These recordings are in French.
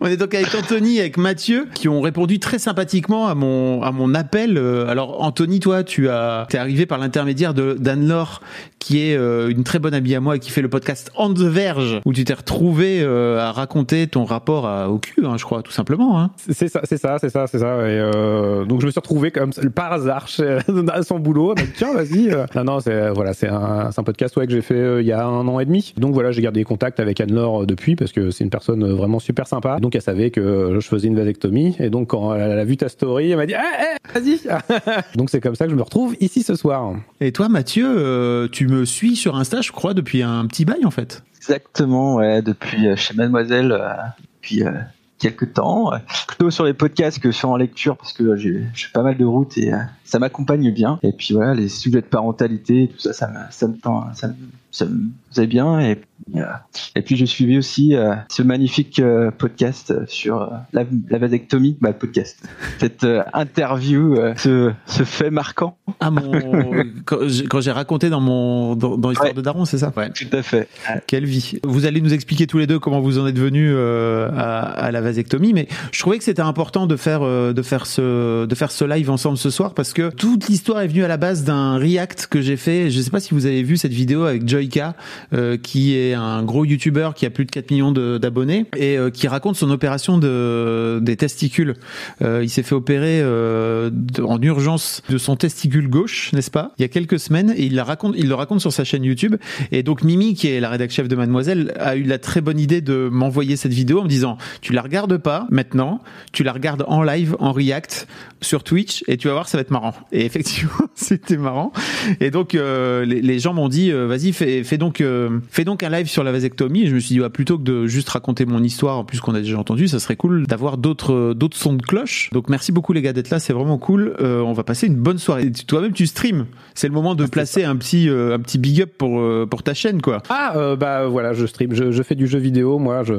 On est donc avec Anthony, avec Mathieu, qui ont répondu très sympathiquement à mon à mon appel. Euh, Alors Anthony, toi, tu as t'es arrivé par l'intermédiaire de d'Anne-Laure, qui est euh, une très bonne amie à moi et qui fait le podcast On the Verge, où tu t'es retrouvé euh, à raconter ton rapport à, au cul, hein, je crois, tout simplement. Hein. C'est ça, c'est ça, c'est ça, c'est ça. Et euh, donc je me suis retrouvé comme par hasard chez, à son boulot. Donc, Tiens, vas-y. euh. Non, non, c'est voilà, c'est un, un podcast ouais, que j'ai fait euh, il y a un an et demi. Donc voilà, j'ai gardé contact avec Anne-Laure euh, depuis parce que c'est une personne euh, vraiment super sympa. Elle savait que je faisais une vasectomie et donc quand elle a vu ta story, elle m'a dit eh, eh, vas-y. donc c'est comme ça que je me retrouve ici ce soir. Et toi, Mathieu, euh, tu me suis sur Insta, je crois, depuis un petit bail en fait. Exactement, ouais, depuis euh, chez Mademoiselle, euh, depuis euh, quelques temps. euh, Plutôt sur les podcasts que sur en lecture, parce que j'ai j'ai pas mal de routes et euh, ça m'accompagne bien. Et puis voilà, les sujets de parentalité, tout ça, ça me, ça me, tend- ça me, ça me faisait bien. Et, puis, et puis j'ai suivi aussi euh, ce magnifique euh, podcast euh, sur euh, la, la vasectomie, bah, podcast. Cette interview, ce, ce fait marquant. Ah mon quand j'ai- raconté dans mon dans, dans l'histoire Ouais. de Daron, c'est ça? Ouais. Tout à fait. Quelle vie. Vous allez nous expliquer tous les deux comment vous en êtes venus à, à la vasectomie, mais je trouvais que c'était important de faire de faire ce de faire ce live ensemble ce soir parce que toute l'histoire est venue à la base d'un react que j'ai fait. Je sais pas si vous avez vu cette vidéo avec Joyka, qui est un gros YouTuber qui a plus de 4 millions d'abonnés et euh, qui raconte son opération de des testicules. Euh, il s'est fait opérer euh, en urgence de son testicule gauche, n'est-ce pas Il y a quelques semaines et il la raconte il le raconte sur sa chaîne YouTube et donc Mimi, qui est la rédac chef de Mademoiselle, a eu la très bonne idée de m'envoyer cette vidéo en me disant tu la regardes pas maintenant, tu la regardes en live, en react sur Twitch et tu vas voir ça va être marrant. Et effectivement c'était marrant. Et donc les, gens m'ont dit vas-y fais, fais donc fais donc un live sur la vasectomie. Et je me suis dit ouais, plutôt que de juste raconter mon histoire en plus qu'on a déjà entendu, ça serait cool d'avoir d'autres euh, d'autres sons de cloche. Donc merci beaucoup les gars d'être là, c'est vraiment cool. Euh, on va passer une bonne soirée. Toi-même tu stream. C'est le moment de placer un petit euh, un petit big up pour euh, pour ta chaîne quoi. Ah bah voilà, je stream, je, je fais du jeu vidéo, moi, je,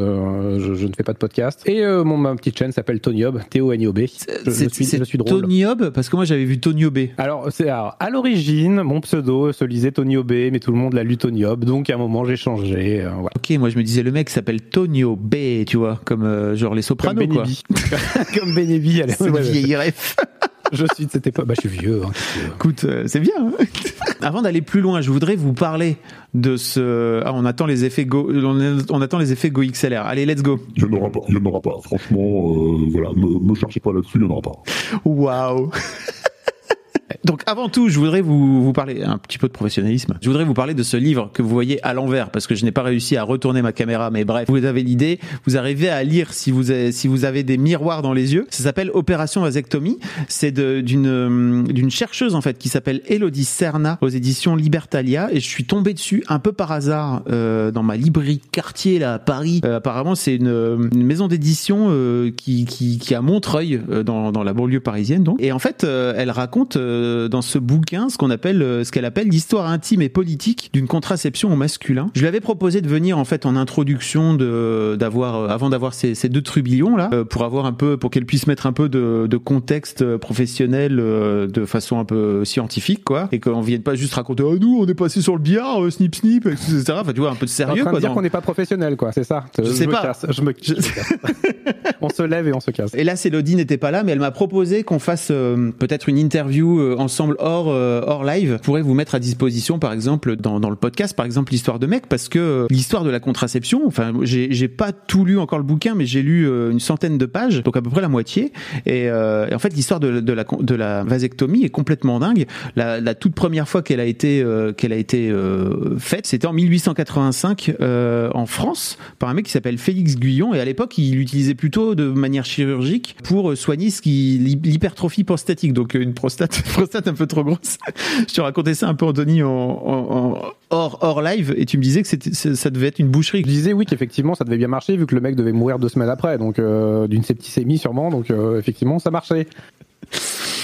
je, je ne fais pas de podcast. Et mon ma petite chaîne s'appelle Tony Hob, T O N I O B. Je, suis, c'est je suis drôle. Tony Hobb parce que moi j'avais vu Tony Obé. Alors, c'est à l'origine, mon pseudo se lisait Tony Obé, mais tout le monde l'a lu Tony Hob, donc à un moment j'ai changé. Euh, voilà. Ok, moi je me disais le mec s'appelle Tonio B, tu vois, comme euh, genre les Comme sopranos quoi. Benebi. Comme Benebi, allez. C'est ouais, vieille ref. Je suis de cette époque. Bah, je suis vieux. Hein. Écoute, euh, c'est bien. hein. Avant d'aller plus loin, je voudrais vous parler de ce. Ah, on attend les effets Go. On, on attend les effets Go XLR. Allez, let's go. Il n'y en aura pas, il n'y en aura pas. Franchement, euh, voilà, me, me cherchez pas là-dessus, il n'y en aura pas. Waouh. Donc avant tout, je voudrais vous, vous parler un petit peu de professionnalisme. Je voudrais vous parler de ce livre que vous voyez à l'envers parce que je n'ai pas réussi à retourner ma caméra, mais bref, vous avez l'idée. Vous arrivez à lire si vous avez, si vous avez des miroirs dans les yeux. Ça s'appelle Opération vasectomie. C'est d'une euh, chercheuse en fait qui s'appelle Elodie Serna aux éditions Libertalia et je suis tombé dessus un peu par hasard euh, dans ma librairie quartier là à Paris. Euh, apparemment, c'est une, une maison d'édition euh, qui, qui qui a Montreuil euh, dans dans la banlieue parisienne donc. Et en fait, euh, elle raconte euh, dans ce bouquin ce qu'on appelle euh, ce qu'elle appelle l'histoire intime et politique d'une contraception au masculin. Je lui avais proposé de venir en fait en introduction de d'avoir euh, avant d'avoir ces, ces deux trubillons là pour avoir un peu pour qu'elle puisse mettre un peu de, de contexte professionnel de façon un peu scientifique quoi et qu'on vienne pas juste raconter oh nous on est passé sur le billard euh, snip snip etc enfin tu vois un peu de T'es en sérieux train quoi de dire dans- qu'on n'est pas professionnel, quoi. C'est ça. Je sais me pas. casse, je me, je me casse. on se lève et on se casse. Et là, Célodie n'était pas là, mais elle m'a proposé qu'on fasse euh, peut-être une interview ensemble hors euh, hors live. Je pourrais vous mettre à disposition, par exemple, dans, dans le podcast, par exemple, l'histoire de mec, parce que euh, l'histoire de la contraception. Enfin, j'ai j'ai pas tout lu encore le bouquin, mais j'ai lu euh, une centaine de pages, donc à peu près la moitié. Et, euh, en fait, l'histoire de, de la de la vasectomie est complètement dingue. La, la toute première fois qu'elle a été euh, qu'elle a été euh, faite, c'était en 1885 euh, en France par un mec qui s'appelle Félix Guyon. Et à l'époque, il l'utilisait plutôt de manière chirurgique pour soigner ce qui l'hypertrophie prostatique, donc une prostate prostate un peu trop grosse. Je te racontais ça un peu, Anthony, en, hors, live et tu me disais que ça devait être une boucherie. Je disais oui qu'effectivement ça devait bien marcher vu que le mec devait mourir deux semaines après, donc euh, d'une septicémie sûrement, donc euh, effectivement ça marchait.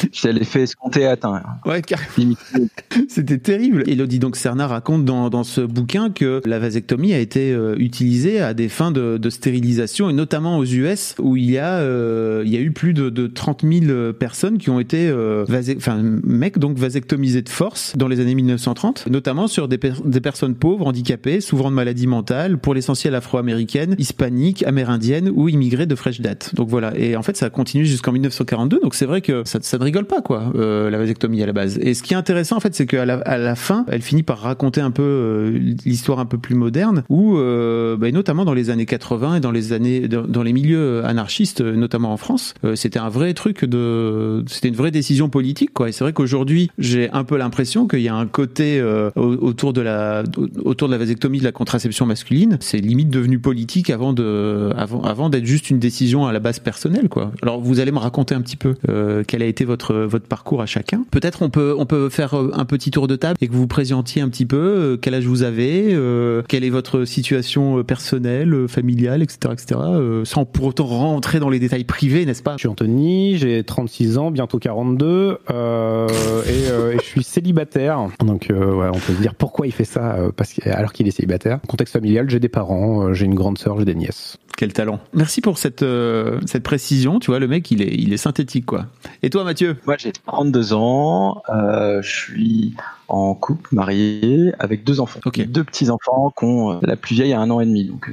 J'ai l'effet escompté atteint. Ouais, carrément. C'était terrible. Elodie donc Cerna raconte dans, dans ce bouquin que la vasectomie a été euh, utilisée à des fins de, de, stérilisation et notamment aux US où il y a euh, il y a eu plus de, de 30 000 personnes qui ont été euh, enfin mecs donc vasectomisés de force dans les années 1930, notamment sur des, des personnes pauvres, handicapées, souffrant de maladies mentales, pour l'essentiel afro-américaines, hispaniques, amérindiennes ou immigrées de fraîche date. Donc voilà. Et en fait ça a continué jusqu'en 1942. Donc c'est vrai que ça, ça rigole pas quoi euh, la vasectomie à la base. Et ce qui est intéressant en fait, c'est qu'à la, à la fin, elle finit par raconter un peu euh, l'histoire un peu plus moderne, où euh, bah, notamment dans les années 80 et dans les années dans, dans les milieux anarchistes, notamment en France, c'était un vrai truc de, c'était une vraie décision politique quoi. Et c'est vrai qu'aujourd'hui, j'ai un peu l'impression qu'il y a un côté autour de la autour de la vasectomie, de la contraception masculine, c'est limite devenu politique avant de avant avant d'être juste une décision à la base personnelle quoi. Alors vous allez me raconter un petit peu euh, quel a été votre votre votre parcours à chacun. Peut-être on peut on peut faire euh, un petit tour de table et que vous vous présentiez un petit peu euh, quel âge vous avez, euh, quelle est votre situation personnelle, familiale, etc., etc. sans pour autant rentrer dans les détails privés, n'est-ce pas? Je suis Anthony, j'ai 36 ans, bientôt 42, euh, et, et, je suis célibataire. Donc ouais, on peut se dire pourquoi il fait ça parce que, alors qu'il est célibataire. Contexte familial, j'ai des parents, j'ai une grande sœur, j'ai des nièces. Quel talent. Merci pour cette, euh, cette précision. Tu vois, le mec, il est, il est synthétique, quoi. Et toi, Mathieu? Moi, j'ai 32 ans. Euh, je suis en couple, marié, avec deux enfants. Okay. Deux petits-enfants qui ont la plus vieille à un an et demi. Donc,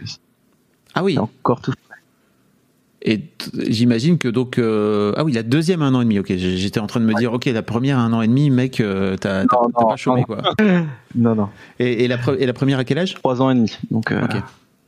ah oui encore tout et j'imagine que donc euh, ah oui la deuxième un an et demi ok j'étais en train de me ouais. dire ok la première un an et demi mec euh, t'as pas chômé non. quoi non non et, et, la et la première à quel âge? Trois ans et demi donc euh... ok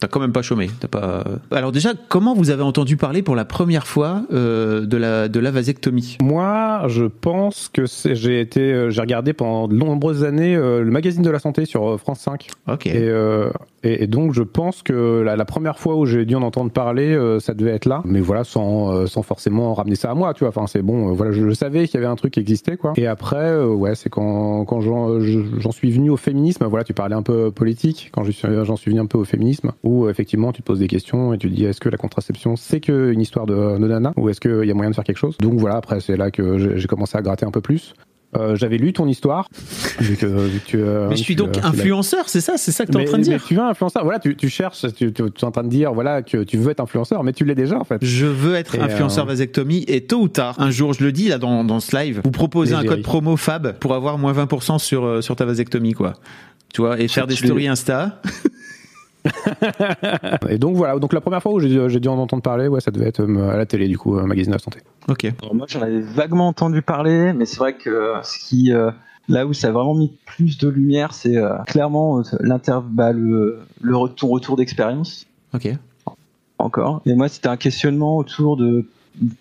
T'as quand même pas chômé. T'as pas. Alors déjà, comment vous avez entendu parler pour la première fois euh, de la de la vasectomie? Moi, je pense que j'ai été, euh, j'ai regardé pendant de nombreuses années euh, le magazine de la santé sur France 5. Ok. Et, euh, et, et donc je pense que la, la, première fois où j'ai dû en entendre parler, euh, ça devait être là. Mais voilà, sans euh, sans forcément ramener ça à moi, tu vois. Enfin, c'est bon. voilà, je, je savais qu'il y avait un truc qui existait, quoi. Et après, ouais, c'est quand quand j'en suis venu au féminisme. Voilà, tu parlais un peu politique. Quand j'en suis venu un peu au féminisme où effectivement tu te poses des questions et tu te dis est-ce que la contraception c'est que une histoire de, de nana ou est-ce qu'il y a moyen de faire quelque chose? Donc voilà après c'est là que j'ai commencé à gratter un peu plus euh, j'avais lu ton histoire. Vu que, vu que tu, euh, mais je suis donc influenceur, c'est ça, c'est ça que tu es en train de dire? Mais tu veux influenceur, voilà, tu, tu cherches, tu, tu, es en train de dire, voilà, que tu veux être influenceur, mais tu l'es déjà en fait. Je veux être et influenceur euh... vasectomie et tôt ou tard, un jour, je le dis là dans, dans ce live, vous proposez un code promo Fab pour avoir moins 20% sur euh, sur ta vasectomie quoi. Tu vois, et faire des stories Insta. et donc voilà, donc la première fois où j'ai dû en entendre parler, ouais, ça devait être euh, à la télé du coup, magazine de la santé. Ok. Alors moi j'en avais vaguement entendu parler, mais c'est vrai que ce qui euh, là où ça a vraiment mis plus de lumière, c'est euh, clairement l'inter bah, le, le retour, retour d'expérience. Ok. Encore. Et moi c'était un questionnement autour de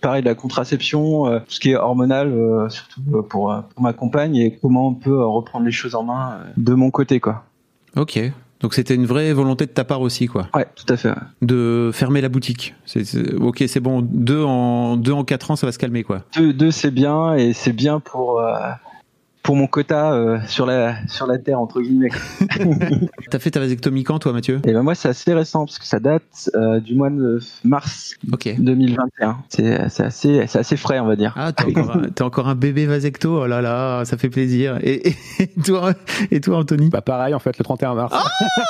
pareil de la contraception, euh, tout ce qui est hormonal, euh, surtout pour, pour ma compagne, et comment on peut reprendre les choses en main de mon côté quoi. Ok. Donc c'était une vraie volonté de ta part aussi, quoi. Ouais, tout à fait. Ouais. De fermer la boutique. C'est, c'est, ok, c'est bon. Deux en deux en quatre ans, ça va se calmer, quoi. Deux, deux c'est bien et c'est bien pour euh, pour mon quota euh, sur la sur la terre entre guillemets. T'as fait ta vasectomie quand, toi, Mathieu? Et ben moi, c'est assez récent parce que ça date euh, du mois de mars okay. 2021. C'est, c'est assez c'est assez frais, on va dire. Ah, t'es encore, encore un bébé vasecto. Oh là là, ça fait plaisir. Et, et, et toi et toi, Anthony? Bah pareil, en fait, le 31 mars.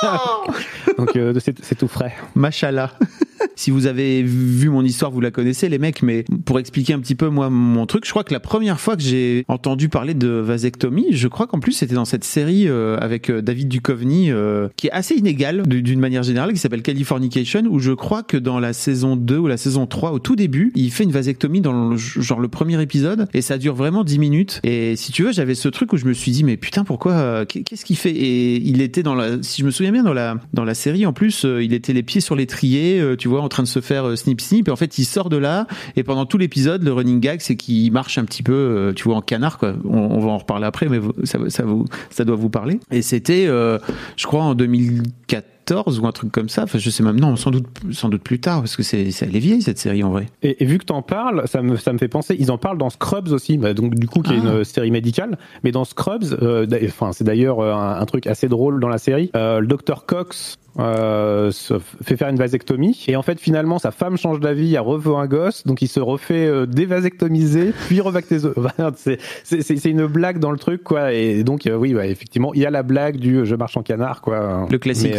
Oh Donc euh, c'est, c'est tout frais. Machallah. si vous avez vu mon histoire, vous la connaissez, les mecs. Mais pour expliquer un petit peu moi mon truc, je crois que la première fois que j'ai entendu parler de vasectomie, je crois qu'en plus c'était dans cette série euh, avec David Duchovny, euh, qui est assez inégale d'une manière générale, qui s'appelle Californication, où je crois que dans la saison 2 ou la saison 3, au tout début, il fait une vasectomie dans le, genre le premier épisode, et ça dure vraiment 10 minutes. Et si tu veux, j'avais ce truc où je me suis dit, mais putain, pourquoi, qu'est-ce qu'il fait? Et il était dans la, si je me souviens bien, dans la, dans la série, en plus, il était les pieds sur l'étrier, tu vois, en train de se faire snip snip, et en fait, il sort de là, et pendant tout l'épisode, le running gag, c'est qu'il marche un petit peu, tu vois, en canard, quoi. On, on va en reparler après, mais ça, ça, vous, ça doit vous parler. Et c'était, euh, je crois, en 2004 2014 ou un truc comme ça. Enfin, je sais même non, sans doute, sans doute plus tard parce que c'est, elle est vieille cette série en vrai. Et, et vu que t'en parles, ça me, ça me fait penser. Ils en parlent dans Scrubs aussi, bah, donc du coup qui est Ah. une série médicale. Mais dans Scrubs, euh, enfin c'est d'ailleurs euh, un, un truc assez drôle dans la série. Euh, le docteur Cox. Euh, se fait faire une vasectomie et en fait finalement sa femme change d'avis, elle reveut un gosse donc il se refait euh, dévasectomiser puis rebaptiser. c'est une blague dans le truc quoi et donc euh, oui bah, effectivement il y a la blague du euh, je marche en canard quoi. Le classique.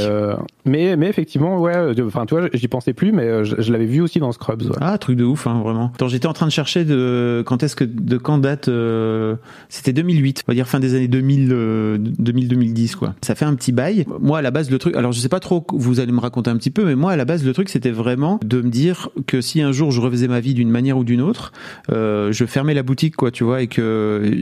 Mais mais, mais effectivement ouais enfin tu vois j'y pensais plus mais je, je l'avais vu aussi dans Scrubs. ouais. Ah, truc de ouf, hein, vraiment. Attends, j'étais en train de chercher de quand est-ce que de quand date. C'était 2008, on va dire fin des années 2000, euh, 2000-2010 quoi. Ça fait un petit bail. Moi, à la base, le truc. Alors, je sais pas trop. Vous allez me raconter un petit peu, mais moi, à la base, le truc, c'était vraiment de me dire que si un jour je refaisais ma vie d'une manière ou d'une autre, euh, je fermais la boutique, quoi, tu vois, et que,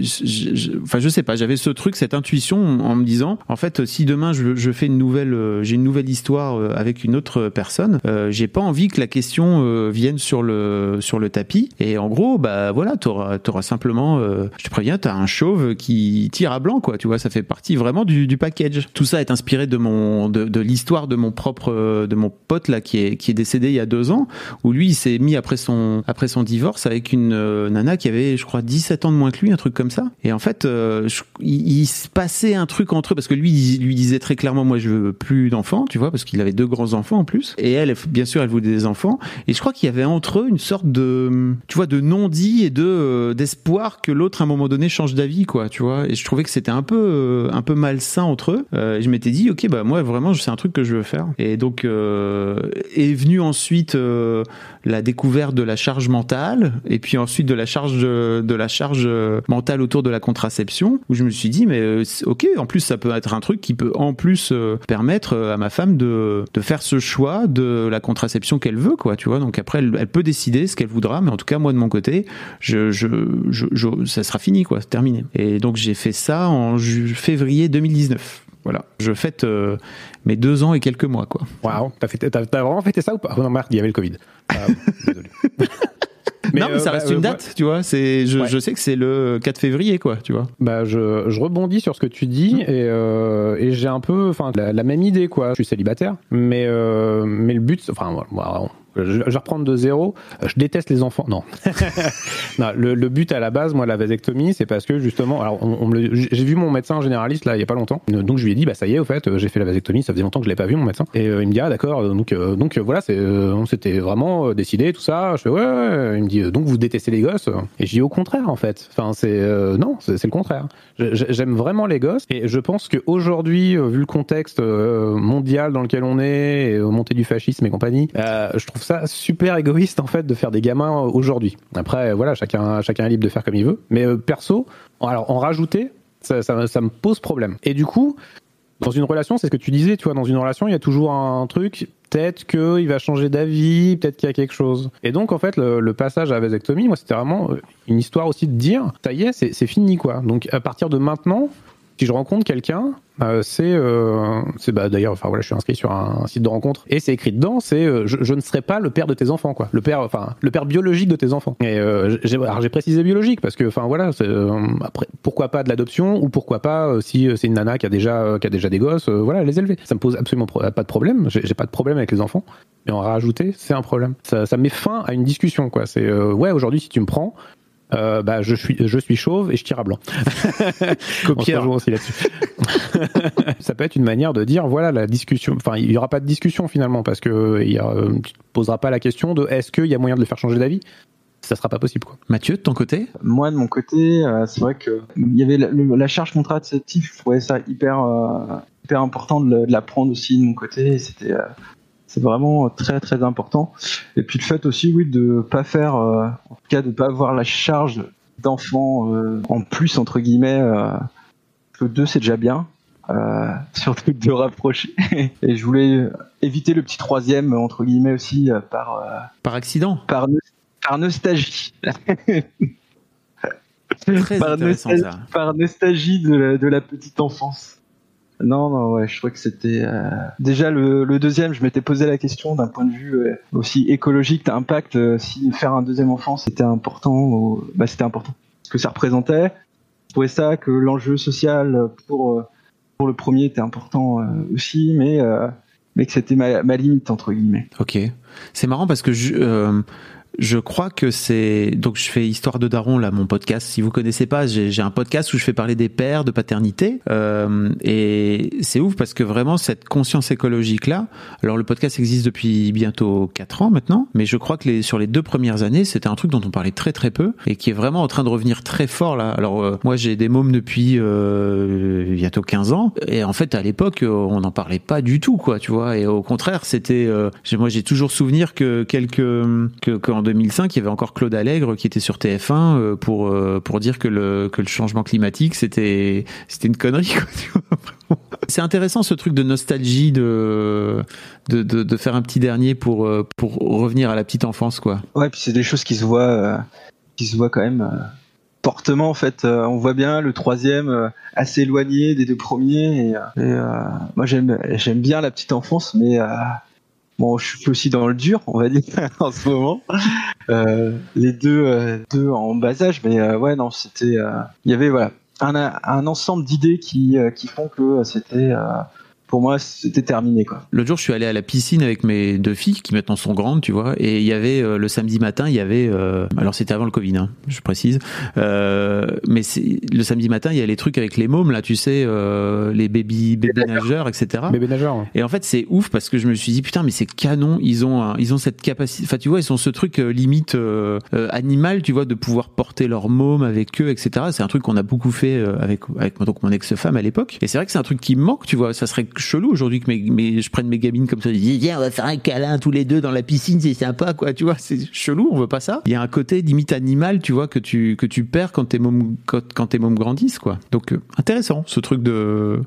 enfin, je sais pas. J'avais ce truc, cette intuition, en me disant, en fait, si demain je, fais une nouvelle, euh, j'ai une nouvelle histoire euh, avec une autre personne, j'ai pas envie que la question vienne sur le sur le tapis. Et en gros, bah voilà, t'auras t'auras simplement, je te préviens, t'as un chauve qui tire à blanc, quoi. Tu vois, ça fait partie vraiment du, package. Tout ça est inspiré de mon de l'histoire de mon propre euh, de mon pote là qui est qui est décédé il y a deux ans, où lui il s'est mis après son après son divorce avec une euh, nana qui avait, je crois, 17 ans de moins que lui, un truc comme ça. Et en fait, euh, il, se passait un truc entre eux parce que lui il lui disait très clairement, moi je veux plus d'enfants, tu vois, parce qu'il avait deux grands enfants en plus. Et elle, bien sûr, elle voulait des enfants. Et je crois qu'il y avait entre eux une sorte de, tu vois, de non-dit et de d'espoir que l'autre à un moment donné change d'avis, quoi, tu vois. Et je trouvais que c'était un peu un peu malsain entre eux. Et je m'étais dit, ok, bah moi vraiment, c'est un truc que je veux faire. Et donc euh, est venu ensuite euh, la découverte de la charge mentale et puis ensuite de la charge de la charge mentale autour de la contraception où je me suis dit mais euh, ok en plus ça peut être un truc qui peut en plus permettre à ma femme de faire ce choix de la contraception qu'elle veut quoi tu vois. Donc après elle, peut décider ce qu'elle voudra mais en tout cas moi de mon côté ça sera fini quoi terminé. Et donc j'ai fait ça en février 2019 voilà je fête euh, mes deux ans et quelques mois quoi Waouh, t'as, vraiment fêté ça ou pas? Oh non, merde, il y avait le Covid. Ah, désolé. non, mais ça euh, reste bah, une euh, date, tu vois. C'est, je, Ouais. je sais que c'est le 4 février, quoi, tu vois. Bah, je, je rebondis sur ce que tu dis et, euh, et j'ai un peu, enfin, la, la même idée, quoi. Je suis célibataire, mais, mais le but, enfin, voilà, je, vais reprendre de zéro. Je déteste les enfants. Non. non le, le but à la base, moi, la vasectomie, c'est parce que justement, alors, on, on j'ai vu mon médecin généraliste là, il y a pas longtemps. Donc je lui ai dit, bah ça y est, au fait, j'ai fait la vasectomie. Ça faisait longtemps que je l'ai pas vu mon médecin. Et euh, il me dit, ah d'accord. Donc euh, donc euh, voilà, c'est, euh, on s'était vraiment euh, décidé tout ça. Je fais ouais. ouais. Il me dit, euh, donc vous détestez les gosses? Et je dis au contraire en fait. Enfin c'est euh, non, c'est, le contraire. J'aime vraiment les gosses et je pense qu'aujourd'hui, vu le contexte euh, mondial dans lequel on est, et euh, montée du fascisme et compagnie, euh, je trouve ça super égoïste en fait de faire des gamins aujourd'hui. Après, voilà, chacun, chacun est libre de faire comme il veut. Mais euh, perso, alors en rajouter, ça, me pose problème. Et du coup, dans une relation, c'est ce que tu disais, tu vois, dans une relation, il y a toujours un truc, peut-être qu'il va changer d'avis, peut-être qu'il y a quelque chose. Et donc, en fait, le, le passage à la vasectomie, moi, c'était vraiment euh, une histoire aussi de dire, ça y est, c'est fini, quoi. Donc, à partir de maintenant, si je rencontre quelqu'un, euh, c'est, euh, c'est bah d'ailleurs, enfin voilà, je suis inscrit sur un, site de rencontre et c'est écrit dedans, c'est euh, je, ne serai pas le père de tes enfants, quoi, le père, enfin le père biologique de tes enfants. Et j'ai, précisé biologique parce que, enfin voilà, après pourquoi pas de l'adoption ou pourquoi pas si c'est une nana qui a déjà qui a déjà des gosses, voilà, les élever. Ça me pose absolument pas de problème. J'ai, pas de problème avec les enfants, mais en rajouter, c'est un problème. Ça, ça met fin à une discussion, quoi. C'est ouais, aujourd'hui si tu me prends. Euh, bah, je suis, je suis chauve et je tire à blanc. Rejoint aussi là-dessus. ça peut être une manière de dire voilà la discussion. Enfin, il y aura pas de discussion finalement parce que il y a, euh, tu te poseras pas la question de est-ce qu'il y a moyen de le faire changer d'avis? Ça sera pas possible quoi. Mathieu, de ton côté? Moi, de mon côté, euh, c'est vrai que il y avait la, le- la charge contraceptive. Je trouvais ça hyper, euh, hyper important de, la prendre aussi de mon côté. C'était, euh, c'est vraiment très, très important. Et puis le fait aussi, oui, de pas faire, euh, en tout cas, de pas avoir la charge d'enfant euh, en plus entre guillemets. Euh, que deux, c'est déjà bien. Euh, surtout de rapprocher. Et je voulais éviter le petit troisième entre guillemets aussi par. Par accident par, no- par nostalgie. Très par, intéressant nostal- ça. par nostalgie de la, de la petite enfance. Non, non, ouais, je crois que c'était. euh, Déjà, le, deuxième, je m'étais posé la question d'un point de vue euh, aussi écologique, d'impact, euh, si faire un deuxième enfant c'était important, ou- bah, c'était important. Ce que ça représentait. Je trouvais ça que l'enjeu social pour, euh, pour le premier était important aussi, mais mais que c'était ma, ma limite entre guillemets. Ok, c'est marrant parce que je, je crois que c'est donc je fais Histoire de Daron là mon podcast. Si vous connaissez pas, j'ai un podcast où je fais parler des pères, de paternité euh, et c'est ouf parce que vraiment cette conscience écologique là. Alors le podcast existe depuis bientôt quatre ans maintenant, mais je crois que les, sur les deux premières années c'était un truc dont on parlait très très peu et qui est vraiment en train de revenir très fort là. Alors euh, moi j'ai des mômes depuis euh, bientôt 15 ans et en fait à l'époque on n'en parlait pas du tout quoi, tu vois. Et au contraire c'était euh, moi j'ai toujours souvenir que quelques que, que 2005, il y avait encore Claude Allègre qui était sur TF1 euh, pour euh, pour dire que le que le changement climatique c'était c'était une connerie. C'est intéressant ce truc de nostalgie de, de, de, faire un petit dernier pour, euh, pour revenir à la petite enfance, quoi. Ouais, puis c'est des choses qui se voient, qui se voient quand même fortement, en fait. on voit bien le troisième assez éloigné des deux premiers. Et moi, j'aime, j'aime bien la petite enfance, mais Bon, je suis aussi dans le dur, on va dire, en ce moment. Euh, les deux, euh, deux en bas âge, mais euh, ouais, non, c'était. Il y avait voilà un, un ensemble d'idées qui, qui font que c'était pour moi, c'était terminé. Quoi. L'autre jour, je suis allé à la piscine avec mes deux filles, qui maintenant sont grandes, tu vois, et il y avait euh, le samedi matin, il y avait, euh, alors c'était avant le Covid, hein, je précise, euh, mais le samedi matin, il y a les trucs avec les mômes, là, tu sais, les baby, bébés nageurs, etc. Bébés nageurs. Et en fait, c'est ouf parce que je me suis dit, putain, mais c'est canon, ils ont, ils ont cette capacité, enfin, tu vois, ils ont ce truc limite animal, tu vois, de pouvoir porter leur môme avec eux, etc. C'est un truc qu'on a beaucoup fait avec, avec donc, mon ex-femme à l'époque. Et c'est vrai que c'est un truc qui me manque, tu vois, ça serait chelou aujourd'hui que mes, je prenne mes gamines comme ça, je dis viens on va faire un câlin tous les deux dans la piscine, c'est sympa quoi, tu vois, c'est chelou, on veut pas ça. Il y a un côté limite animal, tu vois, que tu que tu perds quand tes mômes quand, quand tes mômes grandissent quoi. Donc euh, intéressant ce truc de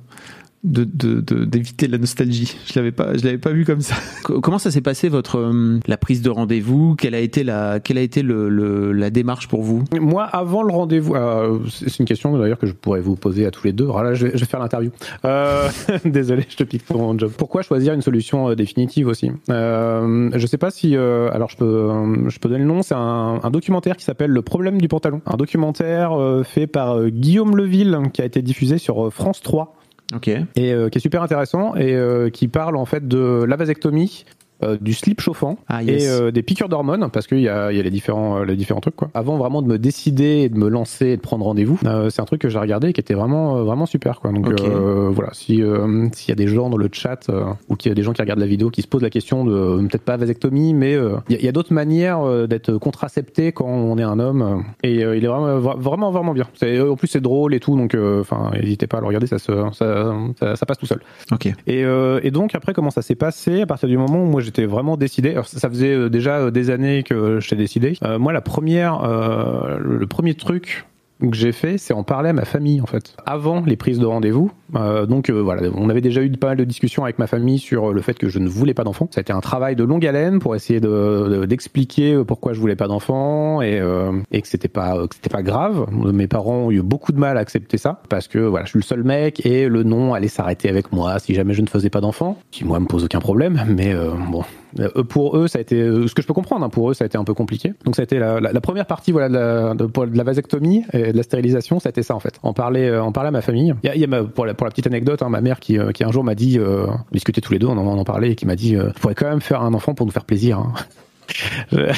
d'éviter de, la nostalgie. Je l'avais pas, je l'avais pas vu comme ça. Comment ça s'est passé votre euh, la prise de rendez-vous? Quelle a été la quelle a été le, la démarche pour vous? Moi, avant le rendez-vous, euh, c'est une question d'ailleurs que je pourrais vous poser à tous les deux. Alors là, je vais, faire l'interview. Euh, désolé, je te pique ton job. Pourquoi choisir une solution définitive aussi? Euh, Je sais pas si, alors je peux, je peux donner le nom. C'est un, un, documentaire qui s'appelle Le problème du pantalon. Un documentaire fait par Guillaume Leville qui a été diffusé sur France 3 Ok. Et euh, qui est super intéressant et euh, qui parle en fait de la vasectomie, euh, du slip chauffant ah, et euh, des piqûres d'hormones parce qu'il y a, y a les différents les différents trucs quoi. Avant vraiment de me décider et de me lancer et de prendre rendez-vous, c'est un truc que j'ai regardé et qui était vraiment vraiment super quoi. Donc voilà, si s'il y a des gens dans le chat ou qu'il y a des gens qui regardent la vidéo qui se posent la question de peut-être pas vasectomie mais il y a, d'autres manières d'être contracepté quand on est un homme et il est vraiment vraiment vraiment bien. En plus c'est drôle et tout donc enfin n'hésitez pas à le regarder ça, se, ça, ça, ça passe tout seul. Ok. Et, et donc après comment ça s'est passé? À partir du moment où moi j'étais vraiment décidé. Ça faisait euh, déjà euh, des années que j'étais décidé. Euh, moi, la première, le premier truc que j'ai fait, c'est en parler à ma famille en fait. Avant les prises de rendez-vous, euh, donc euh, voilà, on avait déjà eu pas mal de discussions avec ma famille sur le fait que je ne voulais pas d'enfant. Ça a été un travail de longue haleine pour essayer de, d'expliquer pourquoi je voulais pas d'enfant et, euh, et que c'était pas pas grave. Mes parents ont eu beaucoup de mal à accepter ça parce que voilà, je suis le seul mec et le nom allait s'arrêter avec moi si jamais je ne faisais pas d'enfant, qui moi me pose aucun problème, mais bon, pour eux ça a été ce que je peux comprendre. Hein, pour eux ça a été un peu compliqué. Donc ça a été la, première partie voilà de la, de, de la vasectomie de la stérilisation, c'était ça en fait. En parler, euh, en à ma famille. Il y a, a ma, pour, la, petite anecdote, hein, ma mère qui, euh, qui un jour m'a dit, euh, tous les deux, on en, en parlait, et qui m'a dit, euh, tu pourrais quand même faire un enfant pour nous faire plaisir. Hein. Ouais,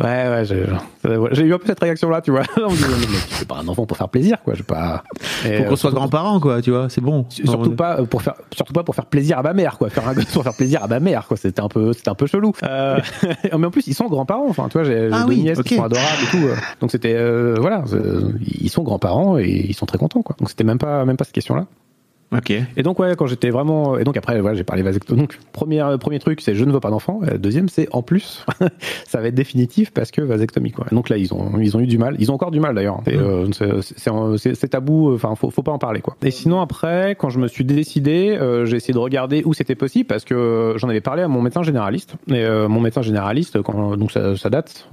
ouais, j'ai eu un peu cette réaction-là, tu vois. On me dit, mais tu fais pas un enfant pour faire plaisir, quoi. Je pas. pour qu'on soit grands-parents, quoi, tu vois. C'est bon. Surtout pas pour faire, surtout pas pour faire plaisir à ma mère, quoi. Faire un gosse pour faire plaisir à ma mère, quoi. C'était un peu, c'était un peu chelou. Euh, mais en plus, ils sont grands-parents. Enfin, tu vois, j'ai ah, deux oui, nièces qui sont adorables et tout. Donc c'était, euh, voilà, ils sont grands-parents et ils sont très contents, quoi. Donc c'était même pas, même pas cette question-là. Ok. Et donc ouais, quand j'étais vraiment, et donc après voilà, j'ai parlé vasectomie. Donc premier euh, premier truc, c'est je ne veux pas d'enfant. Deuxième, c'est en plus, ça va être définitif parce que vasectomie quoi. Donc là ils ont ils ont eu du mal, ils ont encore du mal d'ailleurs. Euh, c'est tabou, enfin faut faut pas en parler quoi. Et sinon après, quand je me suis décidé, euh, j'ai essayé de regarder où c'était possible parce que j'en avais parlé à mon médecin généraliste. Et mon médecin généraliste, quand, donc ça, ça date,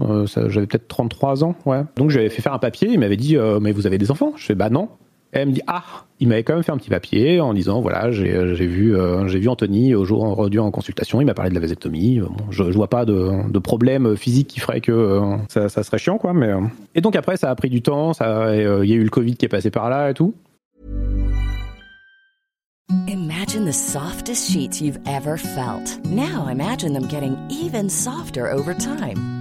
j'avais peut-être 33 ans, ouais. Donc j'avais fait faire un papier, il m'avait dit mais vous avez des enfants? Je fais bah non. Elle me dit ah, il m'avait quand même fait un petit papier en disant voilà j'ai vu euh, j'ai vu Anthony aujourd'hui en consultation, il m'a parlé de la vasectomie. Je, je vois pas de, de problème physique qui ferait que euh, ça, serait chiant quoi. Mais euh. et donc après ça a pris du temps, ça il y a eu le Covid qui est passé par là et tout. Imagine the softest sheets you've ever felt. Now imagine them getting even softer over time.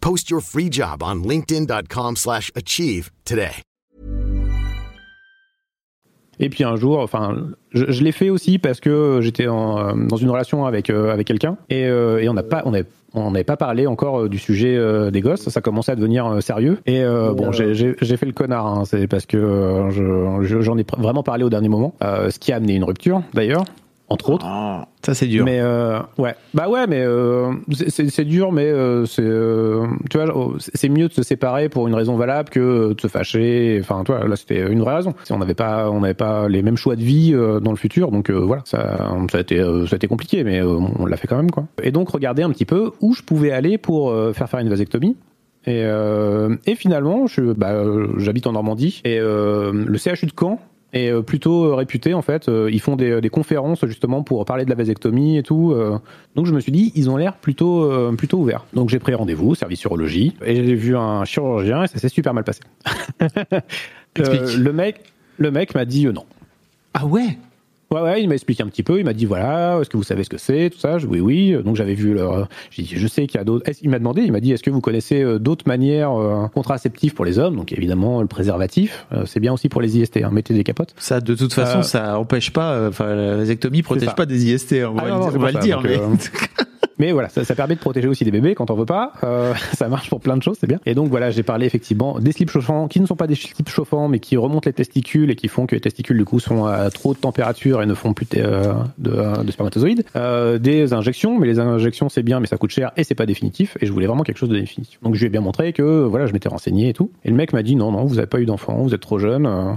Post your free job on linkedin.com/achieve slash achieve today. Et puis un jour, enfin, je, je l'ai fait aussi parce que j'étais en, euh, dans une relation avec euh, avec quelqu'un et, euh, et on n'a pas, on avait on n'avait pas parlé encore du sujet euh, des gosses, ça commençait à devenir euh, sérieux. Et euh, bon, j'ai- j'ai j'ai fait le connard, hein, c'est parce que euh, je- je- j'en ai pr- vraiment parlé au dernier moment, euh, ce qui a amené une rupture d'ailleurs, entre autres. Ah, ça c'est dur. Mais euh, ouais, bah ouais, mais euh, c'est- c'est c'est dur, mais euh, c'est euh, tu vois, oh, c'est mieux de se séparer pour une raison valable que de se fâcher. Enfin, toi, là c'était une vraie raison. Si on n'avait pas, on n'avait pas les mêmes choix de vie euh, dans le futur, donc euh, voilà, ça, ça a été, euh, ça a été compliqué, mais euh, on l'a fait quand même quoi. Et donc regarder un petit peu où je pouvais aller pour euh, faire faire une vasectomie. Et, euh, et finalement, je, bah, j'habite en Normandie et euh, le CHU de Caen est euh, plutôt euh, réputé en fait. Euh, Ils font des, des conférences justement pour parler de la vasectomie et tout. euh. Donc je me suis dit, ils ont l'air plutôt euh, plutôt ouverts. Donc j'ai pris rendez-vous, service urologie, et j'ai vu un chirurgien et ça s'est super mal passé. Le mec, le mec m'a dit non. Ah ouais? Ouais, ouais, il m'a expliqué un petit peu. Il m'a dit voilà, est-ce que vous savez ce que c'est, tout ça? Je, oui, oui. Donc j'avais vu leur. J'ai dit, je sais qu'il y a d'autres. Il m'a demandé, il m'a dit, est-ce que vous connaissez euh, d'autres manières euh, contraceptives pour les hommes? Donc évidemment le préservatif. Euh, c'est bien aussi pour les IST. Hein, mettez des capotes. Ça, de toute façon, Euh, ça empêche pas. euh, Enfin, la vasectomie protège pas des IST. On va, Ah le, non, dire- c'est on va le dire, donc, mais. euh, Mais voilà, ça, permet de protéger aussi des bébés quand on veut pas. Euh, ça marche pour plein de choses, c'est bien. Et donc voilà, j'ai parlé effectivement des slips chauffants qui ne sont pas des slips chauffants, mais qui remontent les testicules et qui font que les testicules du coup sont à trop de température et ne font plus de, euh, de spermatozoïdes. Euh, des injections, mais les injections c'est bien, mais ça coûte cher et c'est pas définitif. Et je voulais vraiment quelque chose de définitif. Donc je lui ai bien montré que voilà, je m'étais renseigné et tout. Et le mec m'a dit non, non, vous avez pas eu d'enfant, vous êtes trop jeune. euh,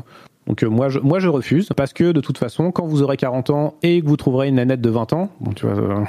donc euh, moi, je, moi je refuse parce que de toute façon, quand vous aurez 40 ans et que vous trouverez une nanette de 20 ans, bon tu vois, euh,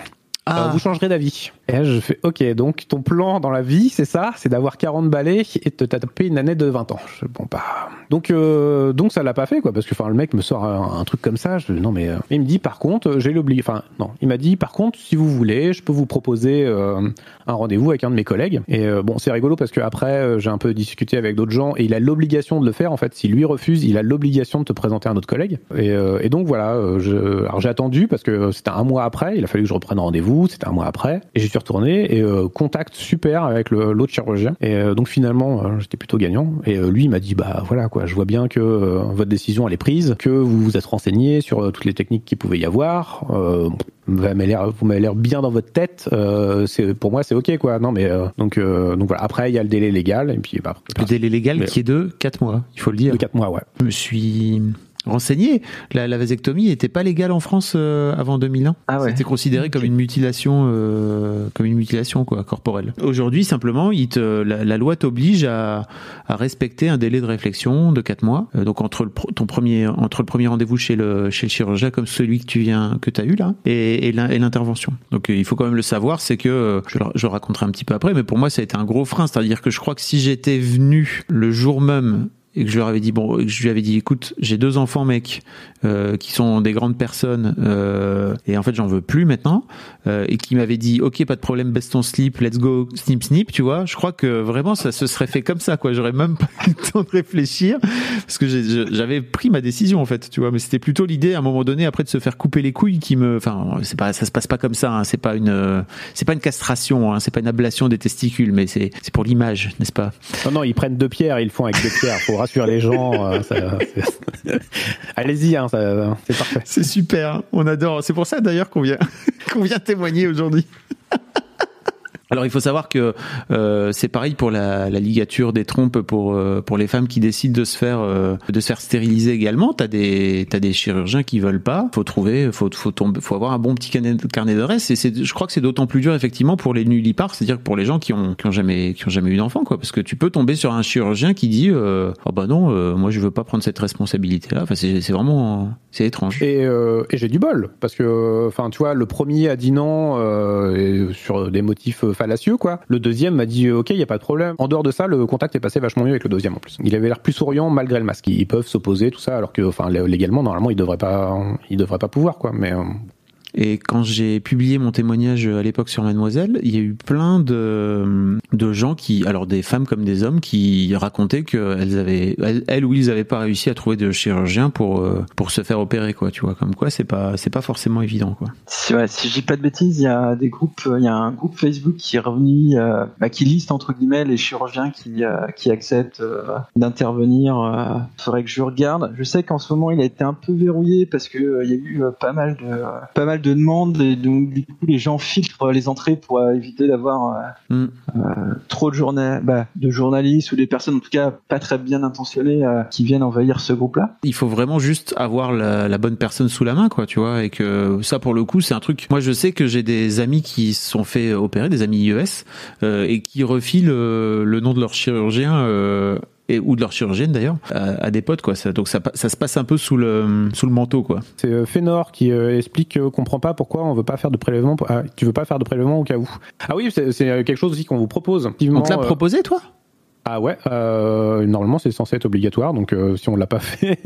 Ah. euh, vous changerez d'avis. Et là, je fais, ok, donc ton plan dans la vie, c'est ça, c'est d'avoir 40 balais et de taper une année de 20 ans. Bon, bah. Donc, euh, donc ça l'a pas fait, quoi, parce que, enfin, le mec me sort un, truc comme ça. Je, non, mais, euh, il me dit, par contre, euh, j'ai l'obligation, enfin, non, il m'a dit, par contre, si vous voulez, je peux vous proposer euh, un rendez-vous avec un de mes collègues. Et bon, c'est rigolo parce que après, j'ai un peu discuté avec d'autres gens et il a l'obligation de le faire, en fait. Si lui refuse, il a l'obligation de te présenter un autre collègue. Et, donc, voilà, alors j'ai attendu parce que c'était un mois après, il a fallu que je reprenne rendez-vous, c'était un mois après. Et suis retourné et euh, contact super avec l'autre chirurgien. Et euh, donc finalement, euh, j'étais plutôt gagnant. Et lui, il m'a dit, bah voilà quoi, je vois bien que votre décision elle est prise, que vous vous êtes renseigné sur toutes les techniques qu'il pouvait y avoir. Vous m'avez l'air, vous m'avez l'air bien dans votre tête. Euh, c'est pour moi, c'est ok quoi. Non mais euh, donc euh, donc voilà. Après, il y a le délai légal et puis bah, Le délai légal Mais- qui est de 4 mois, il faut le dire. de 4 mois, ouais. Je me suis renseigné. La, la vasectomie n'était pas légale en France euh, avant 2001. Ah ouais. C'était considéré comme une mutilation, euh, comme une mutilation quoi, corporelle. Aujourd'hui, simplement, il te, la, la loi t'oblige à, à respecter un délai de réflexion de 4 mois. Euh, donc entre le, ton premier, entre le premier rendez-vous chez le, chez le chirurgien, comme celui que tu viens, que as eu là, et, et l'in- et l'intervention. Donc euh, il faut quand même le savoir, c'est que euh, je, le- je le raconterai un petit peu après, mais pour moi, ça a été un gros frein. C'est-à-dire que je crois que si j'étais venu le jour même et que je leur avais dit bon que je lui avais dit écoute j'ai deux enfants mec euh, qui sont des grandes personnes euh, et en fait j'en veux plus maintenant euh, et qui m'avait dit ok pas de problème baisse ton slip let's go snip snip tu vois. Je crois que vraiment ça se serait fait comme ça quoi. J'aurais même pas eu le temps de réfléchir parce que j'avais pris ma décision en fait tu vois. Mais c'était plutôt l'idée à un moment donné après de se faire couper les couilles qui me enfin c'est pas ça se passe pas comme ça hein, c'est pas une c'est pas une castration hein, c'est pas une ablation des testicules mais c'est c'est pour l'image n'est-ce pas? Non, non, ils prennent deux pierres, ils le font avec deux pierres. Faut rassurer les gens. euh, Allez-y, hein, c'est parfait. C'est super, on adore. C'est pour ça d'ailleurs qu'on vient, qu'on vient témoigner aujourd'hui. Alors il faut savoir que euh, c'est pareil pour la, la, ligature des trompes pour euh, pour les femmes qui décident de se faire euh, de se faire stériliser également. T'as des t'as des chirurgiens qui veulent pas. Faut trouver, faut faut tomber, faut avoir un bon petit carnet, carnet d'adresses. Et c'est, je crois que c'est d'autant plus dur effectivement pour les nullipares, c'est-à-dire pour les gens qui ont qui ont jamais qui ont jamais eu d'enfant, quoi. Parce que tu peux tomber sur un chirurgien qui dit, oh bah non, moi je veux pas prendre cette responsabilité-là. Enfin c'est, c'est vraiment c'est étrange. Et, et j'ai du bol parce que enfin tu vois le premier a dit non sur des motifs Le deuxième m'a dit, ok, il y a pas de problème. En dehors de ça, le contact est passé vachement mieux avec le deuxième en plus. Il avait l'air plus souriant malgré le masque. Ils peuvent s'opposer, tout ça, alors que, enfin, légalement, normalement, il devrait pas, il devrait pas pouvoir, quoi. Mais euh, et quand j'ai publié mon témoignage à l'époque sur Mademoiselle, il y a eu plein de, de gens qui, alors des femmes comme des hommes, qui racontaient qu'elles avaient, elles, ou ils n'avaient pas réussi à trouver de chirurgien pour, euh, pour se faire opérer, quoi, tu vois. Comme quoi, c'est pas, c'est pas forcément évident, quoi. Si, ouais, si je dis pas de bêtises, il y a des groupes, il y a un groupe Facebook qui est revenu, euh, bah, qui liste entre guillemets les chirurgiens qui, euh, qui acceptent d'intervenir. faudrait que je regarde. Je sais qu'en ce moment, il a été un peu verrouillé parce que il y a eu pas mal de, pas mal de demandes et donc du coup les gens filtrent les entrées pour euh, éviter d'avoir euh, mm. euh, trop de, journal bah, de journalistes ou des personnes en tout cas pas très bien intentionnées qui viennent envahir ce groupe-là. Il faut vraiment juste avoir la, bonne personne sous la main, quoi, tu vois, et que ça pour le coup c'est un truc. Moi je sais que j'ai des amis qui se sont fait opérer, des amis IES, et qui refilent le nom de leur chirurgien et, ou de leur chirurgienne d'ailleurs, à, des potes quoi. Ça, donc ça, ça, se passe un peu sous le sous le manteau quoi. C'est euh, Fénor qui euh, explique qu'on comprend pas pourquoi on veut pas faire de prélèvement. Ah, tu veux pas faire de prélèvement au cas où. Ah oui, c'est quelque chose aussi qu'on vous propose. On te l'a proposé toi? Ah ouais, euh, normalement c'est censé être obligatoire, donc euh, si on l'a pas fait,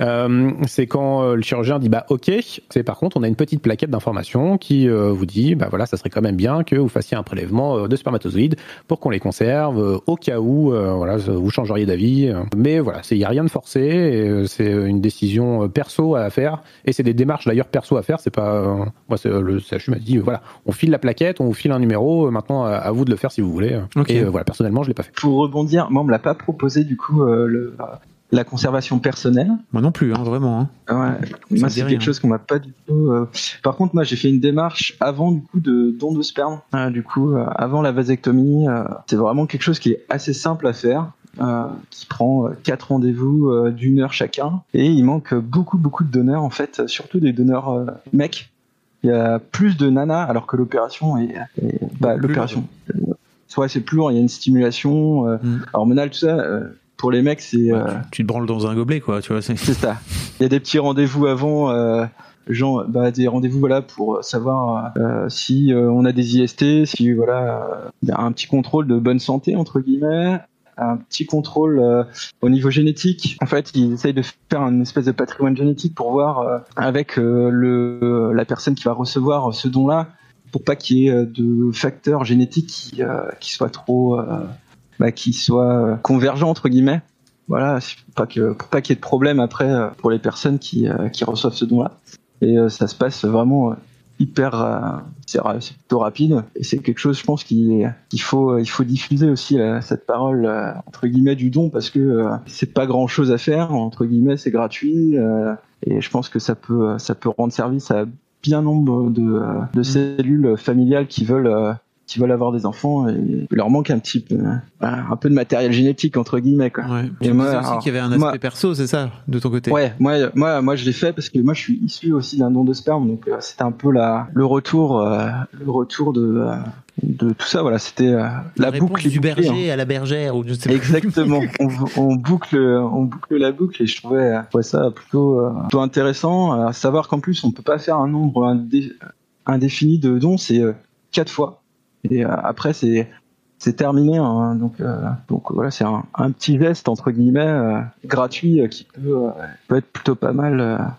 euh, c'est quand euh, le chirurgien dit bah ok, c'est par contre on a une petite plaquette d'information qui euh, vous dit bah voilà ça serait quand même bien que vous fassiez un prélèvement de spermatozoïdes pour qu'on les conserve au cas où voilà vous changeriez d'avis, mais voilà c'est y a rien de forcé, c'est une décision perso à faire et c'est des démarches d'ailleurs perso à faire, c'est pas moi le CHU m'a dit voilà on file la plaquette, on vous file un numéro, maintenant à, vous de le faire si vous voulez et voilà personnellement je l'ai pas fait rebondir, moi on me l'a pas proposé du coup euh, le, la conservation personnelle. Moi non plus, hein, vraiment. Hein. Ouais, moi c'est quelque chose qu'on m'a pas du tout. Euh, par contre, moi j'ai fait une démarche avant du coup de don de sperme. du coup, euh, avant la vasectomie, c'est vraiment quelque chose qui est assez simple à faire. qui prend quatre rendez-vous d'une heure chacun et il manque beaucoup beaucoup de donneurs en fait surtout des donneurs mecs il y a plus de nanas alors que l'opération est, bah, l'opération soit c'est plus lourd, il y a une stimulation euh, mm. hormonale, tout ça. Euh, pour les mecs, c'est. Euh, tu te branles dans un gobelet, quoi, tu vois. C'est ça. Il y a des petits rendez-vous avant. Genre, bah, des rendez-vous voilà pour savoir si on a des IST, si voilà un petit contrôle de bonne santé entre guillemets, un petit contrôle au niveau génétique. En fait, ils essayent de faire une espèce de patrimoine génétique pour voir avec le la personne qui va recevoir ce don-là pour pas qu'il y ait euh, de facteurs génétiques qui, euh, qui soient trop, euh, bah, qui soient convergents entre guillemets. Voilà, pour pas que pour pas qu'il y ait de problème après pour les personnes qui, qui reçoivent ce don-là. Et ça se passe vraiment hyper c'est plutôt rapide et c'est quelque chose je pense qu'il faut il faut diffuser aussi cette parole entre guillemets du don parce que c'est pas grand chose à faire entre guillemets c'est gratuit et je pense que ça peut ça peut rendre service à bien nombre de, euh, de mm. cellules familiales qui veulent euh, qui veulent avoir des enfants et il leur manque un petit peu un peu de matériel génétique entre guillemets quoi. Ouais. Et moi aussi qu'il y avait un aspect perso, c'est ça de ton côté? Ouais, moi moi moi je l'ai fait parce que moi je suis issu aussi d'un don de sperme donc euh, c'était un peu la le retour le retour de de tout ça voilà c'était la, la boucle du berger hein. à la bergère ou je sais exactement on, on, boucle on boucle la boucle et je trouvais, ça plutôt, plutôt intéressant à savoir qu'en plus on peut pas faire un nombre indéfini de dons c'est quatre fois et après c'est terminé hein, donc donc voilà c'est un, petit geste entre guillemets gratuit qui peut, peut être plutôt pas mal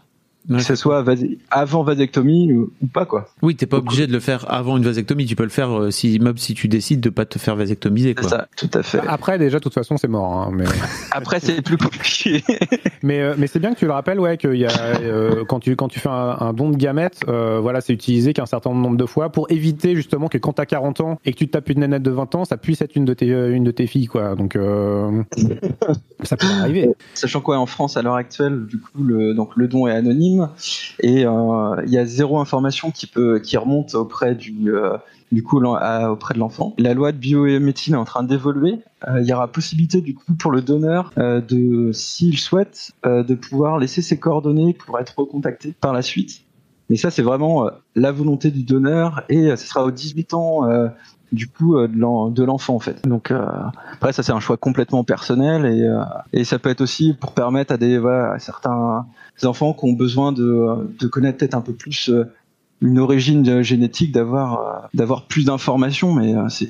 que ce soit avant vasectomie ou, pas quoi. Oui, t'es pas obligé de le faire avant une vasectomie. Tu peux le faire euh, si même si tu décides de pas te faire vasectomiser. Quoi. Ça, tout à fait. Après, déjà, de toute façon, c'est mort. Hein, mais après, c'est plus compliqué. mais euh, mais c'est bien que tu le rappelles, ouais, qu'il y a euh, quand tu quand tu fais un, don de gamètes, voilà, c'est utilisé qu'un certain nombre de fois pour éviter justement que quand t'as 40 ans et que tu te tapes une nanette de 20 ans, ça puisse être une de tes une de tes filles, quoi. Donc ça peut arriver. Sachant quoi, en France à l'heure actuelle, du coup, le donc le don est anonyme et euh, il y a zéro information qui peut qui remonte auprès du euh, du coup auprès de l'enfant. La loi de biomédecine est en train d'évoluer. Euh, il y aura possibilité du coup pour le donneur de, s'il souhaite, de pouvoir laisser ses coordonnées pour être recontacté par la suite. Mais ça c'est vraiment la volonté du donneur et ce sera aux 18 ans du coup de l'en- de l'enfant en fait. Donc après ça c'est un choix complètement personnel et, ça peut être aussi pour permettre à certains enfants qui ont besoin de, connaître peut-être un peu plus euh, une origine génétique, d'avoir euh, d'avoir plus d'informations, mais euh, c'est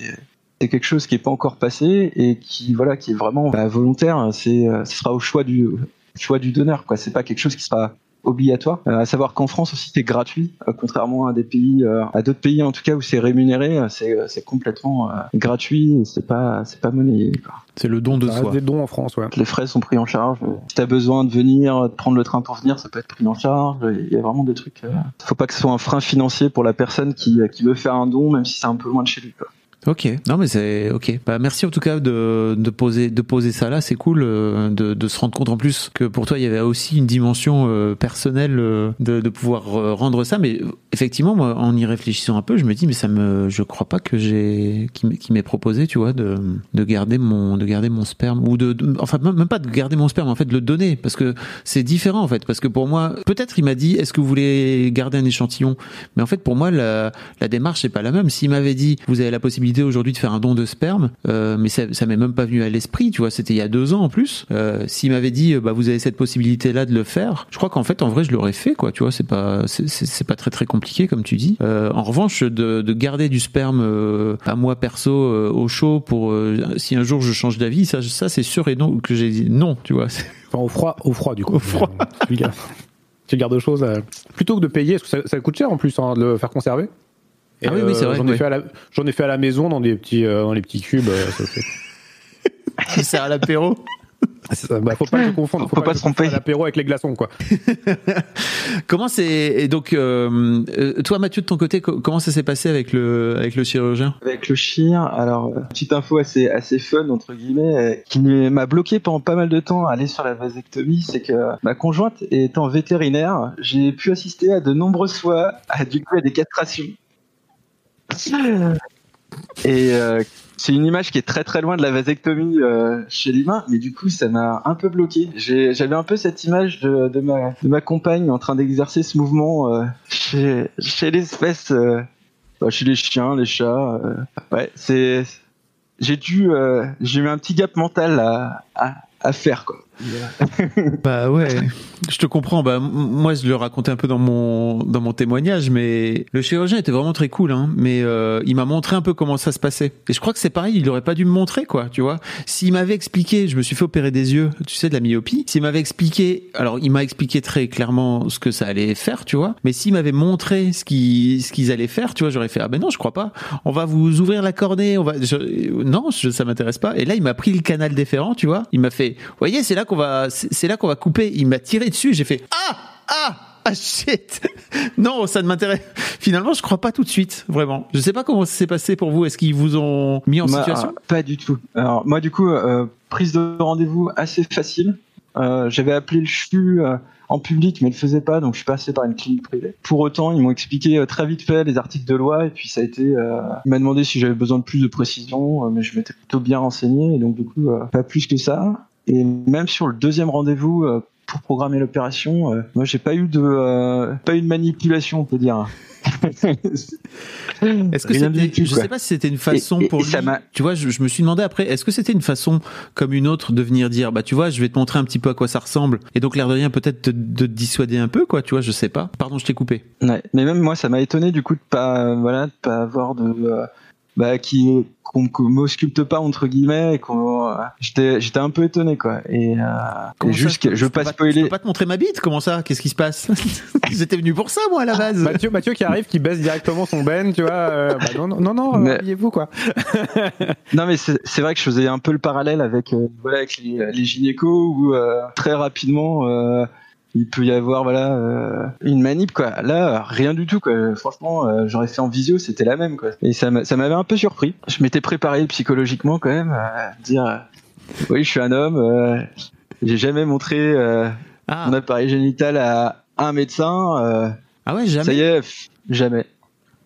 c'est quelque chose qui est pas encore passé et qui voilà qui est vraiment bah, volontaire. C'est ce sera au choix du choix du donneur quoi. C'est pas quelque chose qui sera obligatoire. Euh, à savoir qu'en France aussi c'est gratuit, euh, contrairement à des pays, euh, à d'autres pays en tout cas où c'est rémunéré, c'est euh, c'est complètement euh, gratuit. C'est pas c'est pas monnayé. quoi. C'est le don de Ça soi. des dons en France, ouais. Les frais sont pris en charge. Si t'as besoin de venir, de prendre le train pour venir, ça peut être pris en charge. Il y a vraiment des trucs. euh, Faut pas que ce soit un frein financier pour la personne qui, qui veut faire un don, même si c'est un peu loin de chez lui. Quoi. Ok, non mais c'est ok. Bah merci en tout cas de, de poser de poser ça là, c'est cool euh, de, de se rendre compte en plus que pour toi il y avait aussi une dimension euh, personnelle euh, de, de pouvoir rendre ça. Mais effectivement, moi, en y réfléchissant un peu, je me dis mais ça me, je crois pas que j'ai qui, m'est- proposé, tu vois, de, de garder mon de garder mon sperme ou de, enfin même pas de garder mon sperme, en fait de le donner parce que c'est différent en fait parce que pour moi peut-être il m'a dit est-ce que vous voulez garder un échantillon, mais en fait pour moi la la démarche n'est pas la même. S'il m'avait dit vous avez la possibilité aujourd'hui de faire un don de sperme, euh, mais ça, ça m'est même pas venu à l'esprit, tu vois, c'était il y a deux ans en plus. Euh, S'il m'avait dit bah vous avez cette possibilité là de le faire, je crois qu'en fait en vrai je l'aurais fait quoi, tu vois, c'est pas c'est- c'est c'est pas très très compliqué comme tu dis. Euh, en revanche de, de garder du sperme euh, à moi perso euh, au chaud pour euh, si un jour je change d'avis, ça ça c'est sûr et non que j'ai dit non, tu vois. Enfin, au froid, au froid du coup. Au froid. Tu le gardes, tu gardes choses. euh, plutôt que de payer, parce que ça, ça coûte cher en plus hein, de le faire conserver. Et, Ah oui, oui, c'est vrai, J'en ai oui. fait à la, j'en ai fait à la maison dans des petits, euh, dans les petits cubes. euh, ça fait- Ça sert à l'apéro. C'est ça. Bah, faut pas le confondre. Faut pas le se tromper. L'apéro avec les glaçons, quoi. Comment c'est et donc euh, euh, toi Mathieu de ton côté co- comment ça s'est passé avec le avec le chirurgien? Avec le chien, alors euh, petite info assez assez fun entre guillemets, qui m'a bloqué pendant pas mal de temps à aller sur la vasectomie, c'est que ma conjointe étant vétérinaire, j'ai pu assister à de nombreuses fois à du coup à des castrations. Et euh, c'est une image qui est très très loin de la vasectomie euh, chez l'humain, mais du coup ça m'a un peu bloqué. J'avais un peu cette image de, ma, de compagne en train d'exercer ce mouvement euh, chez, chez l'espèce, euh, bah, chez les chiens, les chats. ouais, c'est. J'ai dû, j'ai eu un petit gap mental à, à faire quoi. Bah ouais, je te comprends. Bah moi je le racontais un peu dans mon dans mon témoignage, mais le chirurgien était vraiment très cool. Hein, mais euh, il m'a montré un peu comment ça se passait. Et je crois que c'est pareil. Il aurait pas dû me montrer quoi, tu vois. S'il m'avait expliqué, je me suis fait opérer des yeux, tu sais, de la myopie. S'il m'avait expliqué, alors il m'a expliqué très clairement ce que ça allait faire, tu vois. Mais s'il m'avait montré ce qu'ils ce qu'ils allaient faire, tu vois, j'aurais fait ah ben non, je crois pas. On va vous ouvrir la cornée, on va non, je, ça m'intéresse pas. Et là il m'a pris le canal déférent, tu vois. Il m'a fait, voyez, c'est là qu'on va, c'est là qu'on va couper. Il m'a tiré dessus. J'ai fait ah ah ah shit. non, ça ne m'intéresse. Finalement, je crois pas tout de suite, vraiment. Je sais pas comment ça s'est passé pour vous. Est-ce qu'ils vous ont mis en situation euh, Pas du tout. Alors moi du coup, euh, prise de rendez-vous assez facile. Euh, J'avais appelé le CHU euh, en public, mais ils le faisaient pas, donc je suis passé par une clinique privée. Pour autant, ils m'ont expliqué très vite fait les articles de loi, et puis ça a été. Euh, il m'a demandé si j'avais besoin de plus de précision, mais je m'étais plutôt bien renseigné, et donc du coup, euh, pas plus que ça. Et même sur le deuxième rendez-vous. euh, pour programmer l'opération, euh, moi j'ai pas eu de euh, pas eu de manipulation, on peut dire. Est-ce que c'était, je quoi. sais pas si c'était une façon Et- et- pour et lui- tu vois, je, je me suis demandé après, est-ce que c'était une façon comme une autre de venir dire, bah tu vois, je vais te montrer un petit peu à quoi ça ressemble, et donc l'air de rien peut-être te- de te dissuader un peu, quoi, tu vois, je sais pas. Pardon, je t'ai coupé. Ouais, mais même moi, ça m'a étonné du coup de pas, euh, voilà, de pas avoir de, euh, bah, qui, qu'on qu'on m'ausculte pas entre guillemets, et qu'on, j'étais, j'étais un peu étonné quoi. Et, euh, et juste, que, je veux peux pas Je spoiler. peux pas te montrer ma bite, comment ça? Qu'est-ce qui se passe? J'étais venu pour ça, moi, à la base. Mathieu, Mathieu qui arrive, qui baisse directement son ben, tu vois. euh, bah non, non, non, non Mais- habillez-vous quoi. Non mais c'est, c'est vrai que je faisais un peu le parallèle avec, euh, voilà, avec les, les gynécos où euh, très rapidement. Il peut y avoir voilà euh, une manip quoi. Là rien du tout quoi. Franchement euh, j'aurais fait en visio c'était la même quoi. Et ça m'a- ça m'avait un peu surpris. Je m'étais préparé psychologiquement quand même à dire euh, oui je suis un homme. j'ai jamais montré Ah, mon appareil génital à un médecin. Ah ouais, jamais. ça y est, jamais.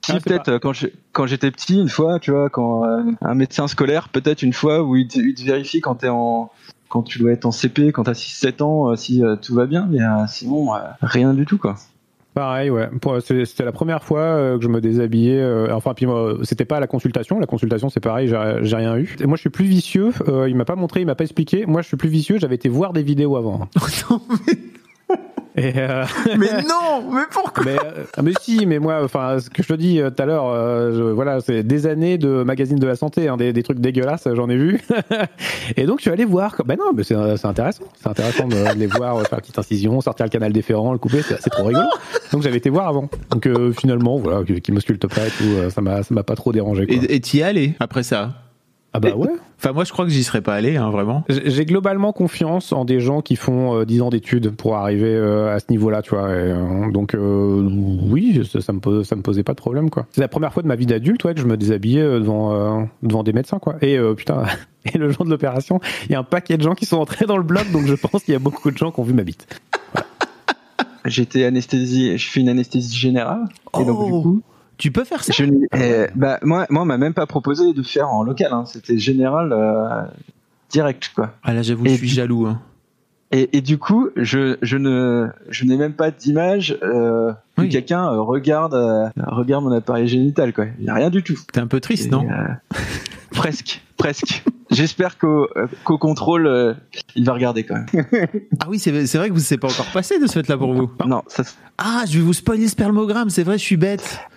Si Ah, peut-être quand je- quand j'étais petit une fois, tu vois, quand euh, un médecin scolaire peut-être une fois où il te, il te vérifie quand t'es en quand tu dois être en CP, quand t'as 6-7 ans, euh, si euh, tout va bien, mais euh, sinon euh, rien du tout quoi. Pareil, ouais. C'était la première fois que je me déshabillais. enfin, puis moi, c'était pas à la consultation. La consultation, c'est pareil, j'ai rien eu. Et moi, je suis plus vicieux. il m'a pas montré, il m'a pas expliqué. Moi, je suis plus vicieux. J'avais été voir des vidéos avant. Non, mais, Et euh, mais non, mais pourquoi mais, euh, mais si, mais moi, enfin, ce que je te dis euh, tout à l'heure, euh, voilà, c'est des années de magazines de la santé, hein, des, des trucs dégueulasses, j'en ai vu. et donc, je suis allé voir. Ben non, mais c'est c'est intéressant. C'est intéressant de les voir euh, faire une petite incision, sortir le canal déférent, le couper, c'est c'est trop rigolo. Donc, j'avais été voir avant. Donc, euh, finalement, voilà, qui m'ausculte pas et tout, euh, ça m'a, ça m'a pas trop dérangé. Quoi. Et et t'y es allé après ça? Ah bah ouais. Enfin, moi, je crois que j'y serais pas allé, hein, vraiment. J'ai globalement confiance en des gens qui font euh, 10 ans d'études pour arriver euh, à ce niveau-là, tu vois. Et, euh, donc euh, oui, ça, ça me pose, ça me posait pas de problème, quoi. C'est la première fois de ma vie d'adulte, ouais, que je me déshabillais devant euh, devant des médecins, quoi. Et euh, putain, et le jour de l'opération, il y a un paquet de gens qui sont entrés dans le bloc, donc je pense qu'il y a beaucoup de gens qui ont vu ma bite. J'étais anesthésie, je fais une anesthésie générale et donc du Oh. coup, Tu peux faire ça? Je euh, bah moi moi on m'a même pas proposé de faire en local, hein. c'était général euh, direct quoi. Ah là, j'avoue, je suis du- jaloux. Hein. Et, et du coup, je, je ne, je n'ai même pas d'image euh, que quelqu'un euh, regarde, euh, regarde mon appareil génital, quoi. Il n'y a rien du tout. T'es un peu triste, Et, non? euh, Presque, presque. J'espère qu'au, qu'au contrôle, euh, il va regarder quand même. Ah oui, c'est c'est vrai que vous c'est pas encore passé de ce fait-là pour vous. Non, ça, Ah, je vais vous spoiler spermogramme, c'est vrai, je suis bête.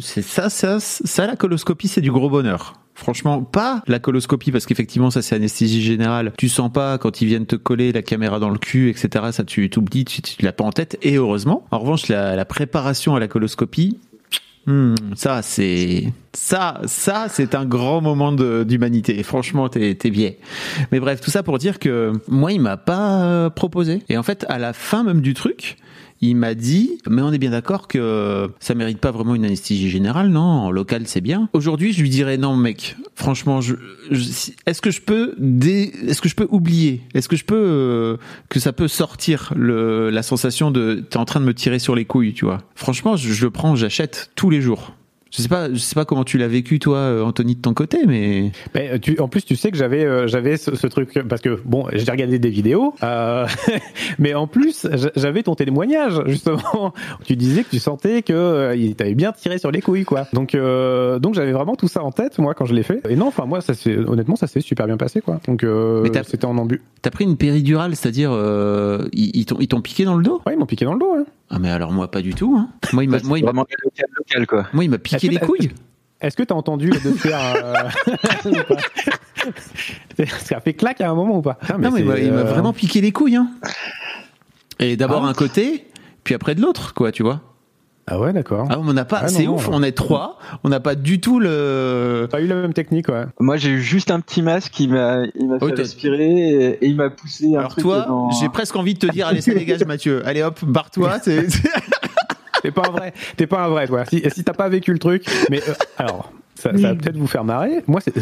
c'est ça, ça, ça la coloscopie c'est du gros bonheur. Franchement, pas la coloscopie parce qu'effectivement ça c'est anesthésie générale. Tu sens pas quand ils viennent te coller la caméra dans le cul, etc. Ça tu t'oublies, tu, tu l'as pas en tête et heureusement. En revanche, la, préparation à la coloscopie, hmm, ça c'est ça, ça c'est un grand moment d'humanité. Franchement, t'es vieille. Mais bref, tout ça pour dire que moi, il m'a pas euh, proposé. Et en fait, à la fin même du truc, il m'a dit, mais on est bien d'accord que ça mérite pas vraiment une anesthésie générale, non En local, c'est bien. Aujourd'hui, je lui dirais non, mec. Franchement, est-ce que je peux, est-ce que je peux oublier? Est-ce que je peux euh, que ça peut sortir le, la sensation de t'es en train de me tirer sur les couilles, tu vois? Franchement, je le prends, j'achète tous les jours. Je sais pas, je sais pas comment tu l'as vécu toi, euh, Anthony, de ton côté, mais Mais tu, en plus, tu sais que j'avais euh, j'avais ce, ce truc parce que bon, j'ai regardé des vidéos, euh, mais en plus j'a- j'avais ton témoignage justement. Tu disais que tu sentais que euh, il t'avait bien tiré sur les couilles, quoi. Donc euh, donc j'avais vraiment tout ça en tête moi quand je l'ai fait. Et non, enfin moi ça s'est honnêtement ça s'est super bien passé, quoi. Donc euh, c'était en ambu. T'as pris une péridurale, c'est-à-dire euh, ils, ils t'ont ils t'ont piqué dans le dos? Ouais, ils m'ont piqué dans le dos. Hein. Ah mais alors moi pas du tout. Hein. Moi il m'a moi il m'a vraiment local, local, quoi. moi il m'a piqué les couilles. Est-ce que t'as entendu de faire euh... Ça a fait claque à un moment ou pas? Putain, non mais il c'est, m'a il m'a euh, vraiment piqué les couilles. Hein. Et d'abord Ah. un côté, puis après de l'autre, quoi, tu vois. Ah ouais, d'accord. Ah on n'a pas, Ah, c'est ouf, non. on est trois, on n'a pas du tout le. Pas eu la même technique, ouais. Moi, j'ai eu juste un petit masque qui m'a, il m'a Oh, fait respirer et, et il m'a poussé un Alors truc toi, dans- j'ai presque envie de te dire, allez ça dégage Mathieu, allez hop, barre-toi. c'est- c'est- T'es pas un vrai, t'es pas un vrai, toi. Si, si t'as pas vécu le truc, mais euh, alors, ça, ça va peut-être vous faire marrer. Moi, c'est-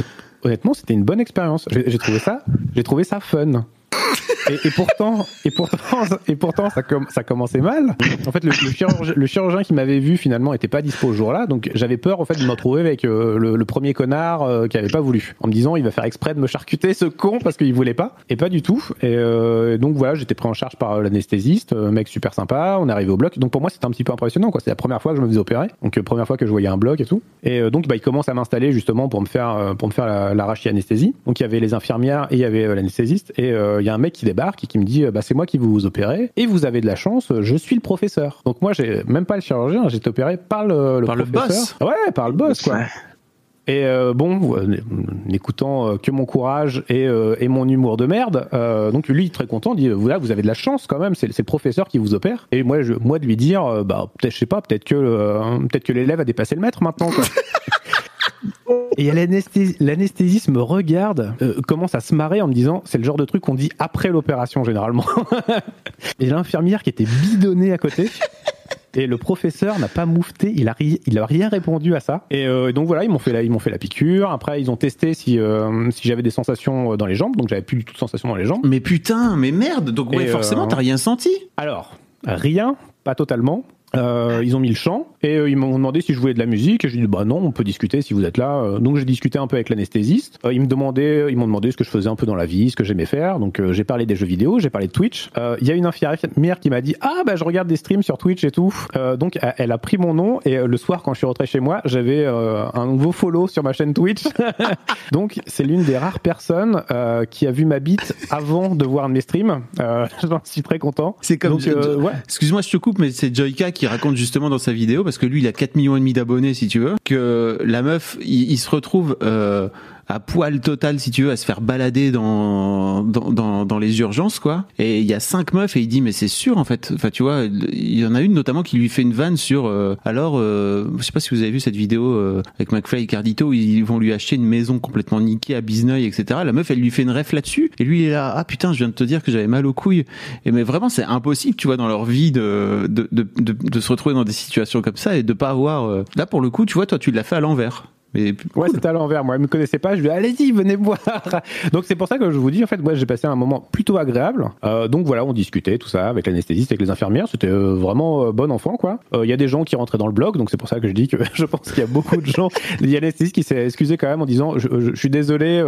honnêtement, c'était une bonne expérience. J'ai j'ai trouvé ça, j'ai trouvé ça fun. Et, pourtant, et pourtant, et pourtant, ça, com- ça commençait mal. En fait, le, chirurgien, qui m'avait vu finalement était pas dispo ce jour-là, donc j'avais peur en fait de me retrouver avec euh, le, premier connard euh, qui avait pas voulu, en me disant il va faire exprès de me charcuter ce con parce qu'il voulait pas, et pas du tout. Et euh, donc voilà, j'étais pris en charge par l'anesthésiste, mec super sympa. On est arrivé au bloc, donc pour moi c'était un petit peu impressionnant quoi. C'est la première fois que je me faisais opérer, donc première fois que je voyais un bloc et tout. Et donc bah, il commence à m'installer justement pour me faire pour me faire la, la rachianesthésie. Donc il y avait les infirmières et il y avait l'anesthésiste. Et il y a un mec qui débarque et qui me dit bah c'est moi qui vous opérez et vous avez de la chance, je suis le professeur. Donc moi j'ai même pas le chirurgien, j'ai été opéré par le, le Par le boss. Ouais, par le boss quoi. Ouais. Et euh, bon, euh, n'écoutant euh, que mon courage et, euh, et mon humour de merde, euh, donc lui très content dit voilà vous avez de la chance quand même, c'est c'est le professeur qui vous opère. Et moi je, moi de lui dire euh, bah peut-être je sais pas, peut-être que euh, peut-être que l'élève a dépassé le maître maintenant quoi. Et l'anesthés- l'anesthésiste me regarde, euh, commence à se marrer en me disant c'est le genre de truc qu'on dit après l'opération généralement. et l'infirmière qui était bidonnée à côté. Et le professeur n'a pas moufté, il a, ri- il a rien répondu à ça. Et euh, donc voilà, ils m'ont fait la, ils m'ont fait la piqûre. Après, ils ont testé si, euh, si j'avais des sensations dans les jambes. Donc j'avais plus du tout de sensations dans les jambes. Mais putain, mais merde. Donc ouais, Et, forcément, t'as rien senti. Alors, rien, pas totalement. Euh, ils ont mis le chant et euh, ils m'ont demandé si je voulais de la musique et j'ai dit bah non on peut discuter si vous êtes là. Euh, donc j'ai discuté un peu avec l'anesthésiste. Euh, ils me demandaient ils m'ont demandé ce que je faisais un peu dans la vie ce que j'aimais faire. Donc euh, j'ai parlé des jeux vidéo j'ai parlé de Twitch. Euh, il y a une infirmière qui m'a dit ah bah je regarde des streams sur Twitch et tout. Euh, donc elle- a pris mon nom et euh, le soir quand je suis rentré chez moi j'avais euh, un nouveau follow sur ma chaîne Twitch. Donc c'est l'une des rares personnes euh, qui a vu ma bite avant de voir mes streams. Euh, j'en suis très content. C'est comme ouais. Excuse-moi, je te coupe, mais c'est Joyka qui raconte justement dans sa vidéo, parce que lui, il a 4 millions et demi d'abonnés, si tu veux, que la meuf, il, il se retrouve euh, à poil total, si tu veux, à se faire balader dans dans, dans, dans les urgences, quoi. Et il y a cinq meufs et il dit, mais c'est sûr, en fait. Enfin, tu vois, il y en a une notamment qui lui fait une vanne sur. euh, alors, euh, je sais pas si vous avez vu cette vidéo euh, avec McFly et Cardito, où ils vont lui acheter une maison complètement niquée à Bizneuil, etc. La meuf, elle lui fait une ref là-dessus, et lui, il est là, ah putain, je viens de te dire que j'avais mal aux couilles. Et mais vraiment, c'est impossible, tu vois, dans leur vie de, de, de, de, de se retrouver dans des situations comme ça et de pas avoir. euh, Là, pour le coup, tu vois, toi, tu l'as fait à l'envers. Mais Ouais, c'était à l'envers. Moi, elle me connaissait pas. Je lui ai dit, allez-y, venez me voir. Donc, c'est pour ça que je vous dis, en fait, moi, j'ai passé un moment plutôt agréable. Euh, donc, voilà, on discutait, tout ça, avec l'anesthésiste, avec les infirmières. C'était euh, vraiment euh, bon enfant, quoi. Il y a des gens qui rentraient dans le blog. Donc, c'est pour ça que je dis que je pense qu'il y a beaucoup de gens. Il y a l'anesthésiste qui s'est excusé quand même en disant, je, je- je suis désolé,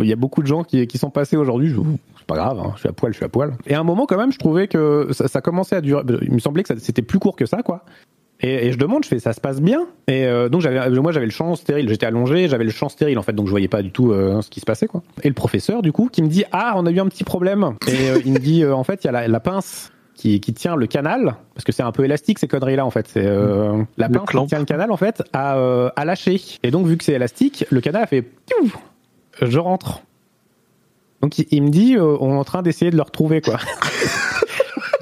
il y a beaucoup de gens qui, qui sont passés aujourd'hui. C'est pas grave, hein, je suis à poil, je suis à poil. Et à un moment, quand même, je trouvais que ça, ça commençait à durer. Il me semblait que c'était plus court que ça, quoi. Et, et je demande, je fais, ça se passe bien Et euh, donc j'avais, moi j'avais le champ stérile, j'étais allongé, j'avais le champ stérile en fait, donc je voyais pas du tout euh, ce qui se passait quoi. Et le professeur du coup qui me dit, ah on a eu un petit problème. Et euh, il me dit, euh, en fait il y a la, la pince qui, qui tient le canal, parce que c'est un peu élastique ces conneries là en fait. C'est euh, la pince qui tient le canal en fait à, euh, à lâcher. Et donc vu que c'est élastique, le canal a fait, piou je rentre. Donc il, il me dit, euh, on est en train d'essayer de le retrouver quoi.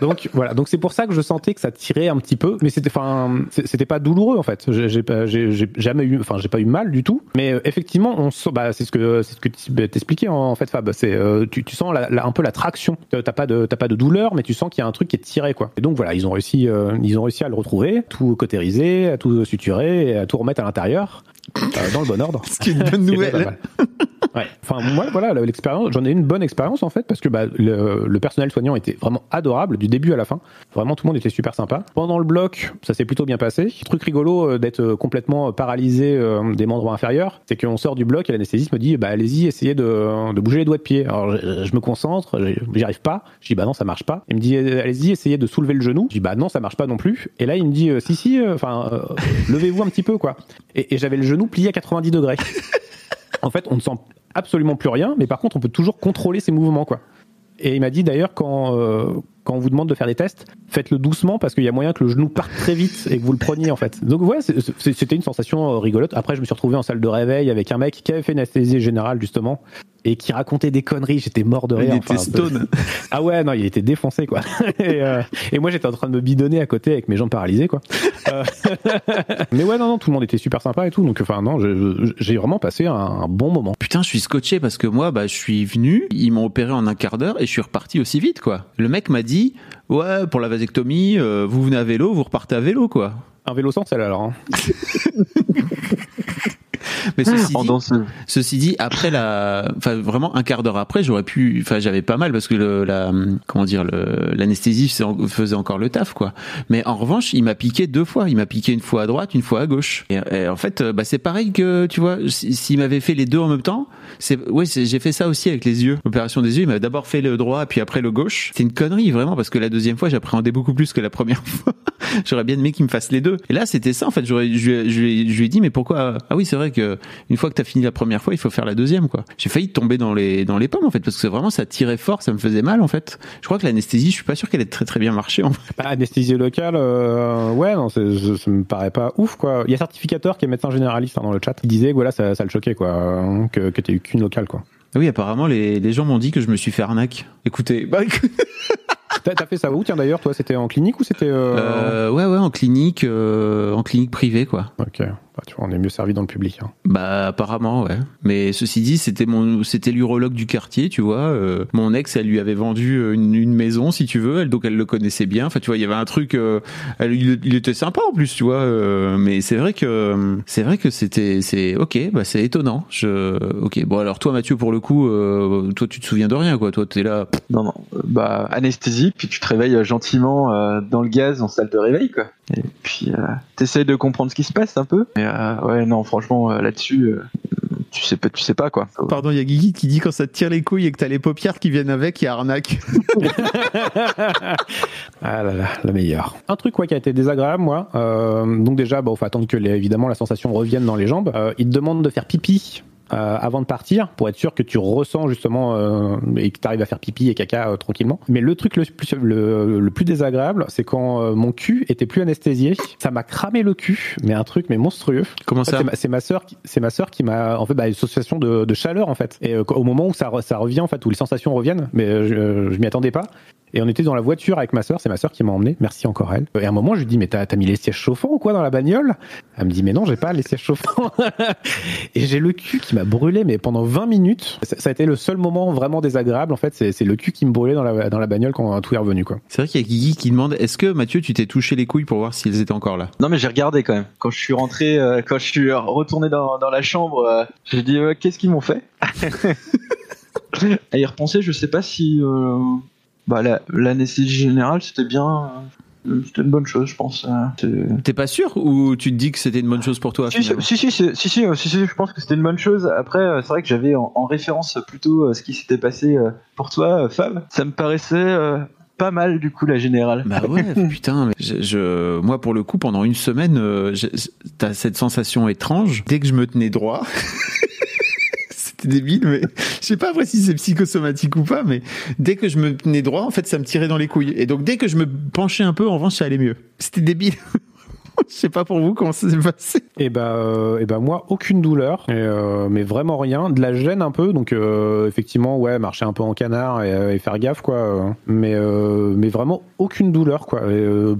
Donc voilà, donc c'est pour ça que je sentais que ça tirait un petit peu, mais c'était enfin c'était pas douloureux en fait. J'ai pas j'ai jamais eu enfin j'ai pas eu mal du tout, mais euh, effectivement on sent bah c'est ce que c'est ce que tu- bah, t'expliquais en, en fait Fab, c'est euh, tu, tu sens la- la- un peu la traction. Euh, T'as pas de t'as pas de douleur, mais tu sens qu'il y a un truc qui est tiré quoi. Et donc voilà, ils ont réussi euh, ils ont réussi à le retrouver, tout cautérisé, à tout suturer, et à tout remettre à l'intérieur euh, dans le bon ordre. Ce qui est une bonne nouvelle. Ouais. Enfin, moi, voilà, l'expérience, j'en ai eu une bonne expérience en fait, parce que bah, le, le personnel soignant était vraiment adorable du début à la fin. Vraiment, tout le monde était super sympa. Pendant le bloc, ça s'est plutôt bien passé. Truc rigolo euh, d'être euh, complètement paralysé euh, des membres inférieurs, c'est qu'on sort du bloc et l'anesthésiste me dit, bah allez-y, essayez de, bouger les doigts de pied. Alors, je, me concentre, j'y arrive pas. Je dis, bah non, ça marche pas. Il me dit, allez-y, essayez de soulever le genou. Je dis, bah non, ça marche pas non plus. Et là, il me dit, si, si, enfin, levez-vous un petit peu, quoi. Et, j'avais le genou plié à 90 degrés. En fait, on ne sent absolument plus rien, mais par contre, on peut toujours contrôler ses mouvements, quoi. Et il m'a dit d'ailleurs, quand, quand on vous demande de faire des tests, faites-le doucement parce qu'il y a moyen que le genou parte très vite et que vous le preniez, en fait. Donc, ouais, c'est- c'est- c'était une sensation euh, rigolote. Après, je me suis retrouvé en salle de réveil avec un mec qui avait fait une anesthésie générale, justement, et qui racontait des conneries. J'étais mort de rire. Il était Enfin, stone. ah ouais, non, il était défoncé, quoi. et, euh, et moi, j'étais en train de me bidonner à côté avec mes jambes paralysées, quoi. Euh, Mais ouais, non, non, tout le monde était super sympa et tout. Donc, enfin, non, j'ai vraiment passé un, un bon moment. Putain, je suis scotché parce que moi, bah, je suis venu, ils m'ont opéré en un quart d'heure et je suis reparti aussi vite, quoi. Le mec m'a dit, ouais, pour la vasectomie, euh, vous venez à vélo, vous repartez à vélo, quoi. Un vélo sans selle, alors. hein. Mais ceci En dit, danseuse. ceci dit, après la, enfin vraiment un quart d'heure après, j'aurais pu, enfin j'avais pas mal parce que le, la, comment dire, l'anesthésie faisait- encore le taf, quoi. Mais en revanche, il m'a piqué deux fois. Il m'a piqué une fois à droite, une fois à gauche. Et, et en fait, euh, bah c'est pareil que, tu vois, si- s'il m'avait fait les deux en même temps, c'est, ouais, j'ai fait ça aussi avec les yeux. L'opération des yeux, il m'a d'abord fait le droit, puis après le gauche. C'est une connerie vraiment parce que la deuxième fois, j'appréhendais beaucoup plus que la première fois. J'aurais bien aimé qu'il me fasse les deux. Et là, c'était ça en fait. J'aurais, je, je, je lui ai dit, mais pourquoi? Ah oui, c'est vrai que une fois que t'as fini la première fois, il faut faire la deuxième, quoi. J'ai failli tomber dans les dans les pommes en fait, parce que vraiment ça tirait fort, ça me faisait mal en fait. Je crois que l'anesthésie, je suis pas sûr qu'elle ait très très bien marché en fait. Bah, anesthésie locale, euh, ouais, non, ça, me paraît pas ouf, quoi. Il y a certificateur qui est médecin généraliste hein, dans le chat. Il disait voilà, ça, le choquait, quoi, hein, que, que eu qu'une locale, quoi. Ah Oui, apparemment les, les gens m'ont dit que je me suis fait arnaque. Écoutez, bah, écoute- t'as fait ça où, tiens, d'ailleurs, toi, c'était en clinique ou c'était... Euh... euh, ouais ouais en clinique, euh, en clinique privée quoi. Ok, bah, tu vois, on est mieux servi dans le public. Hein. Bah apparemment ouais. Mais ceci dit, c'était mon c'était l'urologue du quartier, tu vois. euh, mon ex, elle lui avait vendu euh, une, une maison si tu veux, elle donc elle le connaissait bien. Enfin tu vois, il y avait un truc euh, elle, il, il était sympa en plus, tu vois. euh, mais c'est vrai que c'est vrai que c'était c'est OK, bah c'est étonnant. Je OK. Bon alors toi Mathieu pour le coup euh, toi tu te souviens de rien quoi. Toi t'es là Non, non, bah anesthésie, puis tu te réveilles gentiment euh, dans le gaz en salle de réveil, quoi. Et puis euh, t'essayes de comprendre ce qui se passe un peu. Et ouais, non, franchement, euh, là-dessus, euh, tu sais pas, tu sais pas quoi. Pardon, il y a Guigui qui dit quand ça te tire les couilles et que t'as les paupières qui viennent avec, il y a arnaque. Ah là là, la meilleure. Un truc quoi qui a été désagréable, moi. euh, donc déjà, bon, faut attendre que les- évidemment la sensation revienne dans les jambes. Euh, il te demande de faire pipi. Euh, avant de partir, pour être sûr que tu ressens justement euh, et que tu arrives à faire pipi et caca euh, tranquillement. Mais le truc le plus, le, le plus désagréable, c'est quand euh, mon cul était plus anesthésié, ça m'a cramé le cul, mais un truc mais monstrueux. Comment En fait, ça c'est ma- sœur, c'est ma sœur qui m'a en fait bah, une association de, de chaleur en fait. Et euh, au moment où ça, ça revient en fait, où les sensations reviennent, mais euh, je, je m'y attendais pas. Et on était dans la voiture avec ma sœur, c'est ma sœur qui m'a emmené. Merci encore elle. Et à un moment, je lui dis mais t'as t'as mis les sièges chauffants ou quoi dans la bagnole? Elle me dit mais non, j'ai pas les sièges chauffants. et j'ai le cul qui m'a brûlé mais pendant 20 minutes. Ça, ça a été le seul moment vraiment désagréable en fait. C'est c'est le cul qui me brûlait dans la dans la bagnole quand tout est revenu quoi. C'est vrai qu'il y a Guigui qui demande est-ce que Mathieu, tu t'es touché les couilles pour voir s'ils étaient encore là? Non, mais j'ai regardé quand même. Quand je suis rentré, euh, quand je suis retourné dans, dans la chambre, euh, j'ai dit euh, qu'est-ce qu'ils m'ont fait? À y repenser, je sais pas si euh, bah, la- l'anesthésie générale c'était bien. euh, C'était une bonne chose, je pense. euh, T'es pas sûr ou tu te dis que c'était une bonne chose pour toi Si, si, si, si, si, je pense que c'était une bonne chose. Après, euh, c'est vrai que j'avais en, en référence plutôt ce qui s'était passé pour toi, Fab. Ça me paraissait euh, pas mal, du coup, la générale. Bah ouais, putain. Mais je, je- moi, pour le coup, pendant une semaine, t'as cette sensation étrange. Dès que je me tenais droit, c'était débile, mais je sais pas après si c'est psychosomatique ou pas, mais dès que je me tenais droit, en fait, ça me tirait dans les couilles. Et donc, dès que je me penchais un peu, en revanche, ça allait mieux. C'était débile. Je sais pas pour vous comment ça s'est passé. Et bah, euh, et bah moi, aucune douleur, euh, mais vraiment rien, de la gêne un peu, donc euh, effectivement, ouais, marcher un peu en canard et, euh, faire gaffe, quoi. mais, mais vraiment aucune douleur, quoi.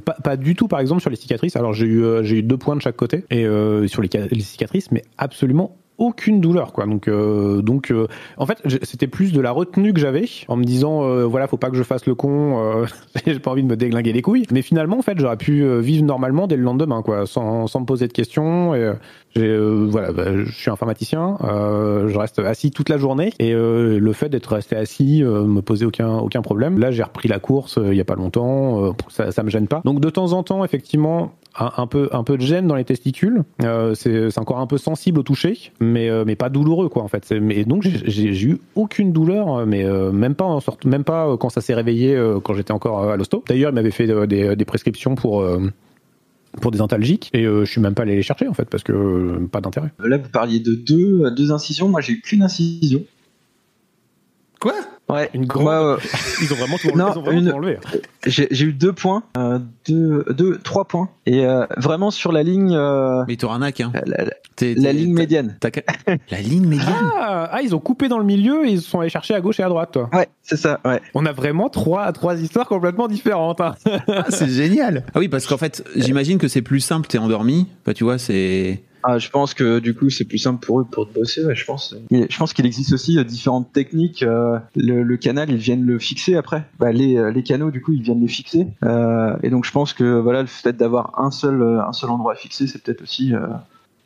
Pas, pas du tout, par exemple, sur les cicatrices. Alors j'ai eu, j'ai eu deux points de chaque côté, et sur les, les cicatrices, mais absolument aucune douleur quoi. Donc euh, donc euh, en fait c'était plus de la retenue que j'avais en me disant euh, voilà faut pas que je fasse le con euh, j'ai pas envie de me déglinguer les couilles. Mais finalement en fait j'aurais pu euh, vivre normalement dès le lendemain quoi sans, sans me poser de questions et euh, voilà bah, je suis informaticien euh, je reste assis toute la journée et euh, le fait d'être resté assis euh, me posait aucun aucun problème. Là j'ai repris la course il y a pas longtemps ça ça me gêne pas. Donc de temps en temps effectivement un, peu un peu de gêne dans les testicules c'est encore un peu sensible au toucher mais mais pas douloureux quoi en fait. Mais donc j'ai- eu aucune douleur mais même pas en sorte même pas quand ça s'est réveillé quand j'étais encore à l'hosto. D'ailleurs il m'avait fait des, prescriptions pour pour des antalgiques et euh, je suis même pas allé les chercher en fait parce que euh, pas d'intérêt Là, vous parliez de deux, euh, deux incisions. Moi, j'ai qu'une incision. Quoi Ouais. Une grande- Moi, euh, ils ont vraiment tout Non, enlevé, ils ont vraiment une- tout enlevé. j'ai j'ai eu deux points, euh, deux, deux, trois points, et euh, vraiment sur la ligne, euh, Mais t'auras arnaque, hein. la, la- T'es- la t'es- ligne t'as- médiane. La ligne médiane ah, ah, ils ont coupé dans le milieu et ils sont allés chercher à gauche et à droite toi Ouais, c'est ça. Ouais. on a vraiment trois trois histoires complètement différentes hein. Ah, c'est génial. Ah oui, parce qu'en fait, j'imagine que c'est plus simple, t'es endormi. Bah, tu vois, c'est. Ah, je pense que du coup, c'est plus simple pour eux pour bosser. Ouais, je pense. Mais je pense qu'il existe aussi euh, différentes techniques. euh, le, le canal, ils viennent le fixer après. Bah, les, euh, les canaux, du coup, ils viennent les fixer. Euh, et donc, je pense que voilà, le fait d'avoir un seul, un seul endroit fixé, c'est peut-être aussi. euh,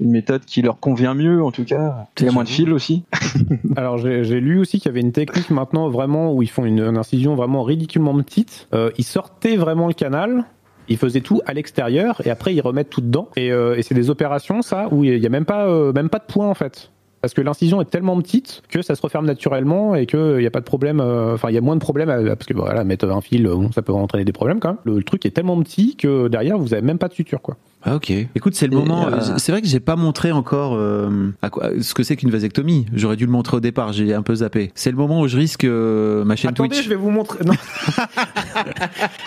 une méthode qui leur convient mieux en tout cas. Il y a moins de fils aussi. Alors j'ai j'ai lu aussi qu'il y avait une technique maintenant vraiment où ils font une, une incision vraiment ridiculement petite. Euh, ils sortaient vraiment le canal. Ils faisaient tout à l'extérieur et après ils remettent tout dedans. Et, euh, et c'est des opérations ça où il y a même pas euh, même pas de point en fait. parce que l'incision est tellement petite que ça se referme naturellement et qu'il n'y a pas de problème. euh, Enfin, il y a moins de problèmes parce que voilà, mettre un fil, bon, ça peut entraîner des problèmes quand même. Le, le truc est tellement petit que derrière vous avez même pas de suture quoi. Ah, ok. Écoute, c'est le Et, moment. euh, C'est vrai que j'ai pas montré encore euh, à quoi, ce que c'est qu'une vasectomie. J'aurais dû le montrer au départ. J'ai un peu zappé. C'est le moment où je risque euh, ma chaîne Attendez, Twitch. je vais vous montrer. Non.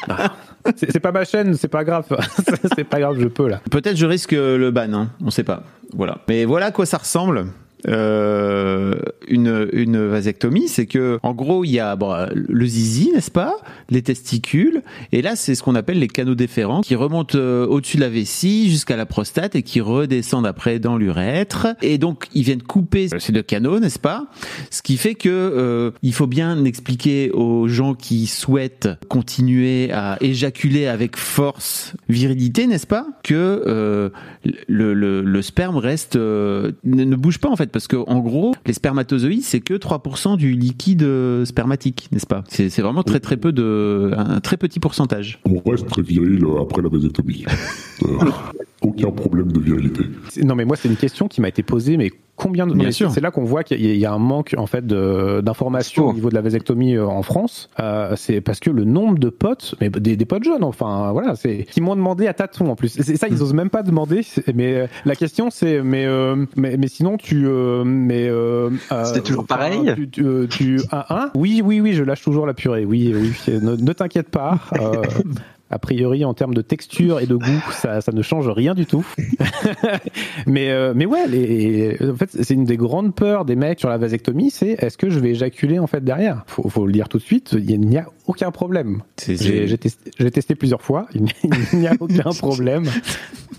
Non. C'est pas ma chaîne, c'est pas grave. c'est pas grave, je peux là. Peut-être je risque le ban. Hein. On sait pas. Voilà. Mais voilà à quoi ça ressemble. Euh, une, une vasectomie, c'est que en gros il y a le zizi, n'est-ce pas, les testicules, et là c'est ce qu'on appelle les canaux déférents qui remontent euh, au-dessus de la vessie jusqu'à la prostate et qui redescendent après dans l'urètre. Et donc ils viennent couper ces deux canaux, n'est-ce pas? Ce qui fait que euh, il faut bien expliquer aux gens qui souhaitent continuer à éjaculer avec force, virilité, n'est-ce pas, que euh, le, le, le sperme reste euh, ne bouge pas en fait parce que en gros les spermatozoïdes c'est que 3% du liquide euh, spermatique n'est-ce pas? C'est c'est vraiment très très peu de un très petit pourcentage. On reste très viril euh, après la vasectomie. Aucun problème de virilité. Non mais moi c'est une question qui m'a été posée mais combien de Bien mais sûr. c'est là qu'on voit qu'il y a- un manque en fait d'informations au niveau de la vasectomie euh, en France. Euh, c'est parce que le nombre de potes mais des, des potes jeunes enfin voilà c'est qui m'ont demandé à tâtons en plus. C'est ça ils osent même pas demander mais euh, la question c'est mais, euh, mais mais sinon tu euh, mais euh, euh, C'était toujours pareil tu, tu, tu- un, un? Oui oui oui je lâche toujours la purée. Oui oui ne, ne t'inquiète pas. Euh, a priori, en termes de texture et de goût, ça, ça ne change rien du tout. mais, euh, mais ouais, les, en fait, c'est une des grandes peurs des mecs sur la vasectomie, c'est est-ce que je vais éjaculer en fait derrière? Faut, faut le dire tout de suite, il n'y a aucun problème. J'ai testé, plusieurs fois, il n'y a aucun problème.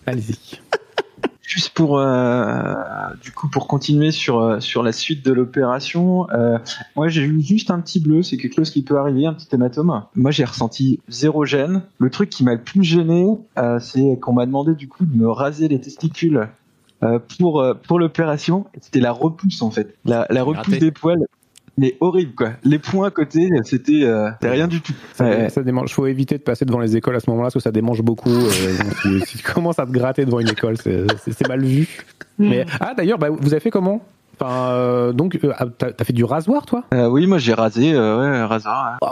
Allez-y. Juste pour euh, du coup pour continuer sur euh, sur la suite de l'opération, euh, moi j'ai eu juste un petit bleu, c'est quelque chose qui peut arriver, un petit hématome. Moi j'ai ressenti zéro gêne. Le truc qui m'a le plus gêné, euh, c'est qu'on m'a demandé du coup de me raser les testicules pour pour l'opération. C'était la repousse en fait, la, la repousse des poils. Mais horrible quoi. Les points à côté, c'était euh, rien du tout. Ça, Ouais. ça démange. Faut éviter de passer devant les écoles à ce moment-là, parce que ça démange beaucoup. euh, donc, si, tu commences à te gratter devant une école, c'est- mal vu. Mais ah d'ailleurs, bah, vous avez fait comment? Enfin, euh, donc, euh, ah, t'as fait du rasoir, toi? Euh, oui, moi j'ai rasé, euh, ouais, rasoir. ouais.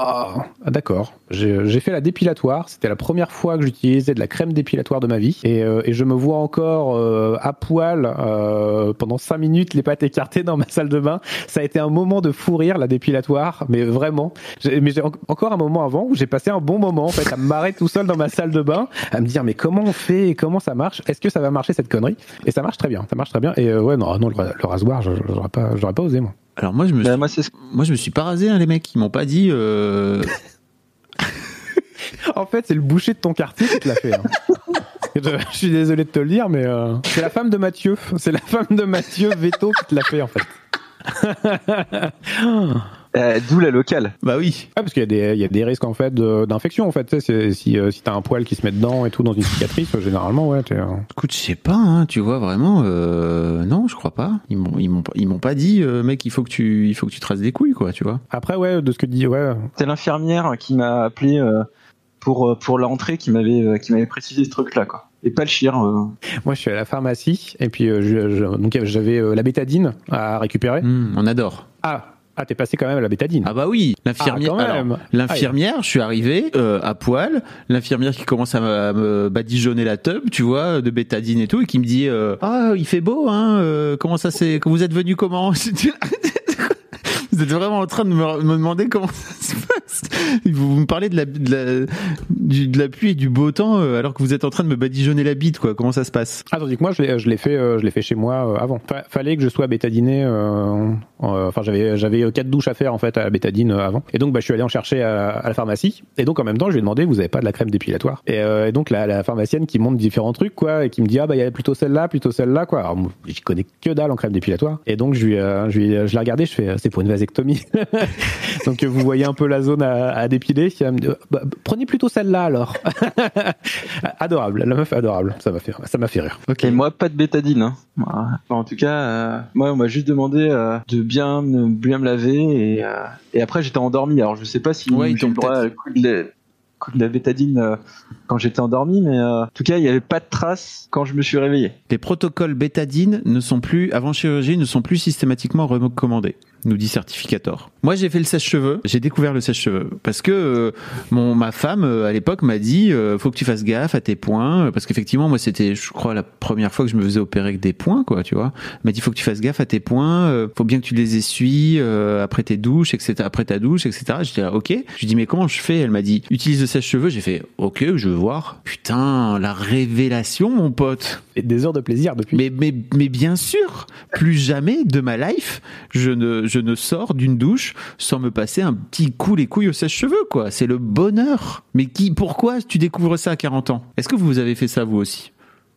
Ah, d'accord. J'ai fait la dépilatoire. C'était la première fois que j'utilisais de la crème dépilatoire de ma vie. Et, euh, et je me vois encore euh, à poil euh, pendant 5 minutes, les pattes écartées dans ma salle de bain. Ça a été un moment de fou rire, la dépilatoire. Mais vraiment. J'ai- Mais j'ai en- encore un moment avant où j'ai passé un bon moment, en fait, à me marrer tout seul dans ma salle de bain, à me dire, mais comment on fait Comment ça marche? Est-ce que ça va marcher cette connerie? Et ça marche très bien. Ça marche très bien. Et ouais, non, non, le, le rasoir, je- j'aurais pas, j'aurais pas osé, moi. alors moi je me Bah, suis, moi c'est ce moi je me suis pas rasé hein, les mecs ils m'ont pas dit euh, En fait, c'est le boucher de ton quartier qui te l'a fait. hein. Je, je suis désolé de te le dire, mais euh, c'est la femme de Mathieu. C'est la femme de Mathieu Veto qui te l'a fait, en fait. euh, d'où la locale. bah oui Ah, parce qu'il y, a des- il y a des risques, en fait, d'infection, en fait. Tu sais, c'est- si, euh, si t'as un poil qui se met dedans et tout dans une cicatrice, euh, généralement, ouais, t'es, écoute je sais pas hein, tu vois vraiment euh, non je crois pas ils m'ont ils m'ont pas- ils m'ont pas dit euh, mec il faut que tu il faut que tu traces des couilles quoi tu vois Après, ouais, de ce que dit, ouais. C'est l'infirmière qui m'a appelé euh, pour pour l'entrée qui m'avait euh, qui m'avait précisé ce truc là quoi. Et pas le chien. euh. Moi, je suis à la pharmacie, et puis euh, je- je- donc j'avais euh, la bétadine à récupérer. Hum, on adore Ah, ah t'es passé quand même à la bétadine. ah bah oui l'infirmière Ah, même. L'infirmière, je suis arrivé euh, à poil, l'infirmière qui commence à me, à me badigeonner la tub, tu vois, de bétadine et tout, et qui me dit euh, ah il fait beau hein, euh, comment ça c'est, vous êtes venu comment? Vous êtes vraiment en train de me, demander comment ça se passe. Vous, me parlez de la, la, du- de la pluie et du beau temps euh, alors que vous êtes en train de me badigeonner la bite quoi. Comment ça se passe? Ah, tandis que moi, je l'ai, je l'ai fait, euh, je l'ai fait chez moi euh, avant. Fa- fallait que je sois bétadiné. euh, euh, Enfin, j'avais, j'avais quatre douches à faire en fait à la bétadine avant. Et donc, bah, je suis allé en chercher à, à la pharmacie. Et donc, en même temps, je lui ai demandé, vous avez pas de la crème dépilatoire? Et, donc, la, la pharmacienne qui montre différents trucs, quoi, et qui me dit, ah bah, il y a plutôt celle-là, plutôt celle-là, quoi. Alors, j'y connais que dalle en crème dépilatoire. Et donc, je lui, je lui, je l'ai regardé, je fais, c'est pour une vasectomie. donc, vous voyez un peu la zone à, à dépiler. Bah, prenez plutôt celle-là alors. adorable, la meuf adorable. Ça m'a fait, ça m'a fait rire. Et moi pas de bétadine. Hein. Enfin, en tout cas, euh, moi on m'a juste demandé euh, de bien me bien me laver et euh, et après j'étais endormi. Alors je sais pas si Ouais, ils j'ai le droit à coup de, la- de la bétadine euh, quand j'étais endormi, mais euh, en tout cas, il n'y avait pas de traces quand je me suis réveillé. Les protocoles bétadine ne sont plus, avant chirurgie, ne sont plus systématiquement recommandés nous dit Certificator. Moi, j'ai fait le sèche-cheveux. J'ai découvert le sèche-cheveux parce que euh, mon ma femme euh, à l'époque m'a dit euh, faut que tu fasses gaffe à tes points parce qu'effectivement moi c'était je crois la première fois que je me faisais opérer avec des points quoi, tu vois. Elle m'a dit faut que tu fasses gaffe à tes points, faut bien que tu les essuies après tes douches, etc. Après ta douche, etc. J'étais là, ok. Je lui dis mais comment je fais? Elle m'a dit utilise le sèche-cheveux. J'ai fait ok, je veux voir. Putain, la révélation, mon pote. Et des heures de plaisir depuis. Mais, mais, mais bien sûr, plus jamais de ma life, je ne, je ne sors d'une douche sans me passer un petit coup les couilles au sèche-cheveux, quoi. C'est le bonheur. Mais qui, pourquoi tu découvres ça à 40 ans? Est-ce que vous avez fait ça vous aussi?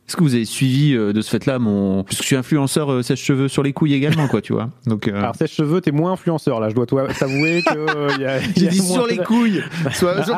Est-ce que vous avez suivi euh, de ce fait-là mon parce que je suis influenceur euh, sèche-cheveux sur les couilles également quoi tu vois donc euh, Alors sèche-cheveux, t'es moins influenceur là. Je dois t'avouer que y a- y j'ai a dit moins sur les couilles Soit- soit-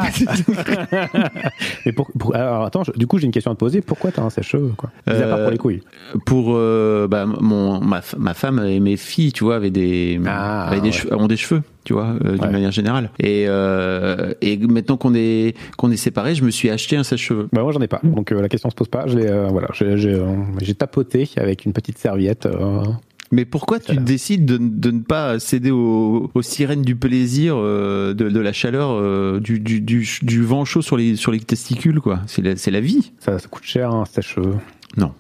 Mais pour, pour- alors attends, je- du coup j'ai une question à te poser. Pourquoi t'as un sèche-cheveux quoi? Mis à part pour les couilles. pour euh, bah, mon ma, ma femme et mes filles tu vois avaient des Ah, avaient des ouais. cheveux, ont des cheveux tu vois euh, d'une Ouais. manière générale et euh, et maintenant qu'on est qu'on est séparés je me suis acheté un sèche-cheveux Bah moi j'en ai pas. Donc euh, la question se pose pas. Euh, voilà, j'ai, j'ai, euh, j'ai tapoté avec une petite serviette. euh, Mais pourquoi tu décides de, de ne pas céder aux, aux sirènes du plaisir, euh, de, de la chaleur, euh, du, du, du, du vent chaud sur les, sur les testicules, quoi? C'est la, c'est la vie. ça, ça coûte cher un sèche-cheveux. Non.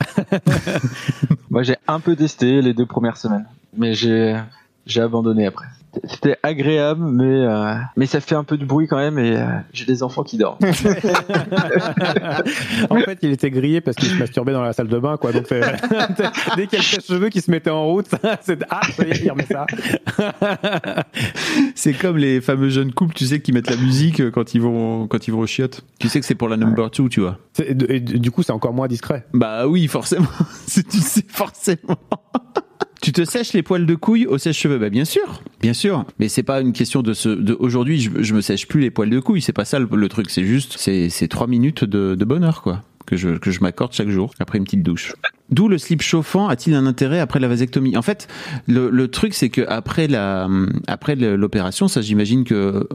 Moi, j'ai un peu testé les deux premières semaines, mais j'ai j'ai abandonné après. C'était agréable, mais euh, mais ça fait un peu de bruit quand même, et euh, j'ai des enfants qui dorment. en fait, il était grillé parce qu'il se masturbait dans la salle de bain, quoi. Donc, c'est- dès qu'il y a le sèche-cheveux qui se mettait en route, c'est ah, ça y est, il remet ça. C'est comme les fameux jeunes couples, tu sais, qui mettent la musique euh, quand ils vont, quand ils vont au chiottes. Tu sais que c'est pour la number two, tu vois. Et, et du coup, c'est encore moins discret. Bah oui, forcément. Tu sais forcément. Tu te sèches les poils de couilles au sèche-cheveux? Bah bien sûr, bien sûr. Mais c'est pas une question de ce. De, Aujourd'hui, je, me sèche plus les poils de couilles. C'est pas ça le, le truc. C'est juste, c'est trois minutes de, de bonheur quoi que je que je m'accorde chaque jour après une petite douche. D'où le slip chauffant a-t-il un intérêt après la vasectomie? En fait, le, le truc c'est que après la après l'opération, ça j'imagine que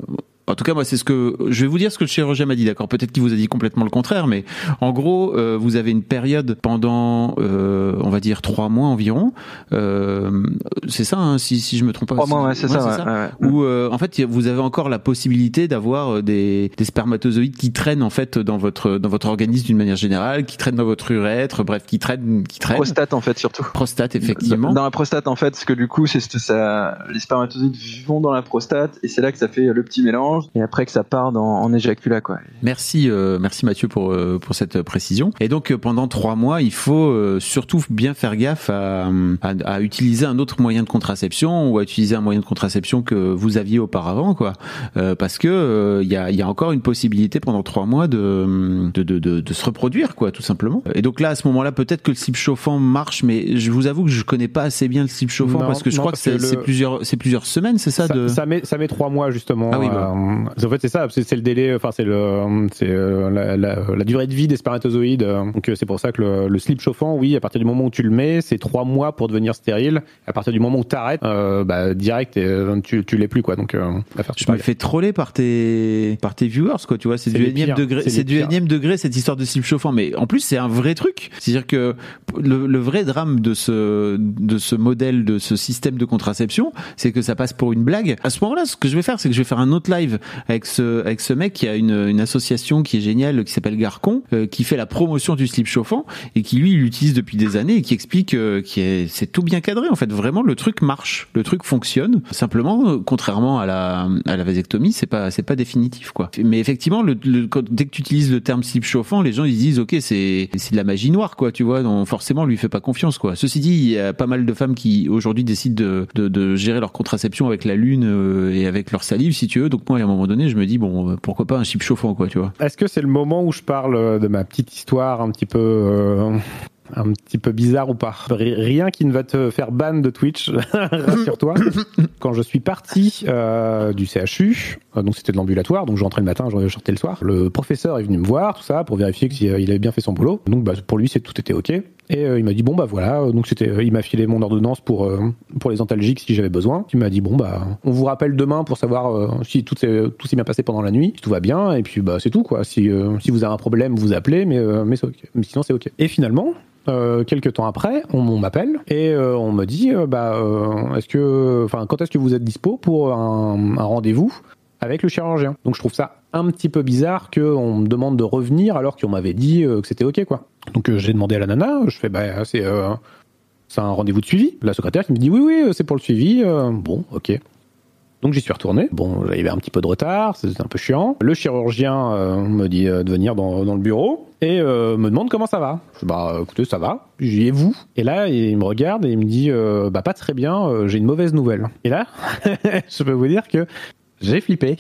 en tout cas, moi, c'est ce que je vais vous dire ce que le chirurgien m'a dit. D'accord, peut-être qu'il vous a dit complètement le contraire, mais en gros, euh, vous avez une période pendant, euh, on va dire trois mois environ. Euh, c'est ça, hein, si, si je me trompe pas. Trois mois, ouais, c'est ça. ouais. Où euh, en fait, vous avez encore la possibilité d'avoir euh, des, des spermatozoïdes qui traînent en fait dans votre dans votre organisme d'une manière générale, qui traînent dans votre urètre, bref, qui traînent, qui traînent. Prostate en fait surtout. Prostate, effectivement. Dans la prostate en fait, parce que du coup, c'est c'est ça, les spermatozoïdes vont dans la prostate et c'est là que ça fait le petit mélange et après que ça part dans, en éjaculat quoi. Merci, euh, merci Mathieu pour euh, pour cette précision. Et donc euh, pendant trois mois, il faut euh, surtout bien faire gaffe à, à, à utiliser un autre moyen de contraception ou à utiliser un moyen de contraception que vous aviez auparavant, quoi, Euh, parce que euh, il y a il y a encore une possibilité pendant trois mois de de, de de de se reproduire, quoi, tout simplement. Et donc là, à ce moment-là, peut-être que le slip chauffant marche, mais je vous avoue que je connais pas assez bien le slip chauffant Non, parce que je non, crois que c'est le- plusieurs c'est plusieurs semaines, c'est ça, Ça, de ça met ça met trois mois justement. Ah oui, bah. Euh, en fait, c'est ça. C'est le délai. Enfin, c'est le c'est euh, la, la, la durée de vie des spermatozoïdes. Donc euh, c'est pour ça que le, le slip chauffant, oui, à partir du moment où tu le mets, c'est trois mois pour devenir stérile. À partir du moment où t'arrêtes, euh, bah direct, euh, tu tu l'es plus quoi. Donc euh, Je me fais troller par tes par tes viewers quoi tu vois c'est du énième degré c'est du énième degré cette histoire de slip chauffant mais en plus c'est un vrai truc c'est-à-dire que le, le vrai drame de ce de ce modèle de ce système de contraception c'est que ça passe pour une blague à ce moment-là ce que je vais faire c'est que je vais faire un autre live avec ce avec ce mec. Qui a une une association qui est géniale qui s'appelle Garcon euh, qui fait la promotion du slip chauffant et qui lui l'utilise depuis des années et qui explique euh, qui est c'est tout bien cadré en fait. Vraiment le truc marche le truc fonctionne. Simplement contrairement à la à la vasectomie c'est pas c'est pas définitif quoi. Mais effectivement le, le- quand- dès que tu utilises le terme slip chauffant les gens ils disent ok c'est c'est de la magie noire quoi tu vois. Donc forcément on lui fait pas confiance quoi. Ceci dit il y a pas mal de femmes qui aujourd'hui décident de, de de gérer leur contraception avec la lune euh, et avec leur salive si tu veux. Donc moi à un moment donné je me dis bon euh, pourquoi pas un slip chauffant quoi tu vois Est-ce que c'est le moment où je parle euh, de ma petite histoire un petit peu euh, un petit peu bizarre ou pas? Ri- Rien qui ne va te faire ban de Twitch, rassure-toi. Quand je suis parti euh, du CHU, euh, donc c'était de l'ambulatoire, donc je rentrais le matin, je sortais le soir. Le professeur est venu me voir, tout ça, pour vérifier qu'il avait bien fait son boulot. Donc bah, pour lui, c'est tout était ok. Et euh, il m'a dit bon bah voilà, donc c'était, euh, il m'a filé mon ordonnance pour euh, pour les antalgiques si j'avais besoin. Il m'a dit bon bah on vous rappelle demain pour savoir si tout s'est tout s'est bien passé pendant la nuit, si tout va bien et puis bah c'est tout quoi. Si si vous avez un problème vous appelez, mais mais, c'est mais sinon c'est ok. Et finalement. Quelques temps après, on, m'appelle et on me dit bah est-ce que enfin quand est-ce que vous êtes dispo pour un rendez-vous avec le chirurgien? Donc je trouve ça un petit peu bizarre qu'on me demande de revenir alors qu'on m'avait dit euh, que c'était ok quoi. Donc euh, j'ai demandé à la nana, je fais bah c'est euh, c'est un rendez-vous de suivi. La secrétaire qui me dit oui oui c'est pour le suivi. Bon ok. Donc j'y suis retourné. Bon, il y un petit peu de retard, c'était un peu chiant. Le chirurgien me dit de venir dans, le bureau et me demande comment ça va. Bah écoutez, ça va. J'y ai vous. Et là, il me regarde et il me dit bah pas très bien, j'ai une mauvaise nouvelle. Et là, je peux vous dire que j'ai flippé.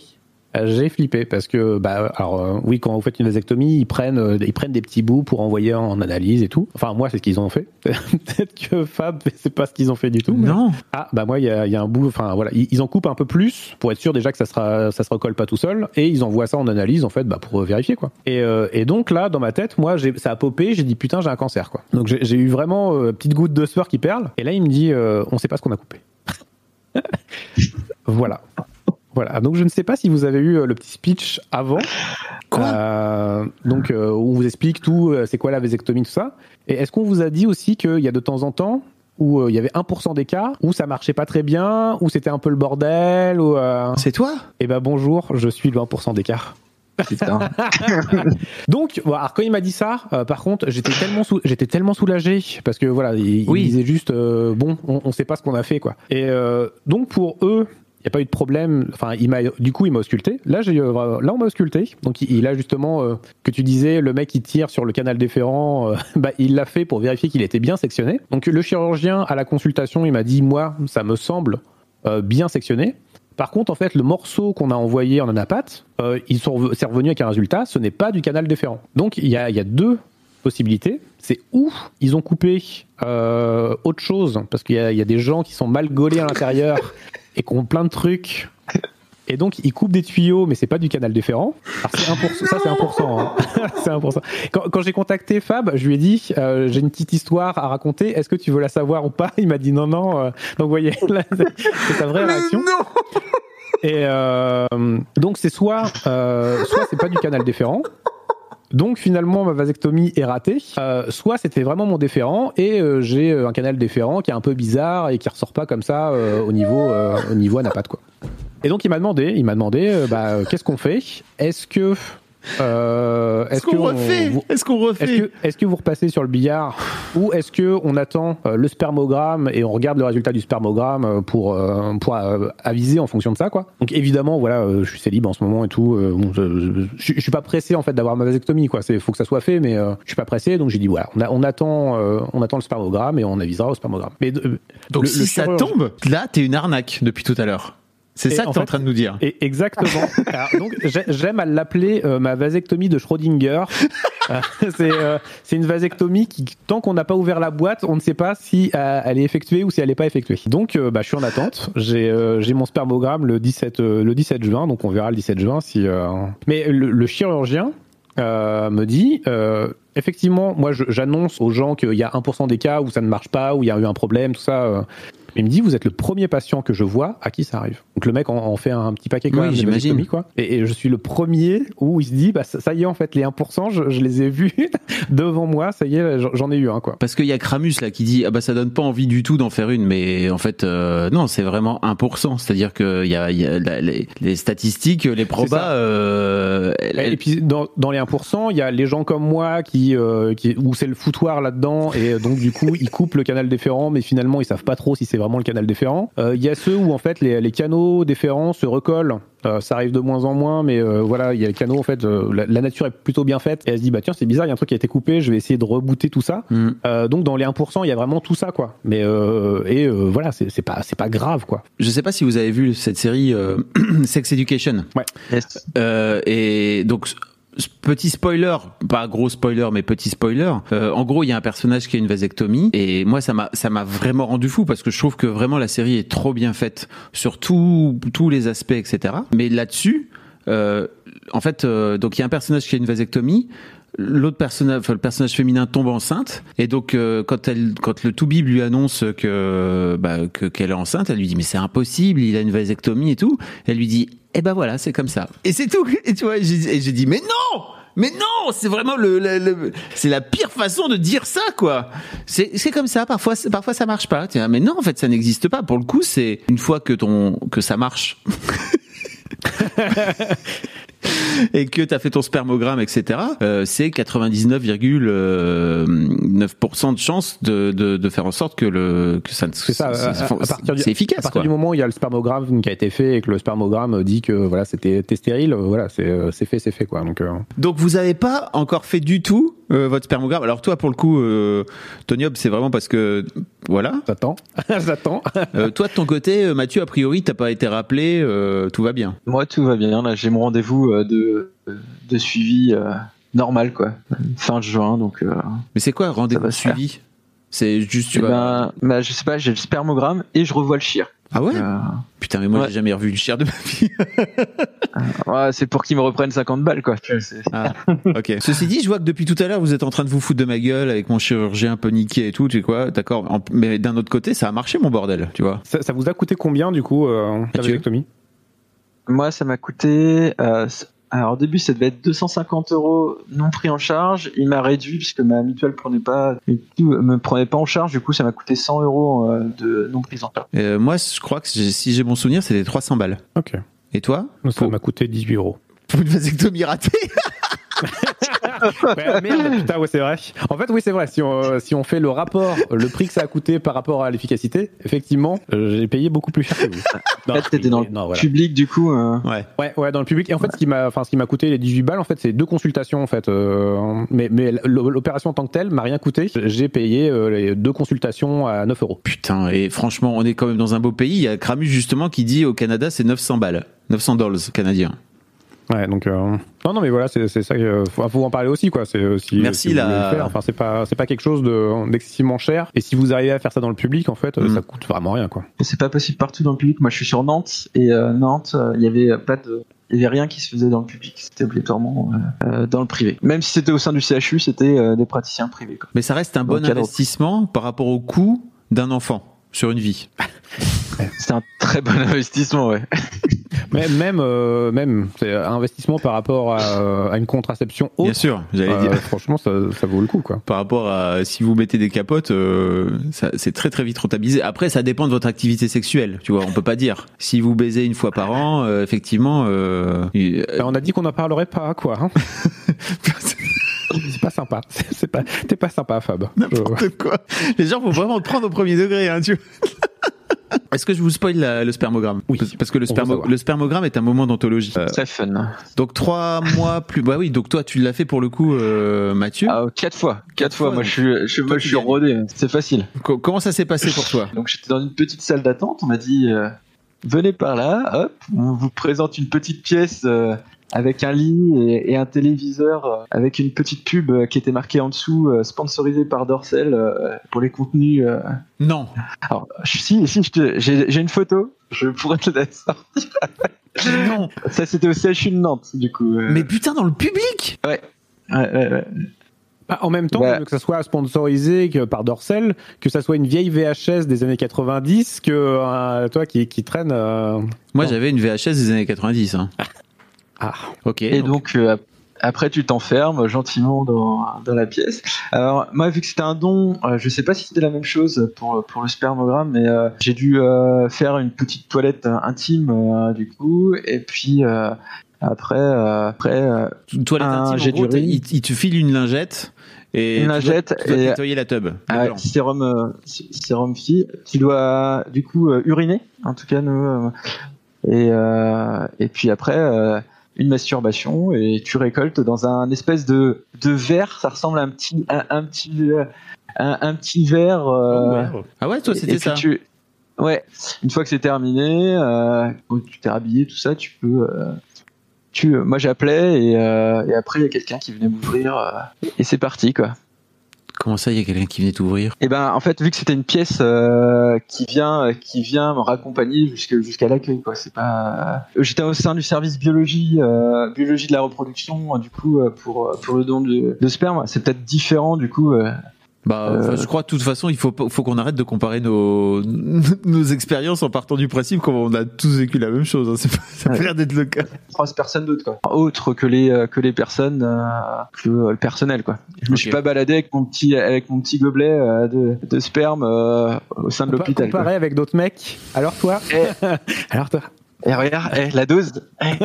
Euh, J'ai flippé parce que bah alors euh, oui quand vous faites une vasectomie ils prennent euh, ils prennent des petits bouts pour envoyer en analyse et tout. Enfin moi c'est ce qu'ils ont fait. Peut-être que Fab c'est pas ce qu'ils ont fait du tout. mais- Non. ah bah moi il y a, il y a un bout enfin voilà ils, ils en coupent un peu plus pour être sûr déjà que ça sera ça se recolle pas tout seul et ils envoient ça en analyse en fait bah pour vérifier quoi et, euh, et donc là dans ma tête moi ça a popé j'ai dit putain j'ai un cancer quoi donc j'ai eu vraiment euh, petite goutte de sueur qui perle et là il me dit euh, on sait pas ce qu'on a coupé voilà voilà donc je ne sais pas si vous avez eu euh, le petit speech avant Euh, donc euh, où on vous explique tout euh, c'est quoi la vasectomie tout ça et est-ce qu'on vous a dit aussi qu'il y a de temps en temps où euh, il y avait 1% des cas où ça marchait pas très bien, où c'était un peu le bordel, ou. C'est toi? Eh ben bonjour, je suis le 1% d'écart. Donc, bon, alors quand il m'a dit ça, euh, par contre, j'étais tellement sou- j'étais tellement soulagé parce que voilà, il, il Oui. disait juste euh, bon, on, on sait pas ce qu'on a fait quoi. Et euh, donc pour eux, n'y a pas eu de problème. Enfin, il m'a du coup il m'a ausculté. Là j'ai euh, là on m'a ausculté. Donc il, il a justement euh, que tu disais le mec qui tire sur le canal déférent, euh, bah il l'a fait pour vérifier qu'il était bien sectionné. Donc le chirurgien à la consultation, il m'a dit moi ça me semble bien sectionné. Par contre, en fait, le morceau qu'on a envoyé en anapathe, ils sont c'est revenu avec un résultat, ce n'est pas du canal déférent. Donc, il y a, il deux possibilités. C'est où ils ont coupé autre chose, parce qu'il y, il y a des gens qui sont mal gaulés à l'intérieur et qui ont plein de trucs. Et donc, ils coupent des tuyaux, mais c'est pas du canal déférent. Alors, c'est 1%, ça, c'est 1%. hein. c'est 1%. Quand, quand j'ai contacté Fab, je lui ai dit, euh, j'ai une petite histoire à raconter, est-ce que tu veux la savoir ou pas? Il m'a dit non, non. euh. donc, vous voyez, là, c'est sa vraie réaction. Et euh, donc c'est soit euh, soit c'est pas du canal déférent. Donc finalement ma vasectomie est ratée. Euh, soit c'était vraiment mon déférent et euh, j'ai euh, un canal déférent qui est un peu bizarre et qui ressort pas comme ça au niveau au niveau quoi. Et donc il m'a demandé, il m'a demandé bah qu'est-ce qu'on fait? Est-ce que euh, Est-ce qu'on on- refait vous- Est-ce qu'on est-ce refait que, est-ce que vous repassez sur le billard ou est-ce que on attend euh, le spermogramme et on regarde le résultat du spermogramme euh, pour euh, pour euh, aviser en fonction de ça quoi? Donc évidemment voilà, euh, je suis célib en ce moment et tout. euh, bon, je, je, je suis pas pressé en fait d'avoir ma vasectomie quoi. C'est faut que ça soit fait, mais euh, je suis pas pressé donc j'ai dit voilà, on, a- on attend euh, on attend le spermogramme et on avisera au spermogramme. Mais euh, Donc le- si le ça tombe, là, t'es une arnaque depuis tout à l'heure. C'est ça que en t'es en train de nous dire. Et exactement. Alors, donc j'ai- j'aime à l'appeler euh, ma vasectomie de Schrödinger. Euh, c'est euh, c'est une vasectomie qui, tant qu'on n'a pas ouvert la boîte, on ne sait pas si euh, elle est effectuée ou si elle n'est pas effectuée. Donc bah, je suis en attente. J'ai mon spermogramme le 17 euh, le 17 juin, donc on verra le 17 juin si. Mais le, le chirurgien euh, me dit. euh, Effectivement, moi j'annonce aux gens qu'il y a 1% des cas où ça ne marche pas, où il y a eu un problème, tout ça. euh. Il me dit, vous êtes le premier patient que je vois à qui ça arrive. Donc le mec en, en fait un petit paquet quand Oui, même j'imagine. quoi. Et, et je suis le premier où il se dit, bah ça, ça y est en fait, les 1%, je, je les ai vus devant moi, ça y est, j'en- ai eu un quoi. Parce qu'il y a Kramus là qui dit ah bah ça donne pas envie du tout d'en faire une mais en fait euh, non c'est vraiment 1% c'est-à-dire que y a, y a la- les, les statistiques les probas euh, elles- Et puis dans, dans les 1%, il y a les gens comme moi qui, euh, qui où c'est le foutoir là-dedans et donc du coup ils coupent le canal déférent, mais finalement ils savent pas trop si c'est vraiment le canal déférent. Euh, Il y a ceux où en fait les, les canaux déférents se recollent. Euh, ça arrive de moins en moins, mais euh, voilà, il y a les canaux en fait. euh, la, la nature est plutôt bien faite et elle se dit bah tiens c'est bizarre, il y a un truc qui a été coupé, je vais essayer de rebooter tout ça. Euh, donc dans les 1%, il y a vraiment tout ça quoi. Mais euh, et euh, voilà, c'est pas c'est pas grave quoi. je sais pas si vous avez vu cette série euh, Sex Education Yes. Euh, et donc petit spoiler, pas gros spoiler mais petit spoiler. euh, en gros, il y a un personnage qui a une vasectomie et moi ça m'a ça m'a vraiment rendu fou parce que je trouve que vraiment la série est trop bien faite sur tout- tous les aspects etc. Mais là-dessus, euh, en fait, euh, donc il y a un personnage qui a une vasectomie. L'autre personnage, enfin, le personnage féminin tombe enceinte et donc euh, quand elle, quand le Toubib lui annonce que bah, que qu'elle est enceinte, elle lui dit mais c'est impossible, il a une vasectomie et tout. Elle lui dit eh ben voilà c'est comme ça et c'est tout. Et tu vois, j'ai dit mais non. Mais non, c'est vraiment le, le- le- c'est la pire façon de dire ça quoi. C'est c'est comme ça parfois parfois ça marche pas. Tiens, mais non en fait ça n'existe pas. Pour le coup, c'est une fois que ton que ça marche. et que tu as fait ton spermogramme, etc., euh, c'est 99,9% de chance de, de, de faire en sorte que le que ça ne C'est ça. à- c'est- à partir du- c'est efficace À partir quoi. du moment où il y a le spermogramme qui a été fait et que le spermogramme dit que voilà c'était stérile, euh, voilà c'est euh, c'est fait, c'est fait quoi. Donc euh, Donc vous avez pas encore fait du tout euh, votre spermogramme? Alors toi pour le coup, euh, Tony c'est vraiment parce que voilà. j'attends, j'attends. Euh, toi de ton côté, euh, Mathieu, a priori t'as pas été rappelé, euh, tout va bien. Moi, tout va bien. Là, j'ai mon rendez-vous euh, de, de suivi euh, normal, quoi. Fin juin, donc. euh, Mais c'est quoi rendez-vous suivi? C'est juste tu eh vas. ben, bah, je sais pas, j'ai le spermogramme et je revois le chir. Ah ouais? Euh, Putain mais moi ouais. j'ai jamais revu le chien de ma vie. ouais, c'est pour qu'ils me reprennent 50 balles, quoi. C'est- Ah, ok. Ceci dit, je vois que depuis tout à l'heure, vous êtes en train de vous foutre de ma gueule avec mon chirurgien un peu niqué et tout, tu sais quoi, d'accord. Mais d'un autre côté, ça a marché mon bordel, tu vois. Ça, ça vous a coûté combien du coup euh, la Mathieu vasectomie? Moi, ça m'a coûté. euh, alors, au début, ça devait être 250 euros non pris en charge. Il m'a réduit puisque ma mutuelle prenait pas, me prenait pas en charge. Du coup, ça m'a coûté 100 euros euh, de non prise en charge. Euh, moi, je crois que j'ai- si j'ai bon souvenir, c'était 300 balles. Ok. Et toi? Ça Pour- m'a coûté 18 euros. Pour une vasectomie ratée Ouais, merde, putain, ouais, c'est vrai. En fait, oui, c'est vrai. Si on, euh, si on fait le rapport, le prix que ça a coûté par rapport à l'efficacité, effectivement, euh, j'ai payé beaucoup plus cher que vous. En fait, t'étais dans le non, voilà. public, du coup. euh, Ouais. Ouais, ouais, dans le public. Et en fait, ce qui m'a, enfin, ce qui m'a coûté les 18 balles, en fait, c'est deux consultations, en fait. euh, mais, mais l'opération en tant que telle m'a rien coûté. J'ai payé euh, les deux consultations à 9 euros. Putain, et franchement, on est quand même dans un beau pays. Il y a Kramus justement qui dit au Canada, c'est 900 balles. 900 dollars canadiens. Ouais, donc euh, non, non, mais voilà, c'est c'est ça. que- faut, faut en parler aussi, quoi. C'est euh, si, Merci, si la- voulez le faire. Enfin, c'est pas, c'est pas quelque chose de- d'excessivement cher. Et si vous arrivez à faire ça dans le public, en fait, euh, Mm. ça coûte vraiment rien, quoi. Et c'est pas possible partout dans le public. Moi, je suis sur Nantes et euh, Nantes, euh, il y avait pas de, il y avait rien qui se faisait dans le public. C'était obligatoirement euh, euh, dans le privé. Même si c'était au sein du CHU, c'était euh, des praticiens privés. Quoi. Mais ça reste un bon investissement par rapport au coût d'un enfant sur une vie. C'était un très bon investissement, ouais. Mais même, euh, même, c'est un investissement par rapport à, euh, à une contraception Bien haute. sûr, j'allais Euh, dire. franchement, ça, ça vaut le coup, quoi. par rapport à si vous mettez des capotes, euh, ça- c'est très très vite rentabilisé. Après, ça dépend de votre activité sexuelle. Tu vois, on peut pas dire. Si vous baisez une fois par an, euh, effectivement, euh, euh, Ben, on a dit qu'on n'en parlerait pas, quoi. hein. c'est pas sympa. C'est c'est pas, t'es pas sympa, Fab. N'importe quoi. Les gens vont vraiment le prendre au premier degré, hein, tu vois. Est-ce que je vous spoil la- le spermogramme Oui. Parce- que le, spermo- spermogramme est un moment d'anthologie. Euh, Très fun. donc trois mois plus. Bah oui. Donc toi, tu l'as fait pour le coup, euh, Mathieu. Ah, quatre fois, quatre fois. fois, Moi, je suis, je, moi, suis rodé. C'est facile. Co- comment ça s'est passé pour toi Donc, j'étais dans une petite salle d'attente. On m'a dit, euh, venez par là. Hop, on vous présente une petite pièce. euh, avec un lit et, et un téléviseur euh, avec une petite pub euh, qui était marquée en dessous euh, sponsorisée par Dorsel euh, pour les contenus euh, Non. Alors, je- si, si, je te- j'ai j'ai une photo, je pourrais te la sortir. Non. Ça, c'était au CHU de Nantes, du coup. euh. Mais putain, dans le public. Ouais, ouais, ouais. Bah, en même temps, Bah. que ça soit sponsorisé que par Dorsel, que ça soit une vieille VHS des années 90, que euh, toi qui, qui traîne. euh, Moi, Non. j'avais une VHS des années 90. Hein. Ah, Ok. Et donc, euh, après, tu t'enfermes gentiment dans, dans la pièce. Alors, moi, vu que c'était un don, euh, je sais pas si c'était la même chose pour, pour le spermogramme, mais euh, j'ai dû euh, faire une petite toilette intime, euh, du coup, et puis. euh, après, euh, après euh, toilette un intime, en gros, il, il te file une lingette et Une tu dois- lingette tu dois et- nettoyer la tub. Ah sérum, euh, sé- sérum fille, tu dois du coup euh, uriner, en tout cas nous, euh, et euh, et puis après euh, une masturbation et tu récoltes dans un espèce de de verre, ça ressemble à un petit un, un petit un, un petit verre. euh, Ah ouais, toi c'était ça. tu- Ouais, une fois que c'est terminé, euh, quand tu t'es habillé, tout ça, tu peux. euh, tu, moi j'appelais et, euh, et après il y a quelqu'un qui venait m'ouvrir euh, et c'est parti quoi. Comment ça, il y a quelqu'un qui venait t'ouvrir? Et ben en fait vu que c'était une pièce euh, qui vient qui vient me raccompagner jusqu'à l'accueil quoi. C'est pas. euh, J'étais au sein du service biologie euh, biologie de la reproduction du coup euh, pour pour le don de, de sperme. C'est peut-être différent du coup. Bah, Euh. je crois de toute façon, il faut faut qu'on arrête de comparer nos nos expériences en partant du principe qu'on a tous vécu la même chose. hein. C'est pas, ça a Ouais. l'air d'être le cas. trois personnes d'autres quoi. Autres que les euh, que les personnes euh, que euh, le personnel quoi. Je me Ok. suis pas baladé avec mon petit avec mon petit gobelet euh, de, de sperme euh, au sein de l'hôpital. quoi. Comparé avec d'autres mecs. Alors toi? Eh. Alors toi? Et regarde, eh, la dose.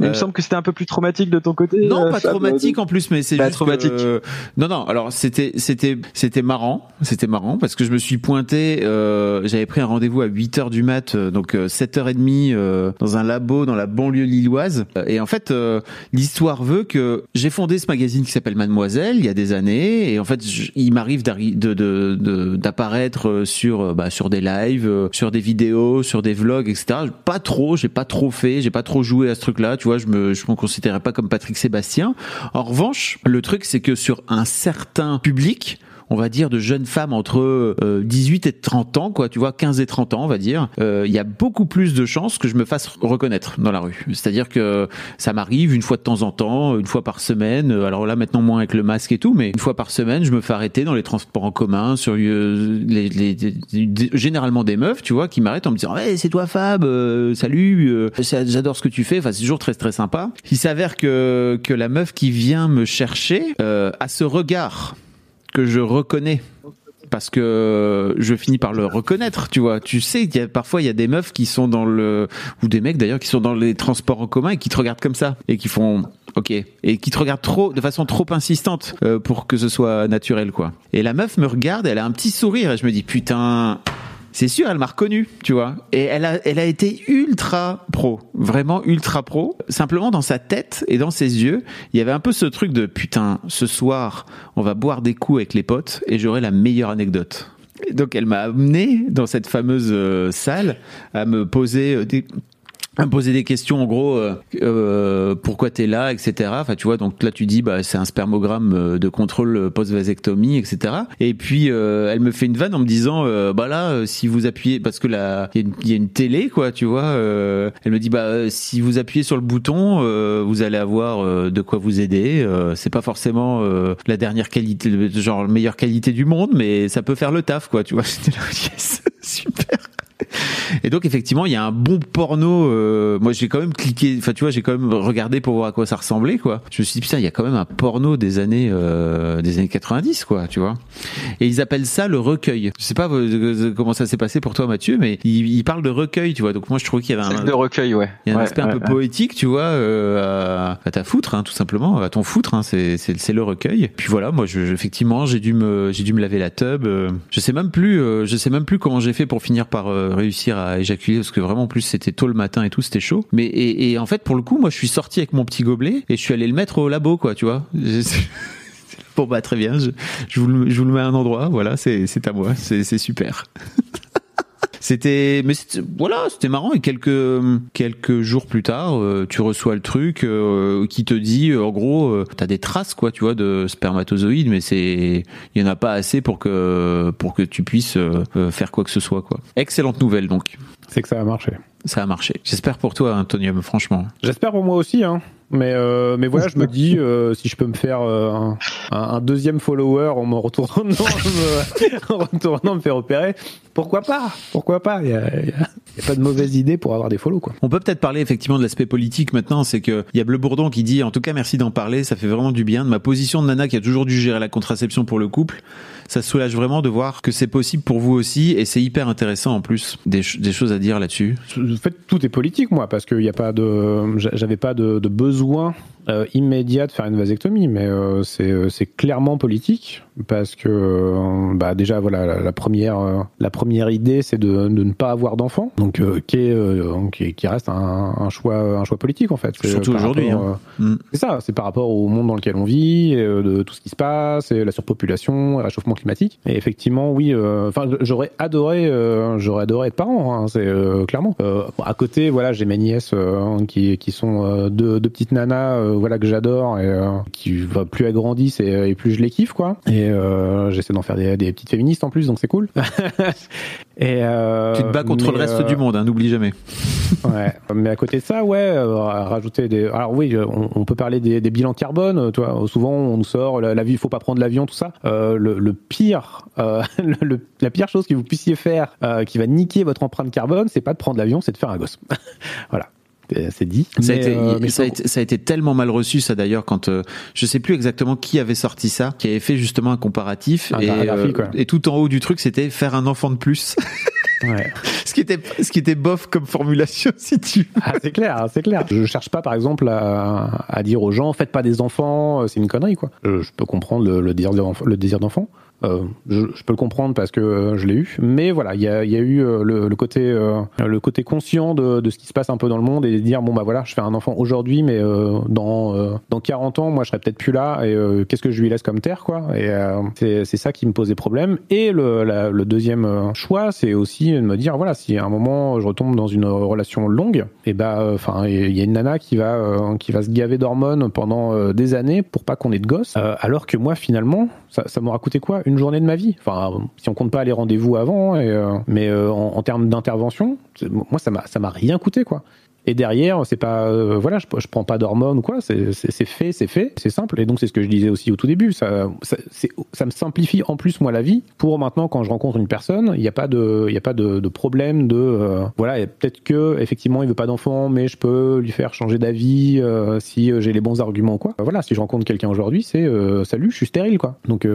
Mais il me Euh, semble que c'était un peu plus traumatique de ton côté. Non, euh, pas traumatique euh, en plus, mais c'est Bah, juste traumatique. que- non, non. Alors c'était c'était c'était marrant, c'était marrant parce que je me suis pointé. euh, J'avais pris un rendez-vous à 8 heures du mat, euh, donc euh, 7h30 euh, dans un labo dans la banlieue lilloise. Euh, Et en fait, euh, l'histoire veut que j'ai fondé ce magazine qui s'appelle Mademoiselle il y a des années. Et en fait, il m'arrive d'arri- de de- de- d'apparaître euh, sur euh, bah, sur des lives, euh, sur des vidéos, sur des vlogs, etc. Pas trop, j'ai pas trop fait, j'ai pas trop joué à ce truc-là. Tu vois, je me je me considérais pas comme Patrick Sébastien. En revanche, le truc c'est que sur un certain public, on va dire de jeunes femmes entre euh, 18 et 30 ans, quoi, tu vois, 15 et 30 ans, on va dire, euh, il y a beaucoup plus de chances que je me fasse reconnaître dans la rue. C'est-à-dire que ça m'arrive une fois de temps en temps, une fois par semaine. euh, Alors là, maintenant moins avec le masque et tout, mais une fois par semaine, je me fais arrêter dans les transports en commun, sur euh, les, les- les- généralement des meufs, tu vois, qui m'arrêtent en me disant, hey, c'est toi Fab, euh, salut, euh, j'adore ce que tu fais. Enfin, c'est toujours très très sympa. Il s'avère que que la meuf qui vient me chercher euh, a ce regard que je reconnais parce que je finis par le reconnaître, tu vois. Tu sais, y a, parfois il y a des meufs qui sont dans le ou des mecs d'ailleurs qui sont dans les transports en commun et qui te regardent comme ça et qui font OK et qui te regardent trop de façon trop insistante euh, pour que ce soit naturel quoi. Et la meuf me regarde, elle a un petit sourire et je me dis putain c'est sûr, elle m'a reconnu, tu vois. Et elle a, elle a été ultra pro, vraiment ultra pro. Simplement dans sa tête et dans ses yeux, il y avait un peu ce truc de putain, ce soir, on va boire des coups avec les potes et j'aurai la meilleure anecdote. Donc elle m'a amené dans cette fameuse euh, salle à me poser euh, des poser des questions en gros euh, euh, pourquoi t'es là etc enfin tu vois donc là tu dis bah c'est un spermogramme euh, de contrôle post vasectomie etc et puis euh, elle me fait une vanne en me disant euh, bah là euh, si vous appuyez parce que là il y, a une- télé quoi tu vois euh, elle me dit bah euh, si vous appuyez sur le bouton euh, vous allez avoir euh, de quoi vous aider euh, c'est pas forcément euh, la dernière qualité genre meilleure qualité du monde mais ça peut faire le taf quoi tu vois. Là yes super et donc effectivement, il y a un bon porno. euh, moi, j'ai quand même cliqué. Enfin, tu vois, j'ai quand même regardé pour voir à quoi ça ressemblait, quoi. Je me suis dit putain, il y a quand même un porno des années euh, des années 90, quoi. Tu vois. Et ils appellent ça le recueil. Je sais pas euh, comment ça s'est passé pour toi, Mathieu, mais ils, ils parlent de recueil, tu vois. Donc moi, je trouvais qu'il y avait un, de recueil, ouais. il y a un Ouais, aspect un peu ouais. poétique, tu vois, euh, à, à ta foutre, hein, tout simplement, à ton foutre. Hein, c'est, c'est, le recueil. Puis voilà, moi, je, effectivement, j'ai dû me, j'ai dû me laver la tub. euh, je sais même plus, euh, je sais même plus comment j'ai fait pour finir par euh, réussir à éjaculer, parce que vraiment, en plus, c'était tôt le matin et tout, c'était chaud. Mais et, en fait, pour le coup, moi, je suis sorti avec mon petit gobelet et je suis allé le mettre au labo, quoi, tu vois. Bon bah très bien, je, je, vous, le, je vous le mets à un endroit, voilà, c'est, à moi, c'est super. C'était, mais c'était- voilà, c'était marrant. Et quelques quelques jours plus tard, euh, tu reçois le truc euh, qui te dit, euh, en gros, euh, t'as des traces, quoi, tu vois, de spermatozoïdes, mais c'est, il y en a pas assez pour que pour que tu puisses euh, faire quoi que ce soit, quoi. Excellente nouvelle, donc. C'est que ça a marché. Ça a marché. J'espère pour toi, Antonium, franchement. J'espère pour moi aussi, hein. Mais, euh, mais voilà, je me dis, euh, si je peux me faire euh, un, deuxième follower en me retournant, me, en retournant me faire opérer, pourquoi pas? Pourquoi pas? Il n'y a, a- pas de mauvaise idée pour avoir des follow, quoi. On peut peut-être parler effectivement de l'aspect politique maintenant, c'est que il y a Bleu Bourdon qui dit en tout cas merci d'en parler, ça fait vraiment du bien. De ma position de nana qui a toujours dû gérer la contraception pour le couple, ça soulage vraiment de voir que c'est possible pour vous aussi et c'est hyper intéressant en plus des, ch- des choses à dire là-dessus. En fait, tout est politique, moi, parce qu'il n'y a pas de, j'a- j'avais pas de besoin euh, immédiat de faire une vasectomie, mais euh, c'est euh, clairement politique parce que euh, bah déjà voilà la, la première euh, la première idée c'est de, de ne pas avoir d'enfant, donc qui, est, qui qui reste un, un choix un choix politique en fait. Surtout aujourd'hui, hein. Mm. c'est ça, c'est par rapport au monde dans lequel on vit, et, de tout ce qui se passe, et la surpopulation, le réchauffement climatique. Et effectivement, oui, enfin, j'aurais adoré, j'aurais adoré être parent, hein, c'est clairement. À côté, voilà, j'ai mes nièces qui qui sont deux, deux petites nanas voilà que j'adore et euh, qui va plus elles grandissent et, et plus je les kiffe quoi. Et euh, j'essaie d'en faire des, des petites féministes en plus, donc c'est cool. et euh, Tu te bats contre le reste euh, du monde, hein, n'oublie jamais. Ouais. Mais à côté de ça, ouais, euh, rajouter des. Alors oui, on, on peut parler des, des bilans carbone. euh, vois, souvent on nous sort la, la vie, il faut pas prendre l'avion, tout ça. Euh, le, le pire, euh, le, le- la pire chose que vous puissiez faire, euh, qui va niquer votre empreinte carbone, c'est pas de prendre l'avion, c'est de faire un gosse. voilà. C'est- C'est dit. Ça a, été, euh, mais ça, a je- été, ça a été tellement mal reçu ça d'ailleurs quand euh, je sais plus exactement qui avait sorti ça, qui avait fait justement un comparatif Un et, euh, et tout en haut du truc c'était faire un enfant de plus, ouais. ce qui était ce qui était bof comme formulation si tu. veux. Ah, c'est clair, c'est clair. Je cherche pas, par exemple, à, à dire aux gens, faites pas des enfants, euh, c'est une connerie, quoi. Je, je peux comprendre le, le désir d'enfant. Le désir d'enfant. Euh, je, peux le comprendre parce que euh, je l'ai eu, mais voilà, il y a, eu euh, le, côté, conscient de, ce qui se passe un peu dans le monde et de dire bon bah voilà, je fais un enfant aujourd'hui, mais dans dans 40 ans, moi je serai peut-être plus là et qu'est-ce que je lui laisse comme terre quoi? Et c'est ça qui me posait problème. Et le, deuxième choix, c'est aussi de me dire voilà, si à un moment je retombe dans une relation longue, et bah enfin il y a une nana qui va qui va se gaver d'hormones pendant des années pour pas qu'on ait de gosses, euh, alors que moi finalement ça m'aura coûté quoi? Une journée de ma vie Enfin, si on compte pas les rendez-vous avant, euh, mais euh, en, termes d'intervention, moi ça m'a rien coûté quoi. Et derrière, c'est pas euh, voilà, je, je prends pas d'hormones ou quoi, c'est fait, c'est fait, c'est simple. Et donc c'est ce que je disais aussi au tout début, ça ça, me simplifie en plus moi la vie pour maintenant quand je rencontre une personne, il n'y a pas de il a pas de, problème de euh, voilà, peut-être que effectivement il veut pas d'enfant, mais je peux lui faire changer d'avis euh, si j'ai les bons arguments ou quoi. Voilà, si je rencontre quelqu'un aujourd'hui, c'est salut, je suis stérile quoi. Donc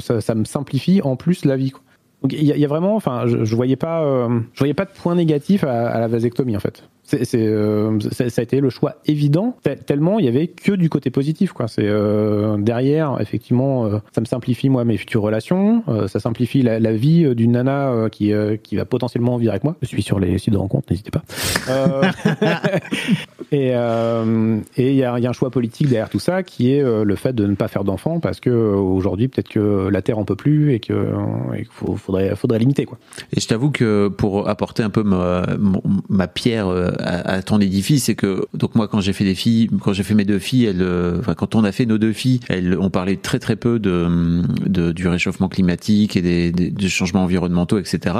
ça, me simplifie en plus la vie quoi. Il y, a- vraiment, enfin, je, je voyais pas, je voyais pas de point négatif à la vasectomie en fait. C'est, c'est, euh, c'est- ça a été le choix évident, te- tellement il y avait que du côté positif quoi. C'est euh, derrière, effectivement, euh, ça me simplifie moi mes futures relations, euh, ça simplifie la, la vie d'une nana euh, qui, euh, qui va potentiellement vivre avec moi. Je suis sur les sites de rencontres, n'hésitez pas. Euh, et euh, et il y a, il y a un choix politique derrière tout ça qui est euh, le fait de ne pas faire d'enfants parce que euh, aujourd'hui peut-être que la terre en peut plus et que et qu'il faut- faudrait faudrait limiter quoi. Et je t'avoue que pour apporter un peu ma, ma pierre à, à ton édifice, c'est que donc moi quand j'ai fait des filles, quand j'ai fait mes deux filles, elles, euh, enfin quand on a fait nos deux filles, elles ont parlé très très peu de, de du réchauffement climatique et des, des, des changements environnementaux, etc.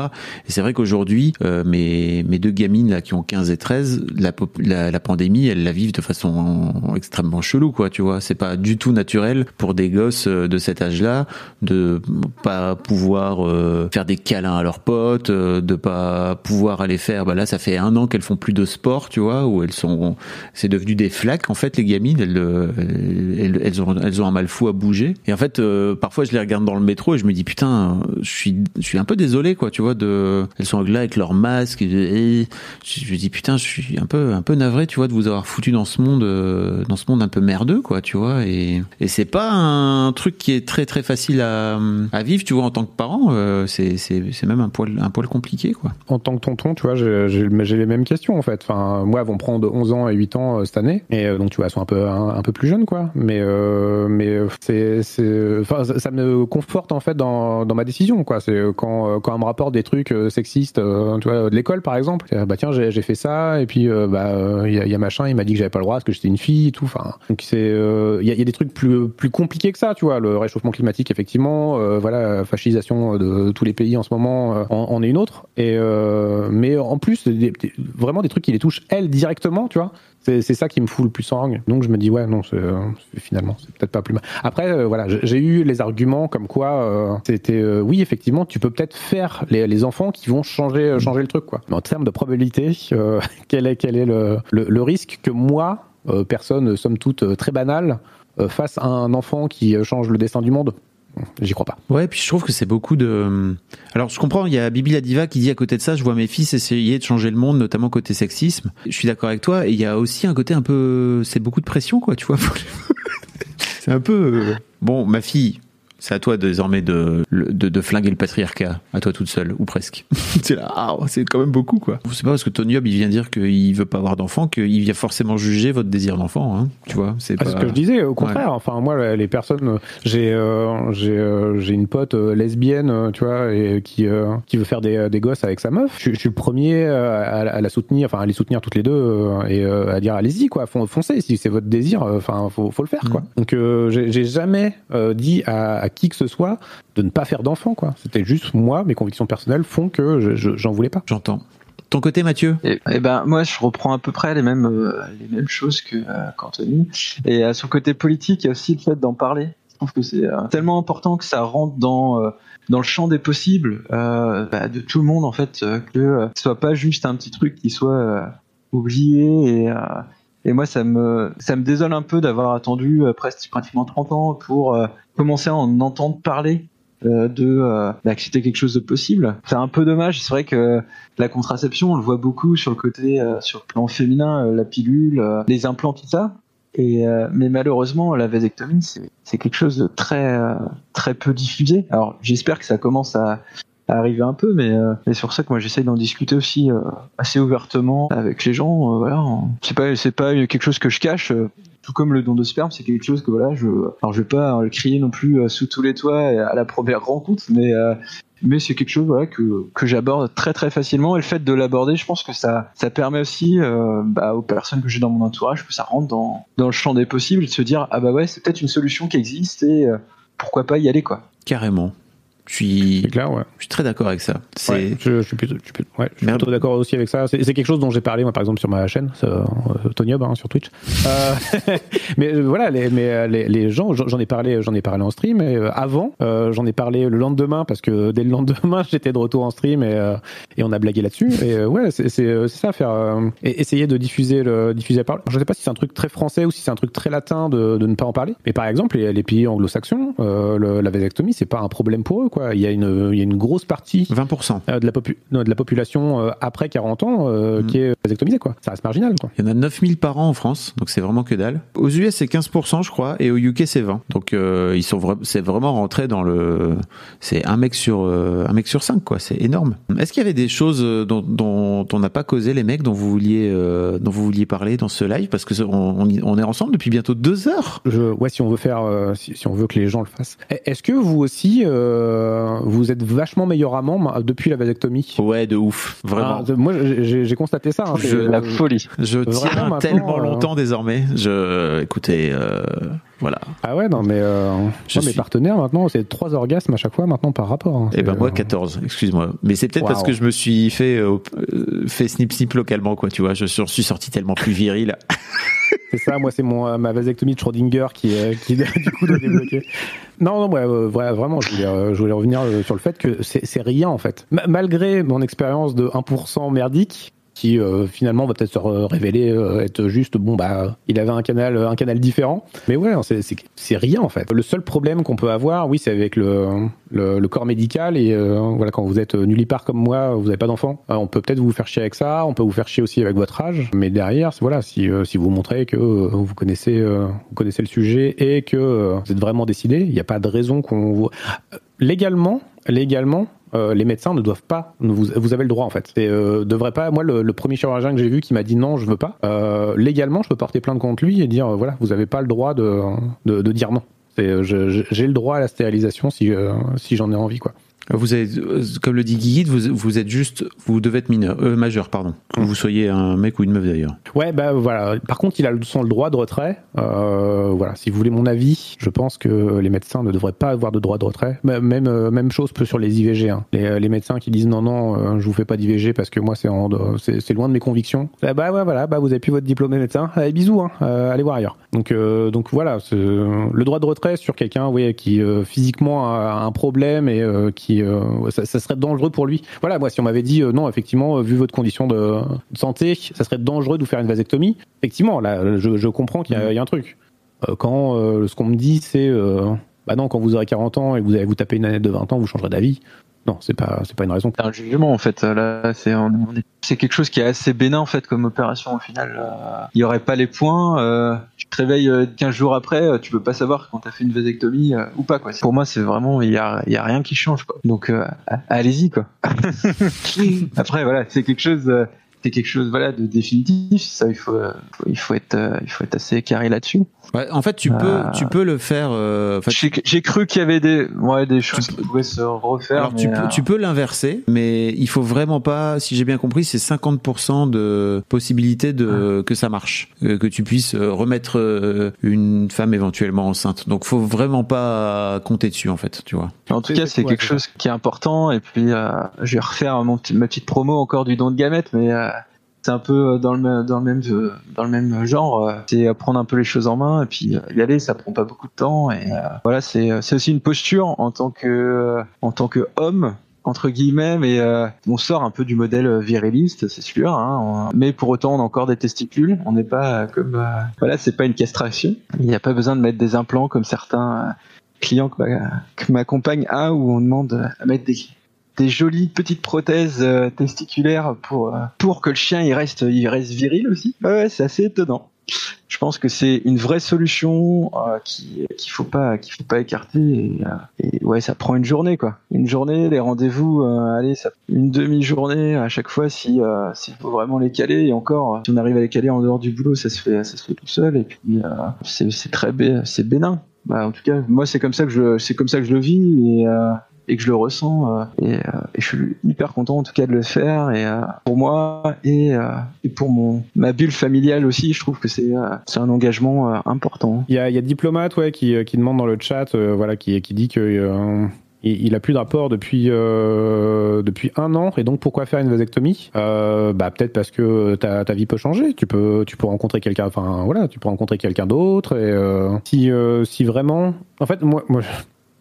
Et c'est vrai qu'aujourd'hui, euh, mes mes deux gamines là qui ont 15 et 13, la, la, la pandémie, elles la vivent de façon extrêmement chelou quoi, tu vois. C'est pas du tout naturel pour des gosses euh, de cet âge-là de pas pouvoir euh, faire des câlins à leurs potes, euh, de pas pouvoir aller faire. Bah là, ça fait un an qu'elles font plus de sport, tu vois, où elles sont, c'est devenu des flaques en fait les gamines. Elles, euh, elles, ont, elles ont un mal fou à bouger. Et en fait, euh, parfois je les regarde dans le métro et je me dis putain, je suis, je suis un peu désolé quoi, tu vois, de, elles sont là avec leur masque. Et, je me dis putain, je suis un peu, un peu navré, tu vois, de vous avoir foutu dans ce monde, euh, dans ce monde un peu merdeux quoi, tu vois. Et, et c'est pas un truc qui est très très facile à, vivre, tu vois, en tant que parent. c'est, c'est, c'est même un poil, un poil compliqué quoi. En tant que tonton, tu vois, j'ai les mêmes questions en fait. Enfin, moi, vont prendre 11 ans et 8 ans euh, cette année, et euh, donc tu vois, sont un peu un, peu plus jeunes, quoi. Mais euh, mais c'est enfin, ça, me conforte en fait dans, dans ma décision, quoi. C'est quand quand on me rapporte des trucs sexistes, tu vois, de l'école par exemple. Bah tiens, j'ai fait ça, et puis bah il y, a, machin, il m'a dit que j'avais pas le droit parce que j'étais une fille et tout. Enfin, donc c'est il y, a, des trucs plus plus compliqués que ça, tu vois. Le réchauffement climatique, effectivement, voilà, fascisation de tous les pays en ce moment, en, est une autre. Et mais en plus, vraiment des trucs qui les touchent elles directement, tu vois. C'est ça qui me fout le plus en. Donc je me dis ouais non, euh, finalement c'est peut-être pas plus mal. Après euh, voilà, j'ai- eu les arguments comme quoi euh, c'était euh, oui effectivement tu peux peut-être faire les, les enfants qui vont changer changer le truc quoi. Mais en termes de probabilité, quel est quel est le, le, le risque que moi personne somme toute très banale face à un enfant qui change le destin du monde? J'y crois pas. Ouais, puis je trouve que c'est beaucoup de. Alors, je comprends. Il y a Bibi la diva qui dit à côté de ça, je vois mes fils essayer de changer le monde, notamment côté sexisme. Je suis d'accord avec toi. Et il y a aussi un côté un peu, c'est beaucoup de pression, quoi. Tu vois. c'est un peu. euh, Bon, ma fille. C'est à toi désormais de, de, de flinguer le patriarcat, à toi toute seule, ou presque. c'est là, ah, c'est quand même beaucoup, quoi. C'est pas parce que Tony Hobbes, il vient dire qu'il veut pas avoir d'enfant qu'il vient forcément juger votre désir d'enfant, hein. Tu vois, c'est Ah, pas... ce que je disais, au contraire. Enfin, moi, les personnes, j'ai euh, j'ai euh, j'ai une pote euh, lesbienne, tu vois, et qui euh, qui veut faire des, des gosses avec sa meuf. Je, je suis le premier à, à la soutenir, enfin à les soutenir toutes les deux et euh, à dire allez-y quoi, fon- foncez si c'est votre désir. Enfin, faut faut le faire quoi. Donc euh, j'ai j'ai jamais euh, dit à, à qui que ce soit de ne pas faire d'enfant quoi. C'était juste moi, mes convictions personnelles font que je- je- j'en voulais pas. J'entends. Ton côté, Mathieu? Et, et ben moi je reprends à peu près les mêmes euh, les mêmes choses que euh, qu'Anthony. Et à son côté politique, il y a aussi le fait d'en parler. Je trouve que c'est euh, tellement important que ça rentre dans euh, dans le champ des possibles euh, bah, de tout le monde en fait, euh, que euh, ce soit pas juste un petit truc qui soit euh, oublié et euh, et moi ça me ça me désole un peu d'avoir attendu euh, presque pratiquement 30 ans pour euh, commencer à en entendre parler euh, de euh, bah, que c'était quelque chose de possible. C'est un peu dommage. C'est vrai que la contraception, on le voit beaucoup sur le côté, euh, sur le plan féminin, euh, la pilule, les implants, tout ça. Et mais malheureusement, la vasectomie, c'est quelque chose de très très peu diffusé. Alors j'espère que ça commence à, arriver un peu, mais euh, mais c'est pour ça que moi j'essaye d'en discuter aussi euh, assez ouvertement avec les gens. euh, voilà, c'est pas c'est pas quelque chose que je cache. tout comme le don de sperme, c'est quelque chose que voilà, je, alors je vais pas le crier non plus sous tous les toits à la première rencontre, mais mais c'est quelque chose voilà que que j'aborde très très facilement et le fait de l'aborder, je pense que ça ça permet aussi bah, aux personnes que j'ai dans mon entourage que ça rentre dans dans le champ des possibles, de se dire ah bah ouais c'est peut-être une solution qui existe et pourquoi pas y aller quoi. Carrément. Je suis, clair, ouais. je suis très d'accord avec ça. C'est Ouais, je, je suis plutôt, je suis plutôt- ouais, je suis Merde. plutôt d'accord aussi avec ça. C'est c'est quelque chose dont j'ai parlé moi par exemple sur ma chaîne, euh, Tony Hub, hein, sur Twitch. Euh, mais euh, voilà, les, mais euh, les, les gens, j'en ai parlé, j'en ai parlé en stream. Et avant, euh, j'en ai parlé le lendemain parce que dès le lendemain j'étais de retour en stream et, et on a blagué là-dessus. Et ouais, c'est c'est c'est ça faire, essayer de diffuser le diffuser la parole. Je sais pas si c'est un truc très français ou si c'est un truc très latin de, de ne pas en parler. Mais par exemple, les, les pays anglo-saxons, le- la vasectomie, c'est pas un problème pour eux quoi. Il y a une, il y a une grosse partie 20%. euh, de, la popu- non, de la population euh, après 40 ans euh, Mm. qui est vasectomisée quoi. Ça reste marginal quoi. Il y en a 9000 par an en France, donc c'est vraiment que dalle. Aux US, c'est 15%, je crois, et au UK, c'est 20. Donc, euh, ils sont vra- c'est vraiment rentré dans le, c'est un mec sur, euh, un mec sur cinq, quoi. C'est énorme. Est-ce qu'il y avait des choses dont, dont on n'a pas causé, les mecs, dont vous vouliez, euh, dont vous vouliez parler dans ce live? Parce que on, est ensemble depuis bientôt deux heures. Je, ouais, si on veut faire, si, si on veut que les gens le fassent. E- Est-ce que vous aussi, euh, vous êtes vachement meilleur amant ma- depuis la vasectomie Ouais, de ouf. Vraiment. Ah, moi, j'ai constaté ça. hein. Je- C'est- La folie. Je tiens maintenant, tellement euh, longtemps désormais. Je, écoutez, euh, voilà. Ah ouais, non, mais euh, Je moi, mes suis- partenaires maintenant, c'est trois orgasmes à chaque fois maintenant par rapport. hein. Eh ben moi euh, 14, excuse-moi. Mais c'est peut-être parce que je me suis fait euh, euh, fait snip snip localement quoi, tu vois. Je suis suis sorti tellement plus viril. C'est ça, moi, c'est mon euh, ma vasectomie de Schrödinger qui, euh, qui du coup doit débloquer. Non, non, ouais, euh, vra- vraiment, je voulais, euh, je voulais revenir euh, sur le fait que c'est rien en fait. Ma- malgré mon expérience de 1% merdique, qui euh, finalement va peut-être se révéler euh, être juste bon bah il avait un canal un canal différent. Mais ouais c'est c'est rien en fait. Le seul problème qu'on peut avoir oui c'est avec le, le corps médical et euh, voilà quand vous êtes nullipare comme moi vous avez pas d'enfant on peut peut-être vous faire chier avec ça on peut vous faire chier aussi avec votre âge. Mais derrière voilà si si vous montrez que vous connaissez vous connaissez le sujet et que vous êtes vraiment décidé il n'y a pas de raison qu'on vous légalement légalement euh, les médecins ne doivent pas. Vous, avez le droit en fait. Et euh, devrait pas. Moi, le, premier chirurgien que j'ai vu qui m'a dit non, je veux pas. euh, légalement, je peux porter plainte contre lui et dire euh, voilà, vous avez pas le droit de de, de dire non. Euh, j'ai le droit à la stérilisation si si j'en ai envie quoi. Vous avez, euh, comme le dit Guigui, vous, vous êtes juste, vous devez être mineur, euh, majeur, pardon. Que vous soyez un mec ou une meuf d'ailleurs. Ouais, bah voilà. Par contre, il a le, le droit de retrait. Euh, voilà. Si vous voulez mon avis, je pense que les médecins ne devraient pas avoir de droit de retrait. Même même chose sur les IVG. hein. Les, les médecins qui disent non non, je vous fais pas d'IVG parce que moi c'est c'est loin de mes convictions. Ah bah ouais voilà, bah vous avez plus votre diplôme de médecin. Allez bisous, hein. Allez voir ailleurs. Donc donc voilà, le droit de retrait sur quelqu'un, oui, qui physiquement a un problème et euh, euh, ça, serait dangereux pour lui. Voilà, moi si on m'avait dit euh, non, effectivement, euh, vu votre condition de, santé, ça serait dangereux de vous faire une vasectomie. Effectivement, là, je, comprends qu'il y, a- un truc. Quand ce qu'on me dit, c'est bah non, quand vous aurez 40 ans et que vous allez vous taper une année de 20 ans, vous changerez d'avis. Non, c'est pas, c'est pas une raison. C'est un jugement en fait. Là, c'est c'est quelque chose qui est assez bénin en fait comme opération au final. Euh, Il y aurait pas les points. euh, tu te réveilles euh, 15 jours après, euh, tu peux pas savoir quand t'as fait une vasectomie euh, ou pas quoi. Pour moi, c'est vraiment il y a, il y a rien qui change quoi. Donc euh, allez-y quoi. après voilà, c'est quelque chose. euh, c'est quelque chose voilà de définitif ça il faut, euh, il faut être euh, il faut être assez carré là-dessus Ouais, en fait, tu peux, Euh, tu peux le faire. euh, j'ai j'ai cru qu'il y avait des ouais des choses qui pouvaient se refaire Alors tu peux, euh, tu peux l'inverser, mais il faut vraiment pas, si j'ai bien compris, c'est 50% de possibilité de que ça marche, euh, que tu puisses euh, remettre une femme éventuellement enceinte. Donc faut vraiment pas compter dessus en fait, tu vois. En tout cas, c'est- quelque chose qui est important. Et puis, euh, je vais refaire mon ma petite promo encore du don de gamètes, mais euh, c'est un peu dans le même, dans le même, euh, dans le même genre. euh, C'est euh, prendre un peu les choses en main et puis euh, y aller. Ça prend pas beaucoup de temps. Et euh, voilà, c'est, euh, c'est aussi une posture en tant que, euh, en tant que homme entre guillemets, mais euh, on sort un peu du modèle euh, viriliste, c'est sûr. Hein, mais pour autant, on a encore des testicules. On n'est pas euh, comme, euh, voilà, c'est pas une castration. Il n'y a pas besoin de mettre des implants comme certains euh, clients que ma, que ma compagne a, où on demande à mettre des, des jolies petites prothèses euh, testiculaires pour euh, pour que le chien il reste il reste viril aussi. Ouais, c'est assez étonnant. Je pense que c'est une vraie solution euh, qui qu'il faut pas faut pas écarter et, euh, et ouais ça prend une journée quoi. Une journée les rendez-vous allez ça une demi-journée à chaque fois si s'il faut vraiment les caler. Et encore si on arrive à les caler en dehors du boulot ça se fait ça se fait tout seul. Et puis c'est très c'est bénin. Bah, en tout cas moi c'est comme ça que je comme ça que je le vis et que je le ressens euh, et, euh, et je suis hyper content en tout cas de le faire et euh, pour moi et, pour mon ma bulle familiale aussi je trouve que c'est un engagement important Il y a, il Diplomate ouais, qui, qui demande dans le chat, voilà, qui, qui dit que euh, il a plus de rapport depuis depuis un an et donc pourquoi faire une vasectomie? Bah peut-être parce que ta, ta vie peut changer. Tu peux tu peux rencontrer quelqu'un, enfin voilà, tu peux rencontrer quelqu'un d'autre et si si vraiment, en fait moi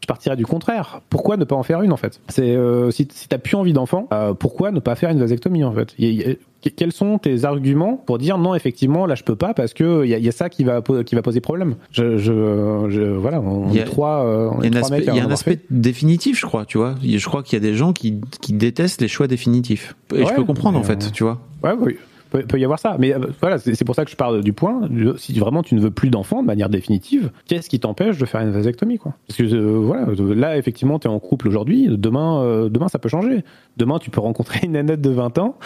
je partirais du contraire. Pourquoi ne pas en faire une en fait? C'est euh, si, si t'as plus envie d'enfant, euh, pourquoi ne pas faire une vasectomie en fait? Y y Quels sont tes arguments pour dire non effectivement là je peux pas parce que il y a, il y a ça qui va qui va poser problème? Je, je, je voilà on Il y a- est trois euh, Il y a un trois aspect, y a un fait. définitif, je crois, tu vois. Je crois qu'il y a des gens qui, qui détestent les choix définitifs. Et je peux comprendre, en fait, euh, tu vois. Ouais, oui. Peut, peut y avoir ça, mais euh, voilà, c'est pour ça que je parle du point. Si vraiment tu ne veux plus d'enfants de manière définitive, qu'est-ce qui t'empêche de faire une vasectomie, quoi? Parce que euh, voilà, euh, là effectivement tu es en couple aujourd'hui, demain, euh, demain ça peut changer. Demain tu peux rencontrer une nénette de 20 ans.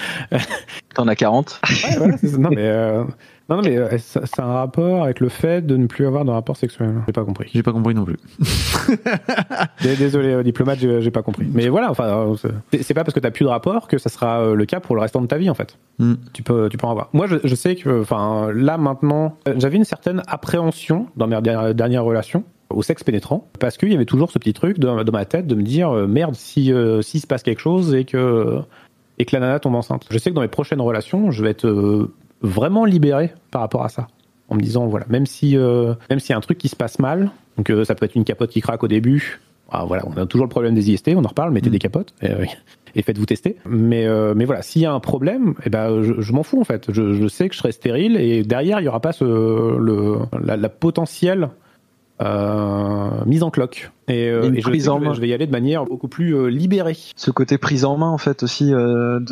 t'en as 40 Ouais, voilà, non mais non, non, mais euh, ça, ça a un rapport avec le fait de ne plus avoir de rapport sexuel. J'ai pas compris. J'ai pas compris non plus. Désolé, euh, diplomate, j'ai pas compris. Mais voilà, enfin, euh, c'est- c'est pas parce que t'as plus de rapport que ça sera euh, le cas pour le restant de ta vie, en fait. Hmm. Tu peux, tu peux en avoir. Moi, je, je sais que, enfin, là maintenant, euh, j'avais une certaine appréhension dans mes dernières, dernières relations au sexe pénétrant parce qu'il y avait toujours ce petit truc dans, dans ma tête de me dire euh, merde si euh, s'il se passe quelque chose et que et que la nana tombe enceinte. Je sais que dans mes prochaines relations, je vais être euh, vraiment libéré par rapport à ça. En me disant voilà, même si euh, même s'il y a un truc qui se passe mal, donc euh, ça peut être une capote qui craque au début. Ah, voilà, on a toujours le problème des IST, on en reparle, mettez Mm. des capotes et, euh, et faites-vous tester. Mais mais voilà, s'il y a un problème, eh ben je, je m'en fous en fait. Je, je sais que je serai stérile et derrière il y aura pas ce le la, la potentielle euh, mise en cloque. Et, euh, je, prise en main. je vais y aller de manière beaucoup plus euh, libérée. ce côté prise en main en fait aussi de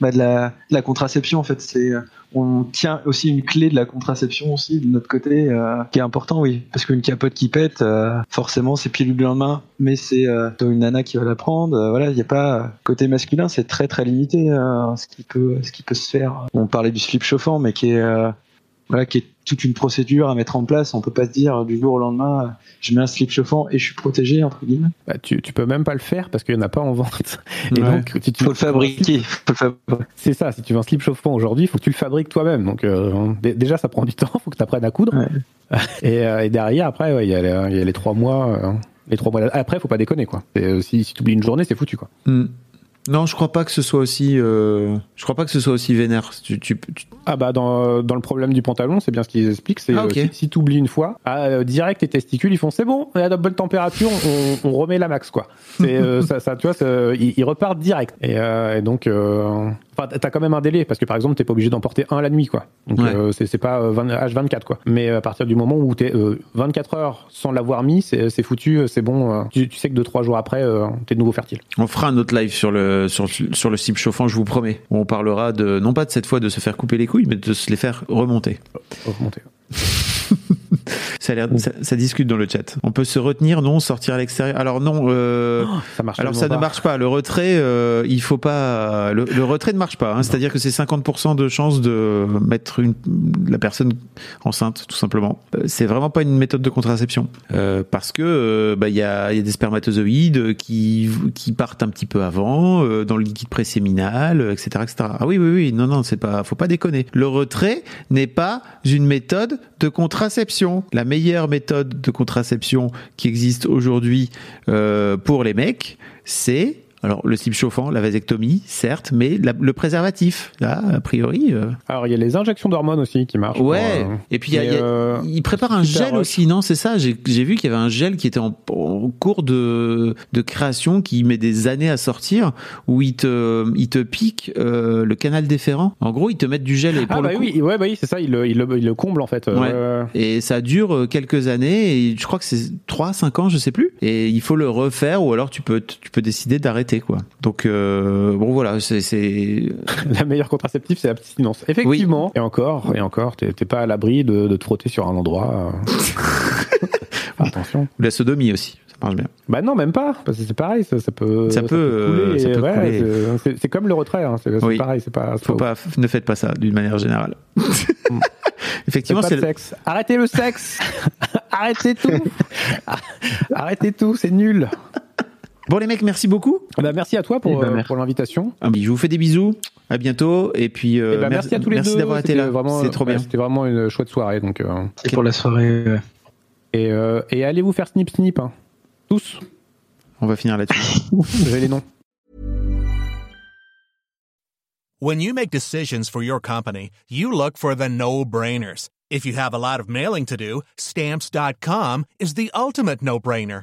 bah, de la, de la contraception en fait c'est euh, on tient aussi une clé de la contraception aussi de notre côté euh, qui est important oui. Parce qu'une capote qui pète euh, forcément c'est pilule le lendemain mais c'est euh, une nana qui va la prendre Euh, voilà il y a pas côté masculin c'est très très limité euh, ce qui peut ce qui peut se faire. On parlait du slip chauffant mais qui est euh, voilà qui est toute une procédure à mettre en place on peut pas se dire du jour au lendemain euh, je mets un slip chauffant et je suis protégé entre guillemets Bah, tu, tu peux même pas le faire parce qu'il y en a pas en vente. Et Ouais. donc, si tu faut le fabriquer faut le fabriquer C'est ça, si tu veux un slip chauffant aujourd'hui, il faut que tu le fabriques toi-même. Donc euh, dé- déjà, ça prend du temps, faut que tu apprennes à coudre. Et, euh, et derrière, après, ouais, il y, a les- il y a les trois mois. euh, les trois mois. Après, faut pas déconner, quoi. Et, euh, si si tu oublies une journée, c'est foutu, quoi. Hmm. Non, je crois pas que ce soit aussi. euh, Je crois pas que ce soit aussi vénère. Tu, tu- tu- Ah bah dans, dans le problème du pantalon, c'est bien ce qu'ils expliquent. C'est Ah, euh, si, si tu oublies une fois, ah, euh, direct tes testicules, ils font c'est bon, à la bonne température, on, on remet la max, quoi. C'est euh, ça, ça, tu vois, ils, ils repartent direct. Et, et donc, Enfin, t'as quand même un délai parce que par exemple, t'es pas obligé d'en porter un la nuit, quoi. Donc Ouais. euh, c'est pas euh, 20 H24, quoi. Mais à partir du moment où t'es euh, 24 heures sans l'avoir mis, c'est foutu, euh, c'est bon. euh, tu, tu sais que deux trois jours après, euh, t'es de nouveau fertile. On fera un autre live sur le sur, sur le cible chauffant, je vous promets. Où on parlera de non pas de cette fois de se faire couper les couilles, mais de se les faire remonter. Remonter. Ça, a l'air, ça, ça discute dans le chat. On peut se retenir, non Sortir à l'extérieur? Alors non. Euh, Ça marche. alors ça ne marche pas. Le retrait, euh, il faut pas. Le, le retrait ne marche pas. hein. C'est-à-dire que c'est 50% de chance de mettre une, la personne enceinte, tout simplement. Euh, C'est vraiment pas une méthode de contraception Euh, parce que euh, bah, il y a, il y a des spermatozoïdes qui qui partent un petit peu avant euh, dans le liquide préséminal, etc., etc. Ah oui, oui, oui. Non, non, c'est pas. Faut pas déconner. Le retrait n'est pas une méthode de contraception. La meilleure méthode de contraception qui existe aujourd'hui euh, pour les mecs, c'est alors le slip chauffant, la vasectomie, certes, mais la- le préservatif, là, a priori. euh, Alors il y a les injections d'hormones aussi qui marchent. Ouais. pour, euh, Et puis il y a- il y a- euh, il prépare un gel aussi, non C'est ça. J'ai vu qu'il y avait un gel qui était en, en cours de, de création, qui met des années à sortir, où il te, il te pique le canal déférent. En gros, ils te mettent du gel et pour Ah le bah coup- oui, ouais, bah oui, c'est ça, il le, il, le, il le comble en fait. Ouais. Et ça dure quelques années, et je crois que c'est 3, 5 ans, je sais plus. Et il faut le refaire, ou alors tu peux, tu peux décider d'arrêter, quoi. Donc, euh, bon, voilà, c'est, la meilleure contraceptive, c'est l'abstinence. Effectivement. Et encore, et encore, t'es pas à l'abri de, de te frotter sur un endroit. euh. Attention. la sodomie aussi, ça marche bien. Bah non, même pas, parce que c'est pareil, ça, ça peut, Ça peut, euh, ça peut ouais, couler. c'est- comme le retrait, hein, c'est Oui. pareil, c'est pas. Faut pas- ne faites pas ça, d'une manière générale. Effectivement, Faites c'est le- sexe. Arrêtez le sexe. Arrêtez tout. Arrêtez tout, c'est nul. Bon, les mecs, merci beaucoup. Bah, merci à toi pour, merci. pour l'invitation. Ah, Je vous fais des bisous. À bientôt. Et puis, euh, Eh ben, merci à tous les merci deux. d'avoir été là. Vraiment, C'est trop bien. C'était vraiment une chouette soirée. Donc, euh, C'est pour la soirée. ouais. et, euh, et allez vous faire snip snip. hein. Tous. On va finir là-dessus. J'ai les noms. When you make decisions for your company, you look for the no-brainers. If you have a lot of mailing to do, stamps.com is the ultimate no-brainer.